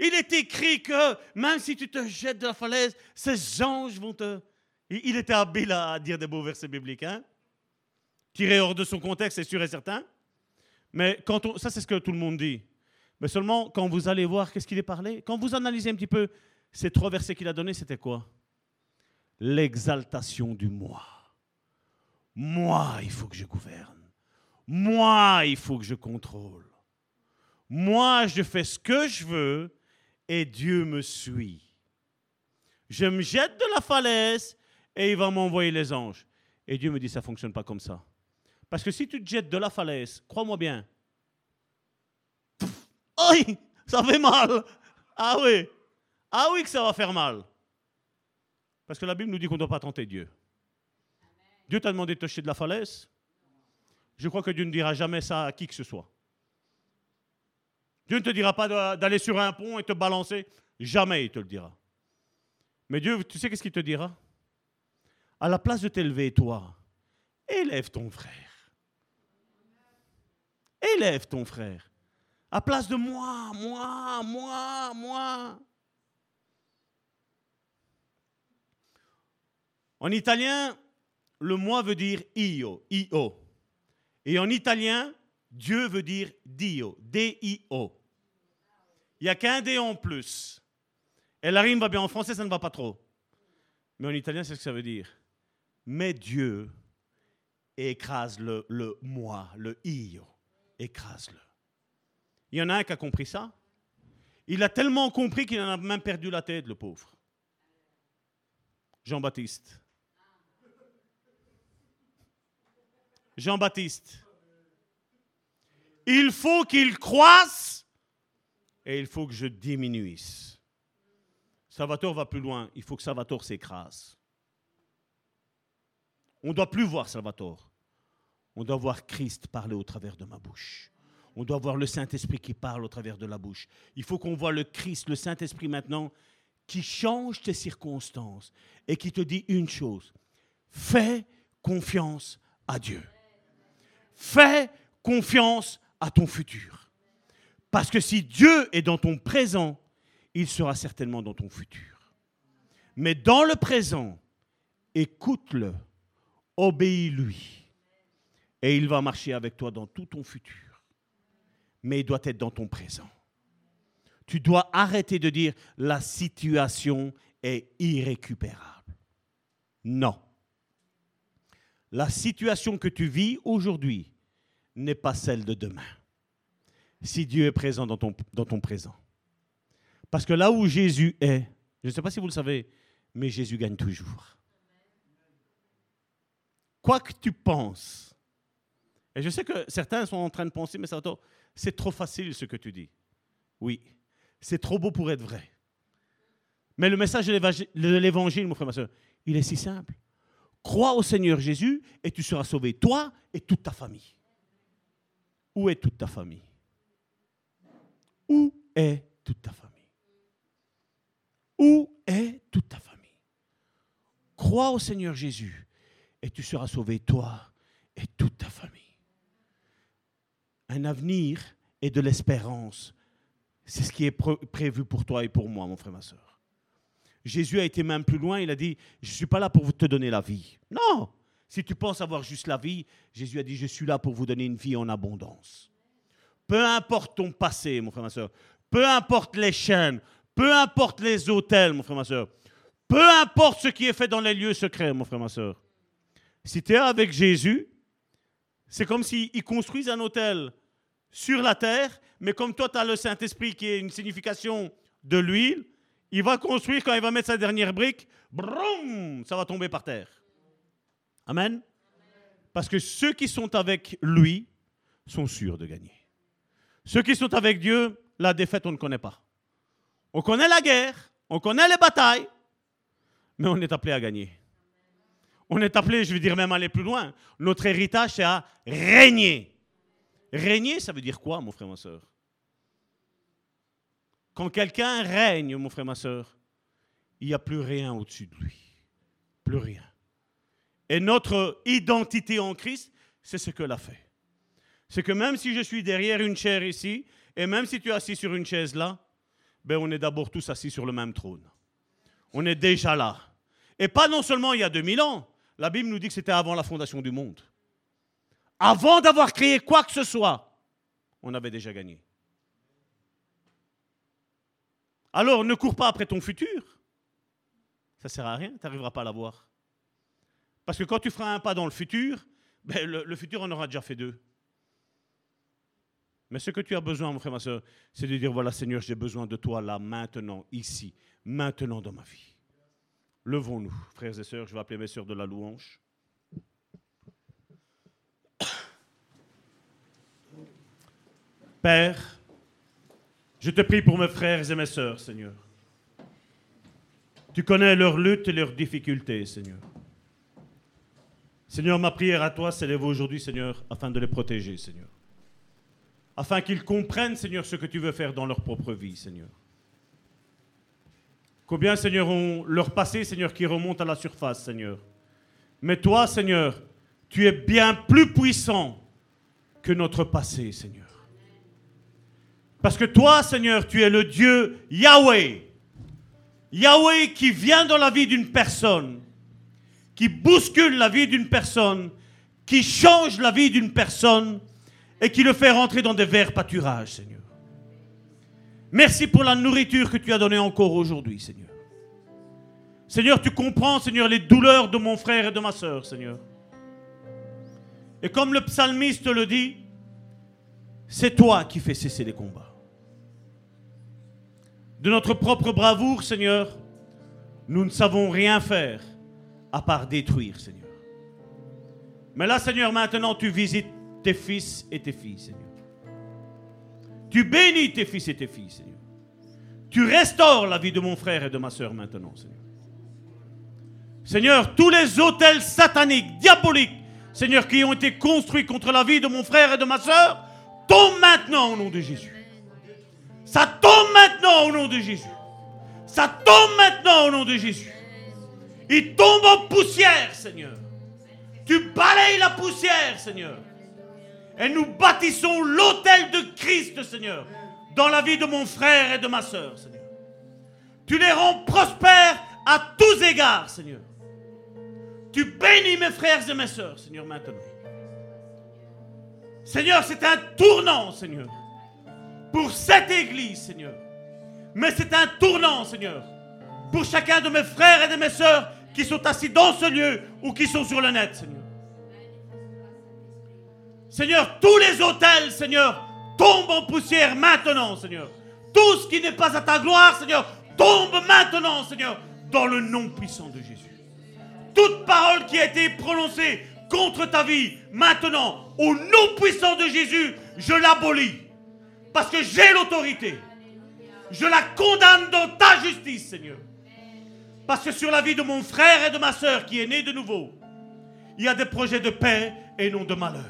Il est écrit que même si tu te jettes de la falaise, ces anges vont te... Il était habile à dire des beaux versets bibliques, hein hors de son contexte, c'est sûr et certain. Mais quand on, ça, c'est ce que tout le monde dit. Mais seulement quand vous allez voir qu'est-ce qu'il est parlé, quand vous analysez un petit peu ces trois versets qu'il a donnés, c'était quoi? L'exaltation du moi. Moi, il faut que je gouverne. Moi, il faut que je contrôle. Moi, je fais ce que je veux et Dieu me suit. Je me jette de la falaise et il va m'envoyer les anges. Et Dieu me dit, ça ne fonctionne pas comme ça. Parce que si tu te jettes de la falaise, crois-moi bien, Aïe, ça fait mal. Ah oui. Ah oui que ça va faire mal. Parce que la Bible nous dit qu'on ne doit pas tenter Dieu. Dieu t'a demandé de te jeter de la falaise. Je crois que Dieu ne dira jamais ça à qui que ce soit. Dieu ne te dira pas d'aller sur un pont et te balancer. Jamais il te le dira. Mais Dieu, tu sais qu'est-ce qu'il te dira? À la place de t'élever, toi, élève ton frère. Élève ton frère. À place de moi, moi, moi, moi. En italien, le moi veut dire io, io. Et en italien, Dieu veut dire Dio, D-I-O. Il n'y a qu'un D en plus. Et la rime va bien. En français, ça ne va pas trop. Mais en italien, c'est ce que ça veut dire. Mais Dieu écrase le, le moi, le io. Écrase-le. Il y en a un qui a compris ça. Il a tellement compris qu'il en a même perdu la tête, le pauvre. Jean-Baptiste. Jean-Baptiste. Il faut qu'il croisse et il faut que je diminuisse. Salvatore va plus loin. Il faut que Salvatore s'écrase. On ne doit plus voir Salvatore. On doit voir Christ parler au travers de ma bouche. On doit voir le Saint-Esprit qui parle au travers de la bouche. Il faut qu'on voit le Christ, le Saint-Esprit maintenant, qui change tes circonstances et qui te dit une chose. Fais confiance à Dieu. Fais confiance à ton futur. Parce que si Dieu est dans ton présent, il sera certainement dans ton futur. Mais dans le présent, écoute-le, obéis-lui, et il va marcher avec toi dans tout ton futur mais il doit être dans ton présent. Tu dois arrêter de dire la situation est irrécupérable. Non. La situation que tu vis aujourd'hui n'est pas celle de demain. Si Dieu est présent dans ton, dans ton présent. Parce que là où Jésus est, je ne sais pas si vous le savez, mais Jésus gagne toujours. Quoi que tu penses, et je sais que certains sont en train de penser, mais c'est trop facile ce que tu dis. Oui, c'est trop beau pour être vrai. Mais le message de l'évangile, mon frère, ma soeur, il est si simple. Crois au Seigneur Jésus et tu seras sauvé, toi et toute ta famille. Où est toute ta famille? Où est toute ta famille? Où est toute ta famille? Crois au Seigneur Jésus et tu seras sauvé, toi et toute ta famille un avenir et de l'espérance. C'est ce qui est prévu pour toi et pour moi, mon frère, ma soeur. Jésus a été même plus loin, il a dit, je ne suis pas là pour te donner la vie. Non, si tu penses avoir juste la vie, Jésus a dit, je suis là pour vous donner une vie en abondance. Peu importe ton passé, mon frère, ma soeur, peu importe les chaînes, peu importe les hôtels, mon frère, ma soeur, peu importe ce qui est fait dans les lieux secrets, mon frère, ma soeur. Si tu es avec Jésus, c'est comme s'il construise un hôtel sur la terre, mais comme toi, tu as le Saint-Esprit qui est une signification de l'huile, il va construire, quand il va mettre sa dernière brique, brum, ça va tomber par terre. Amen. Parce que ceux qui sont avec lui sont sûrs de gagner. Ceux qui sont avec Dieu, la défaite, on ne connaît pas. On connaît la guerre, on connaît les batailles, mais on est appelé à gagner. On est appelé, je veux dire même aller plus loin. Notre héritage, c'est à régner. Régner, ça veut dire quoi, mon frère, ma soeur? Quand quelqu'un règne, mon frère, ma soeur, il n'y a plus rien au-dessus de lui. Plus rien. Et notre identité en Christ, c'est ce que l'a fait. C'est que même si je suis derrière une chaire ici, et même si tu es assis sur une chaise là, ben on est d'abord tous assis sur le même trône. On est déjà là. Et pas non seulement il y a 2000 ans, la Bible nous dit que c'était avant la fondation du monde. Avant d'avoir créé quoi que ce soit, on avait déjà gagné. Alors ne cours pas après ton futur. Ça ne sert à rien, tu n'arriveras pas à l'avoir. Parce que quand tu feras un pas dans le futur, ben, le, futur en aura déjà fait deux. Mais ce que tu as besoin, mon frère, ma soeur, c'est de dire, voilà Seigneur, j'ai besoin de toi là, maintenant, ici, maintenant dans ma vie. Levons-nous, frères et sœurs, je vais appeler mes sœurs de la louange. Père, je te prie pour mes frères et mes sœurs, Seigneur. Tu connais leurs luttes et leurs difficultés, Seigneur. Seigneur, ma prière à toi s'élève aujourd'hui, Seigneur, afin de les protéger, Seigneur. Afin qu'ils comprennent, Seigneur, ce que tu veux faire dans leur propre vie, Seigneur. Combien, Seigneur, ont leur passé, Seigneur, qui remonte à la surface, Seigneur. Mais toi, Seigneur, tu es bien plus puissant que notre passé, Seigneur. Parce que toi, Seigneur, tu es le Dieu Yahweh. Yahweh qui vient dans la vie d'une personne, qui bouscule la vie d'une personne, qui change la vie d'une personne et qui le fait rentrer dans des verts pâturages, Seigneur. Merci pour la nourriture que tu as donnée encore aujourd'hui, Seigneur. Seigneur, tu comprends, Seigneur, les douleurs de mon frère et de ma soeur, Seigneur. Et comme le psalmiste le dit, c'est toi qui fais cesser les combats de notre propre bravoure, Seigneur, nous ne savons rien faire à part détruire, Seigneur. Mais là, Seigneur, maintenant, tu visites tes fils et tes filles, Seigneur. Tu bénis tes fils et tes filles, Seigneur. Tu restaures la vie de mon frère et de ma soeur maintenant, Seigneur. Seigneur, tous les hôtels sataniques, diaboliques, Seigneur, qui ont été construits contre la vie de mon frère et de ma soeur, tombent maintenant au nom de Jésus. Ça tombe maintenant au nom de Jésus. Ça tombe maintenant au nom de Jésus. Il tombe en poussière, Seigneur. Tu balayes la poussière, Seigneur. Et nous bâtissons l'autel de Christ, Seigneur, dans la vie de mon frère et de ma soeur, Seigneur. Tu les rends prospères à tous égards, Seigneur. Tu bénis mes frères et mes soeurs, Seigneur, maintenant. Seigneur, c'est un tournant, Seigneur pour cette église, Seigneur. Mais c'est un tournant, Seigneur, pour chacun de mes frères et de mes sœurs qui sont assis dans ce lieu ou qui sont sur le net, Seigneur. Seigneur, tous les hôtels, Seigneur, tombent en poussière maintenant, Seigneur. Tout ce qui n'est pas à ta gloire, Seigneur, tombe maintenant, Seigneur, dans le nom puissant de Jésus. Toute parole qui a été prononcée contre ta vie, maintenant, au nom puissant de Jésus, je l'abolis. Parce que j'ai l'autorité. Je la condamne dans ta justice, Seigneur. Parce que sur la vie de mon frère et de ma soeur qui est né de nouveau, il y a des projets de paix et non de malheur.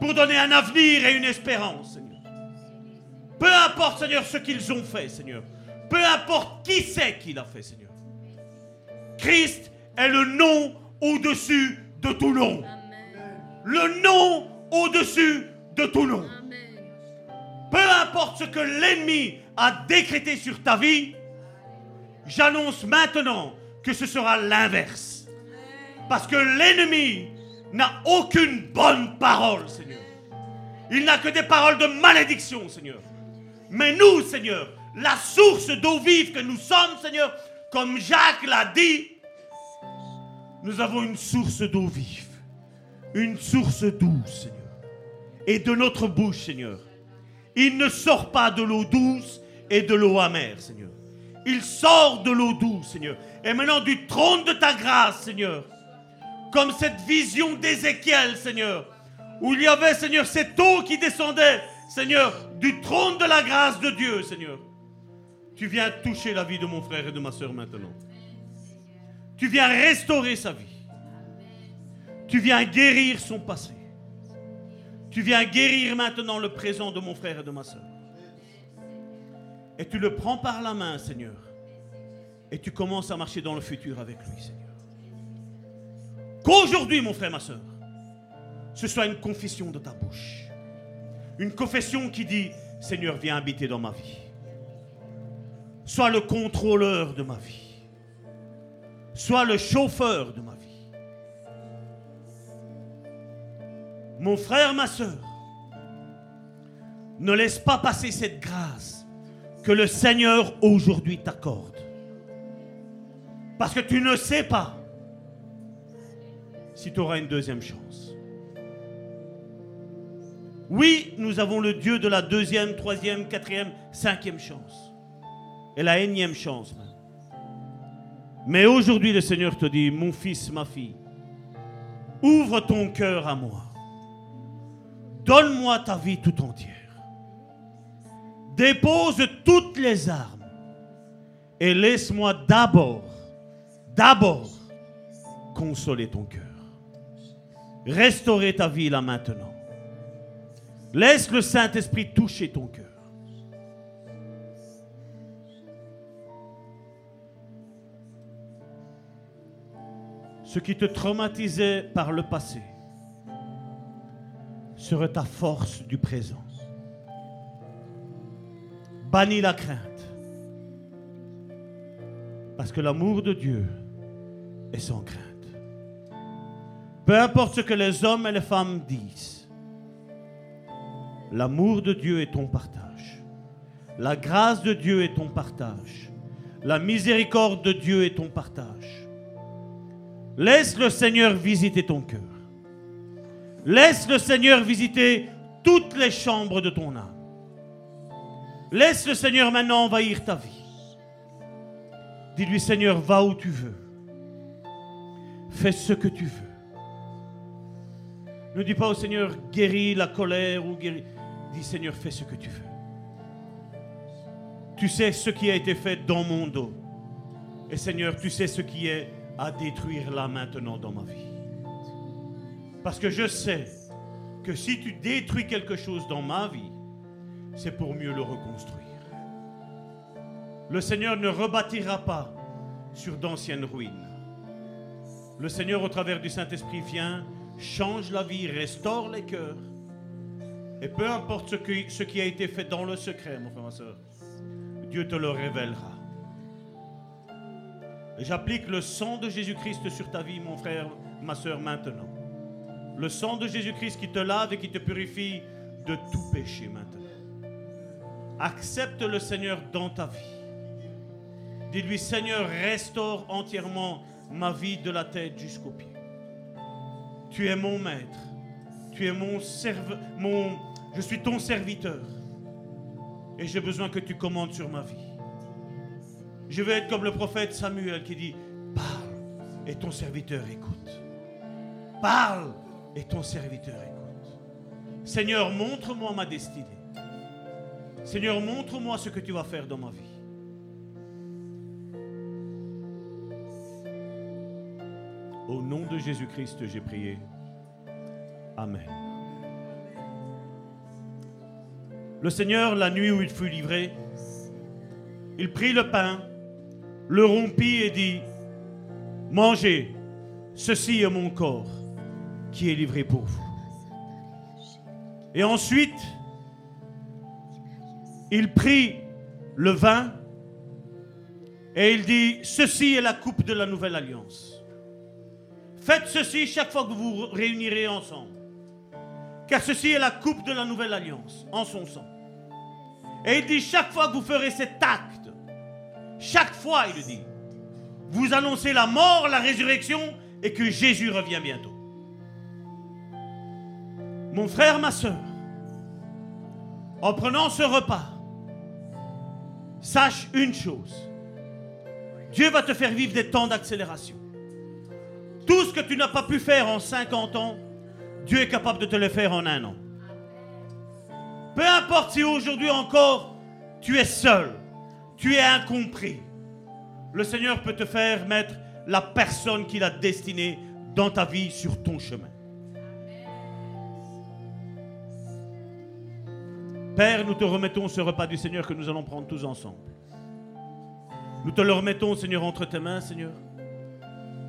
Pour donner un avenir et une espérance, Seigneur. Peu importe, Seigneur, ce qu'ils ont fait, Seigneur. Peu importe qui c'est qui l'a fait, Seigneur. Christ est le nom au-dessus de tout nom. Le nom au-dessus de tout nom. Peu importe ce que l'ennemi a décrété sur ta vie, j'annonce maintenant que ce sera l'inverse. Parce que l'ennemi n'a aucune bonne parole, Seigneur. Il n'a que des paroles de malédiction, Seigneur. Mais nous, Seigneur, la source d'eau vive que nous sommes, Seigneur, comme Jacques l'a dit, nous avons une source d'eau vive, une source douce, Seigneur. Et de notre bouche, Seigneur, il ne sort pas de l'eau douce et de l'eau amère, Seigneur. Il sort de l'eau douce, Seigneur. Et maintenant du trône de ta grâce, Seigneur. Comme cette vision d'Ézéchiel, Seigneur. Où il y avait, Seigneur, cette eau qui descendait, Seigneur, du trône de la grâce de Dieu, Seigneur. Tu viens toucher la vie de mon frère et de ma soeur maintenant. Tu viens restaurer sa vie. Tu viens guérir son passé. Tu viens guérir maintenant le présent de mon frère et de ma soeur. Et tu le prends par la main, Seigneur. Et tu commences à marcher dans le futur avec lui, Seigneur. Qu'aujourd'hui, mon frère, ma soeur, ce soit une confession de ta bouche. Une confession qui dit, Seigneur, viens habiter dans ma vie. Sois le contrôleur de ma vie. Sois le chauffeur de ma vie. Mon frère, ma soeur, Ne laisse pas passer cette grâce que le Seigneur aujourd'hui t'accorde. Parce que tu ne sais pas si tu auras une deuxième chance. Oui, nous avons le Dieu de la deuxième, troisième, quatrième, cinquième chance. Et la énième chance. Mais aujourd'hui, le Seigneur te dit, mon fils, ma fille, ouvre ton cœur à moi. Donne-moi ta vie tout entière. Dépose toutes les armes et laisse-moi d'abord, d'abord, consoler ton cœur. Restaurer ta vie là maintenant. Laisse le Saint-Esprit toucher ton cœur. Ce qui te traumatisait par le passé serait ta force du présent. Bannis la crainte. Parce que l'amour de Dieu est sans crainte. Peu importe ce que les hommes et les femmes disent, l'amour de Dieu est ton partage. La grâce de Dieu est ton partage. La miséricorde de Dieu est ton partage. Laisse le Seigneur visiter ton cœur. Laisse le Seigneur visiter toutes les chambres de ton âme. Laisse le Seigneur maintenant envahir ta vie. Dis-lui, Seigneur, va où tu veux. Fais ce que tu veux. Ne dis pas au Seigneur, guéris la colère ou guéris. Dis, Seigneur, fais ce que tu veux. Tu sais ce qui a été fait dans mon dos. Et Seigneur, tu sais ce qui est à détruire là maintenant dans ma vie. Parce que je sais que si tu détruis quelque chose dans ma vie, c'est pour mieux le reconstruire. Le Seigneur ne rebâtira pas sur d'anciennes ruines. Le Seigneur, au travers du Saint-Esprit, vient, change la vie, restaure les cœurs. Et peu importe ce qui, a été fait dans le secret, mon frère, ma soeur, Dieu te le révélera. J'applique le sang de Jésus-Christ sur ta vie, mon frère, ma soeur, maintenant. Le sang de Jésus-Christ qui te lave et qui te purifie de tout péché maintenant. Accepte le Seigneur dans ta vie. Dis-lui, Seigneur, restaure entièrement ma vie de la tête jusqu'aux pieds. Tu es mon maître. Tu es mon. Mon... Je suis ton serviteur. Et j'ai besoin que tu commandes sur ma vie. Je veux être comme le prophète Samuel qui dit, parle et ton serviteur écoute. Parle et ton serviteur écoute. Seigneur, montre-moi ma destinée. Seigneur, montre-moi ce que tu vas faire dans ma vie. Au nom de Jésus-Christ, j'ai prié. Amen. Le Seigneur, la nuit où il fut livré, il prit le pain, le rompit et dit, Mangez, ceci est mon corps qui est livré pour vous. Et ensuite, il prit le vin et il dit, ceci est la coupe de la nouvelle alliance. Faites ceci chaque fois que vous vous réunirez ensemble. Car ceci est la coupe de la nouvelle alliance en son sang. Et il dit, chaque fois que vous ferez cet acte, chaque fois, il dit, vous annoncez la mort, la résurrection et que Jésus revient bientôt. Mon frère, ma soeur, en prenant ce repas, sache une chose. Dieu va te faire vivre des temps d'accélération. Tout ce que tu n'as pas pu faire en 50 ans, Dieu est capable de te le faire en un an. Peu importe si aujourd'hui encore tu es seul, tu es incompris, le Seigneur peut te faire mettre la personne qu'il a destinée dans ta vie sur ton chemin. Père, nous te remettons ce repas du Seigneur que nous allons prendre tous ensemble. Nous te le remettons, Seigneur, entre tes mains, Seigneur,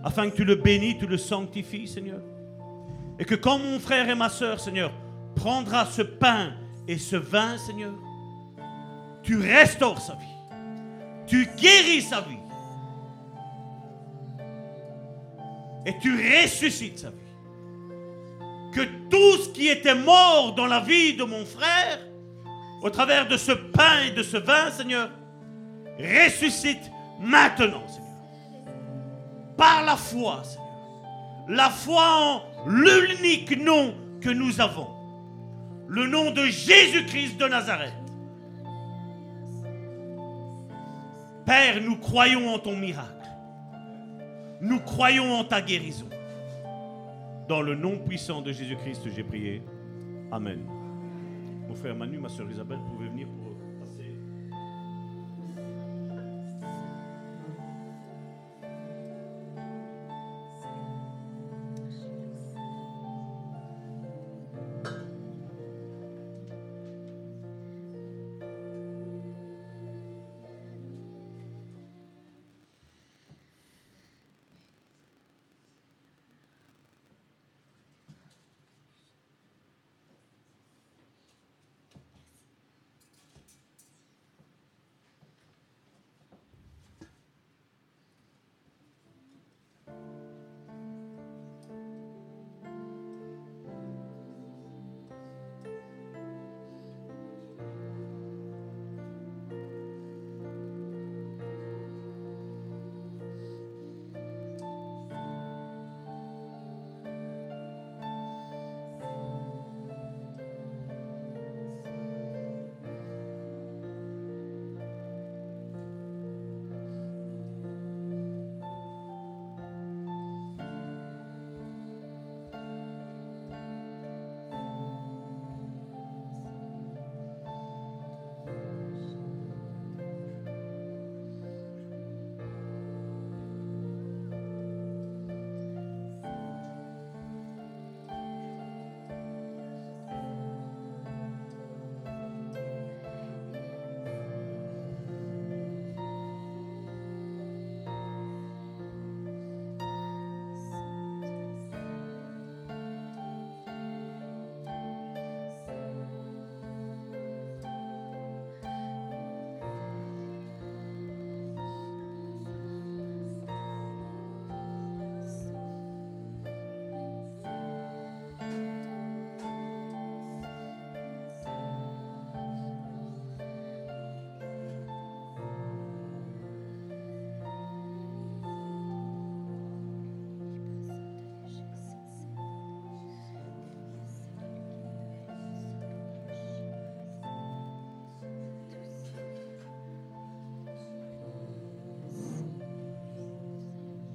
afin que tu le bénis, tu le sanctifies, Seigneur. Et que quand mon frère et ma soeur, Seigneur, prendra ce pain et ce vin, Seigneur, tu restaures sa vie. Tu guéris sa vie. Et tu ressuscites sa vie. Que tout ce qui était mort dans la vie de mon frère au travers de ce pain et de ce vin, Seigneur, ressuscite maintenant, Seigneur. Par la foi, Seigneur. La foi en l'unique nom que nous avons. Le nom de Jésus-Christ de Nazareth. Père, nous croyons en ton miracle. Nous croyons en ta guérison. Dans le nom puissant de Jésus-Christ, j'ai prié. Amen. Frère Manu, ma soeur Isabelle, pouvez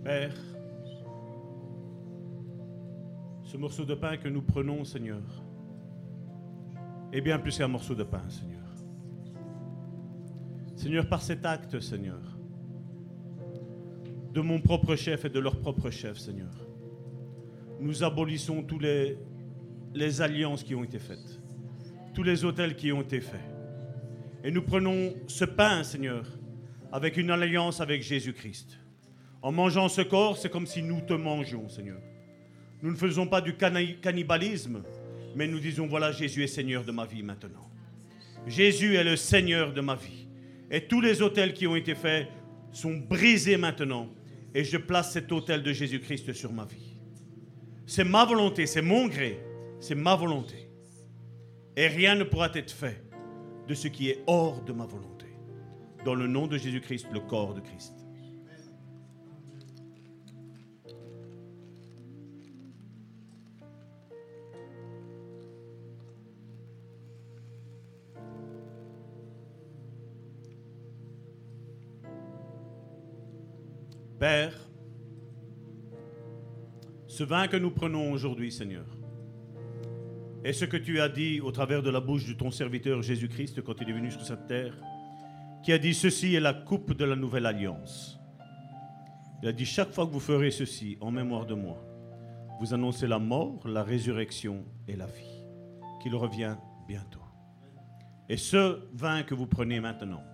Père, ce morceau de pain que nous prenons, Seigneur, est bien plus qu'un morceau de pain, Seigneur. Seigneur, par cet acte, Seigneur, de mon propre chef et de leur propre chef, Seigneur, nous abolissons tous les, les alliances qui ont été faites, tous les hôtels qui ont été faits. Et nous prenons ce pain, Seigneur, avec une alliance avec Jésus-Christ. En mangeant ce corps, c'est comme si nous te mangions, Seigneur. Nous ne faisons pas du cannibalisme, mais nous disons, voilà, Jésus est Seigneur de ma vie maintenant. Jésus est le Seigneur de ma vie. Et tous les hôtels qui ont été faits sont brisés maintenant. Et je place cet hôtel de Jésus-Christ sur ma vie. C'est ma volonté, c'est mon gré, c'est ma volonté. Et rien ne pourra être fait de ce qui est hors de ma volonté. Dans le nom de Jésus-Christ, le corps de Christ. Père, ce vin que nous prenons aujourd'hui, Seigneur, est ce que tu as dit au travers de la bouche de ton serviteur Jésus-Christ quand il est venu sur cette terre, qui a dit ceci est la coupe de la nouvelle alliance. Il a dit chaque fois que vous ferez ceci en mémoire de moi, vous annoncez la mort, la résurrection et la vie, qu'il revient bientôt. Et ce vin que vous prenez maintenant,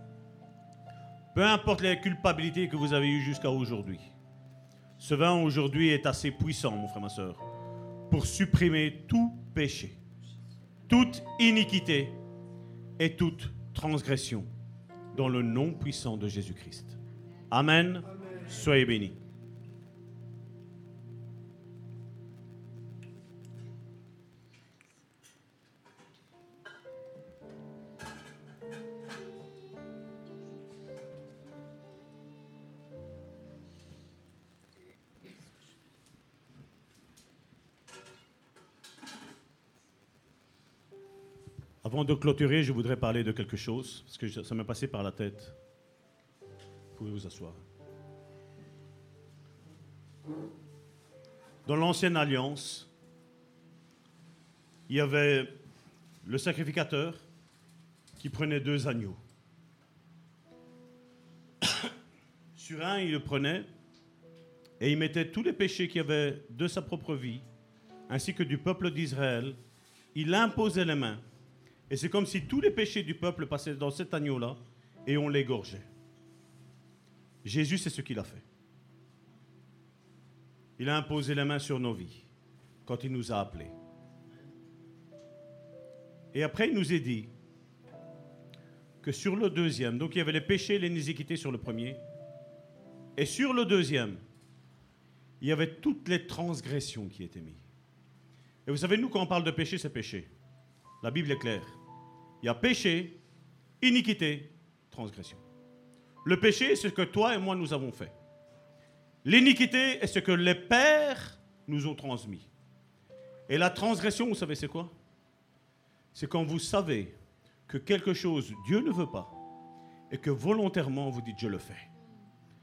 peu importe les culpabilités que vous avez eues jusqu'à aujourd'hui, ce vin aujourd'hui est assez puissant, mon frère, ma soeur, pour supprimer tout péché, toute iniquité et toute transgression dans le nom puissant de Jésus-Christ. Amen. Soyez bénis. De clôturer, je voudrais parler de quelque chose, parce que ça m'est passé par la tête. Vous pouvez vous asseoir. Dans l'ancienne alliance, il y avait le sacrificateur qui prenait deux agneaux. Sur un, il le prenait et il mettait tous les péchés qu'il y avait de sa propre vie, ainsi que du peuple d'Israël. Il imposait les mains. Et c'est comme si tous les péchés du peuple passaient dans cet agneau-là et on l'égorgeait. Jésus, c'est ce qu'il a fait. Il a imposé les mains sur nos vies quand il nous a appelés. Et après, il nous a dit que sur le deuxième, donc il y avait les péchés et l'iniquité sur le premier, et sur le deuxième, il y avait toutes les transgressions qui étaient mises. Et vous savez, nous, quand on parle de péché, c'est péché. La Bible est claire. Il y a péché, iniquité, transgression. Le péché est ce que toi et moi nous avons fait. L'iniquité est ce que les pères nous ont transmis. Et la transgression, vous savez, c'est quoi? C'est quand vous savez que quelque chose Dieu ne veut pas et que volontairement vous dites je le fais.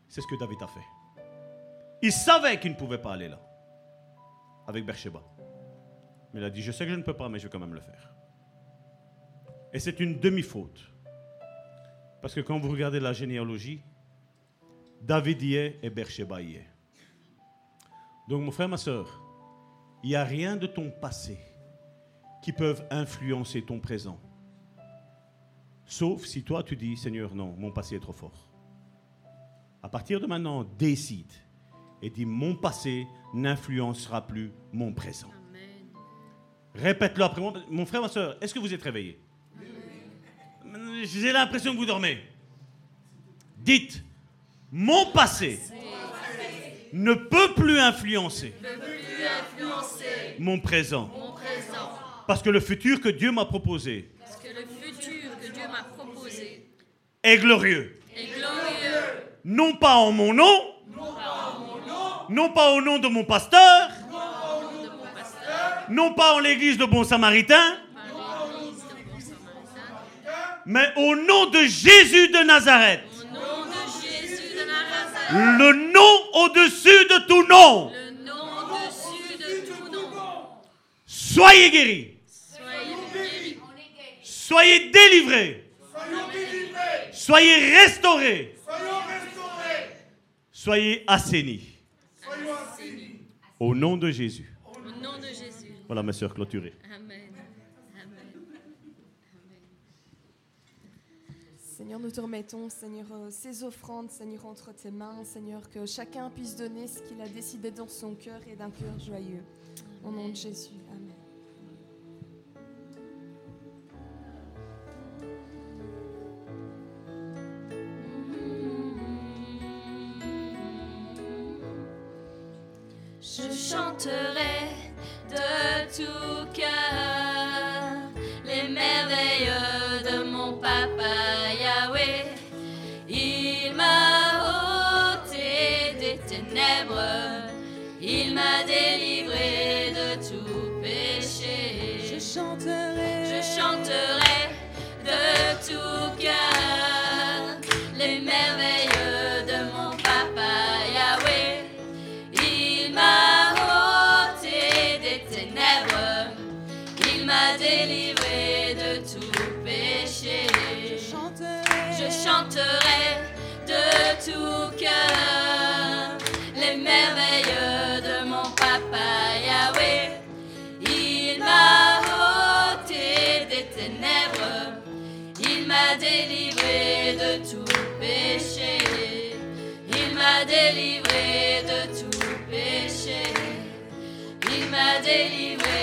C'est ce que David a fait. Il savait qu'il ne pouvait pas aller là avec Beersheba. Mais il a dit je sais que je ne peux pas, mais je vais quand même le faire. Et c'est une demi-faute. Parce que quand vous regardez la généalogie, David y est et Beersheba y est. Donc mon frère, ma soeur, il n'y a rien de ton passé qui peuvent influencer ton présent. Sauf si toi tu dis, Seigneur, non, mon passé est trop fort. À partir de maintenant, décide et dis, mon passé n'influencera plus mon présent. Répète-le après moi. Mon frère, ma soeur, est-ce que vous êtes réveillés J'ai l'impression que vous dormez. Dites, mon passé ne peut plus influencer mon présent. Parce que le futur que Dieu m'a proposé est glorieux. Non pas en mon nom, non pas au nom de mon pasteur, de mon pasteur, non pas en l'église de Bon Samaritain, par l'église de Bon Samaritain, mais au nom de Jésus de Nazareth. au nom de Jésus de Nazareth, Le nom au-dessus de tout nom. le nom au-dessus de tout nom. Soyez guéris. Soyez guéris, Soyez délivrés. Soyez restaurés. Soyez assainis. Au nom de Jésus. au nom de Jésus. Voilà, ma soeur clôturée. Amen. Amen. Seigneur, nous te remettons, Seigneur, euh, ces offrandes, Seigneur, entre tes mains, Seigneur, que chacun puisse donner ce qu'il a décidé dans son cœur et d'un cœur joyeux. Au nom de Jésus. Amen. Je chanterai de tout cœur les merveilles de mon papa Yahweh. Il m'a ôté des ténèbres, il m'a délivré m'a délivré de tout péché. Il m'a délivré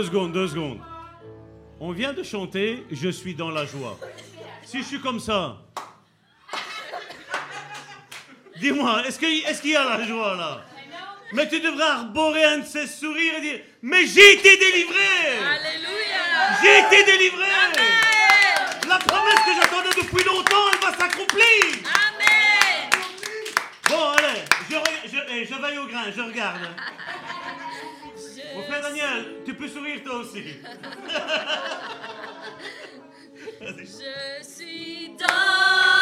Deux secondes, deux secondes. On vient de chanter Je suis dans la joie. Si je suis comme ça, dis-moi, est-ce qu'il est qu'il y a la joie là? Mais tu devrais arborer un de ces sourires et dire Mais j'ai été délivré Alléluia. J'ai été délivré La promesse que j'attendais depuis longtemps, elle va s'accomplir Amen. Bon, allez, je, je, eh, je veille au grain, je regarde. Mon frère Daniel, tu peux sourire toi aussi. Je suis dans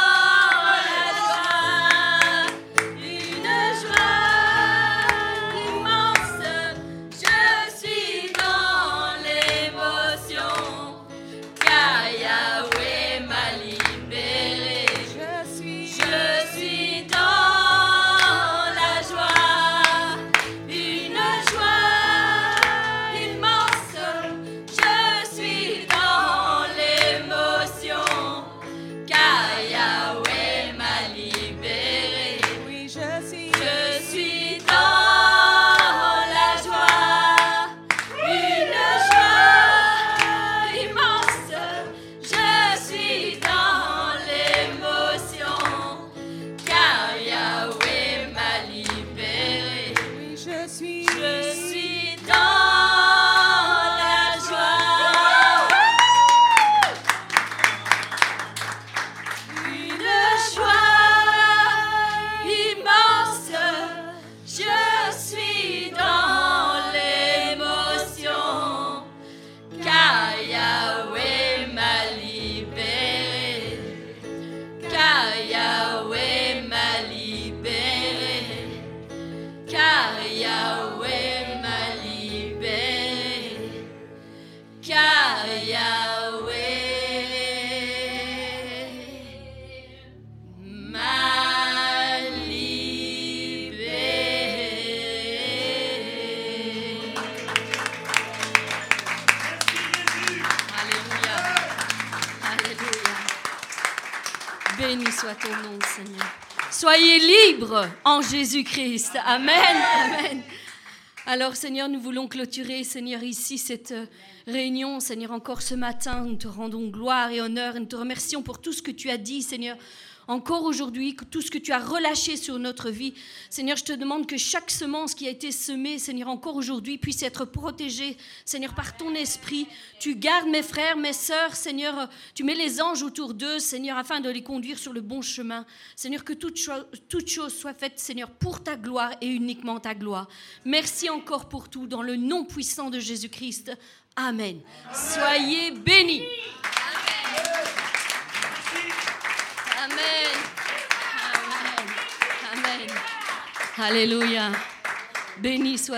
Jésus-Christ. Amen. Amen. Alors, Seigneur, nous voulons clôturer, Seigneur, ici cette euh, réunion. Seigneur, encore ce matin, nous te rendons gloire et honneur et nous te remercions pour tout ce que tu as dit, Seigneur. Encore aujourd'hui, tout ce que tu as relâché sur notre vie. Seigneur, je te demande que chaque semence qui a été semée, Seigneur, encore aujourd'hui, puisse être protégée, Seigneur, par ton esprit. Tu gardes mes frères, mes sœurs, Seigneur. Tu mets les anges autour d'eux, Seigneur, afin de les conduire sur le bon chemin. Seigneur, que toute, cho- toute chose soit faite, Seigneur, pour ta gloire et uniquement ta gloire. Merci encore pour tout, dans le nom puissant de Jésus-Christ. Amen. Soyez bénis. Amen. Alléluia. Béni soit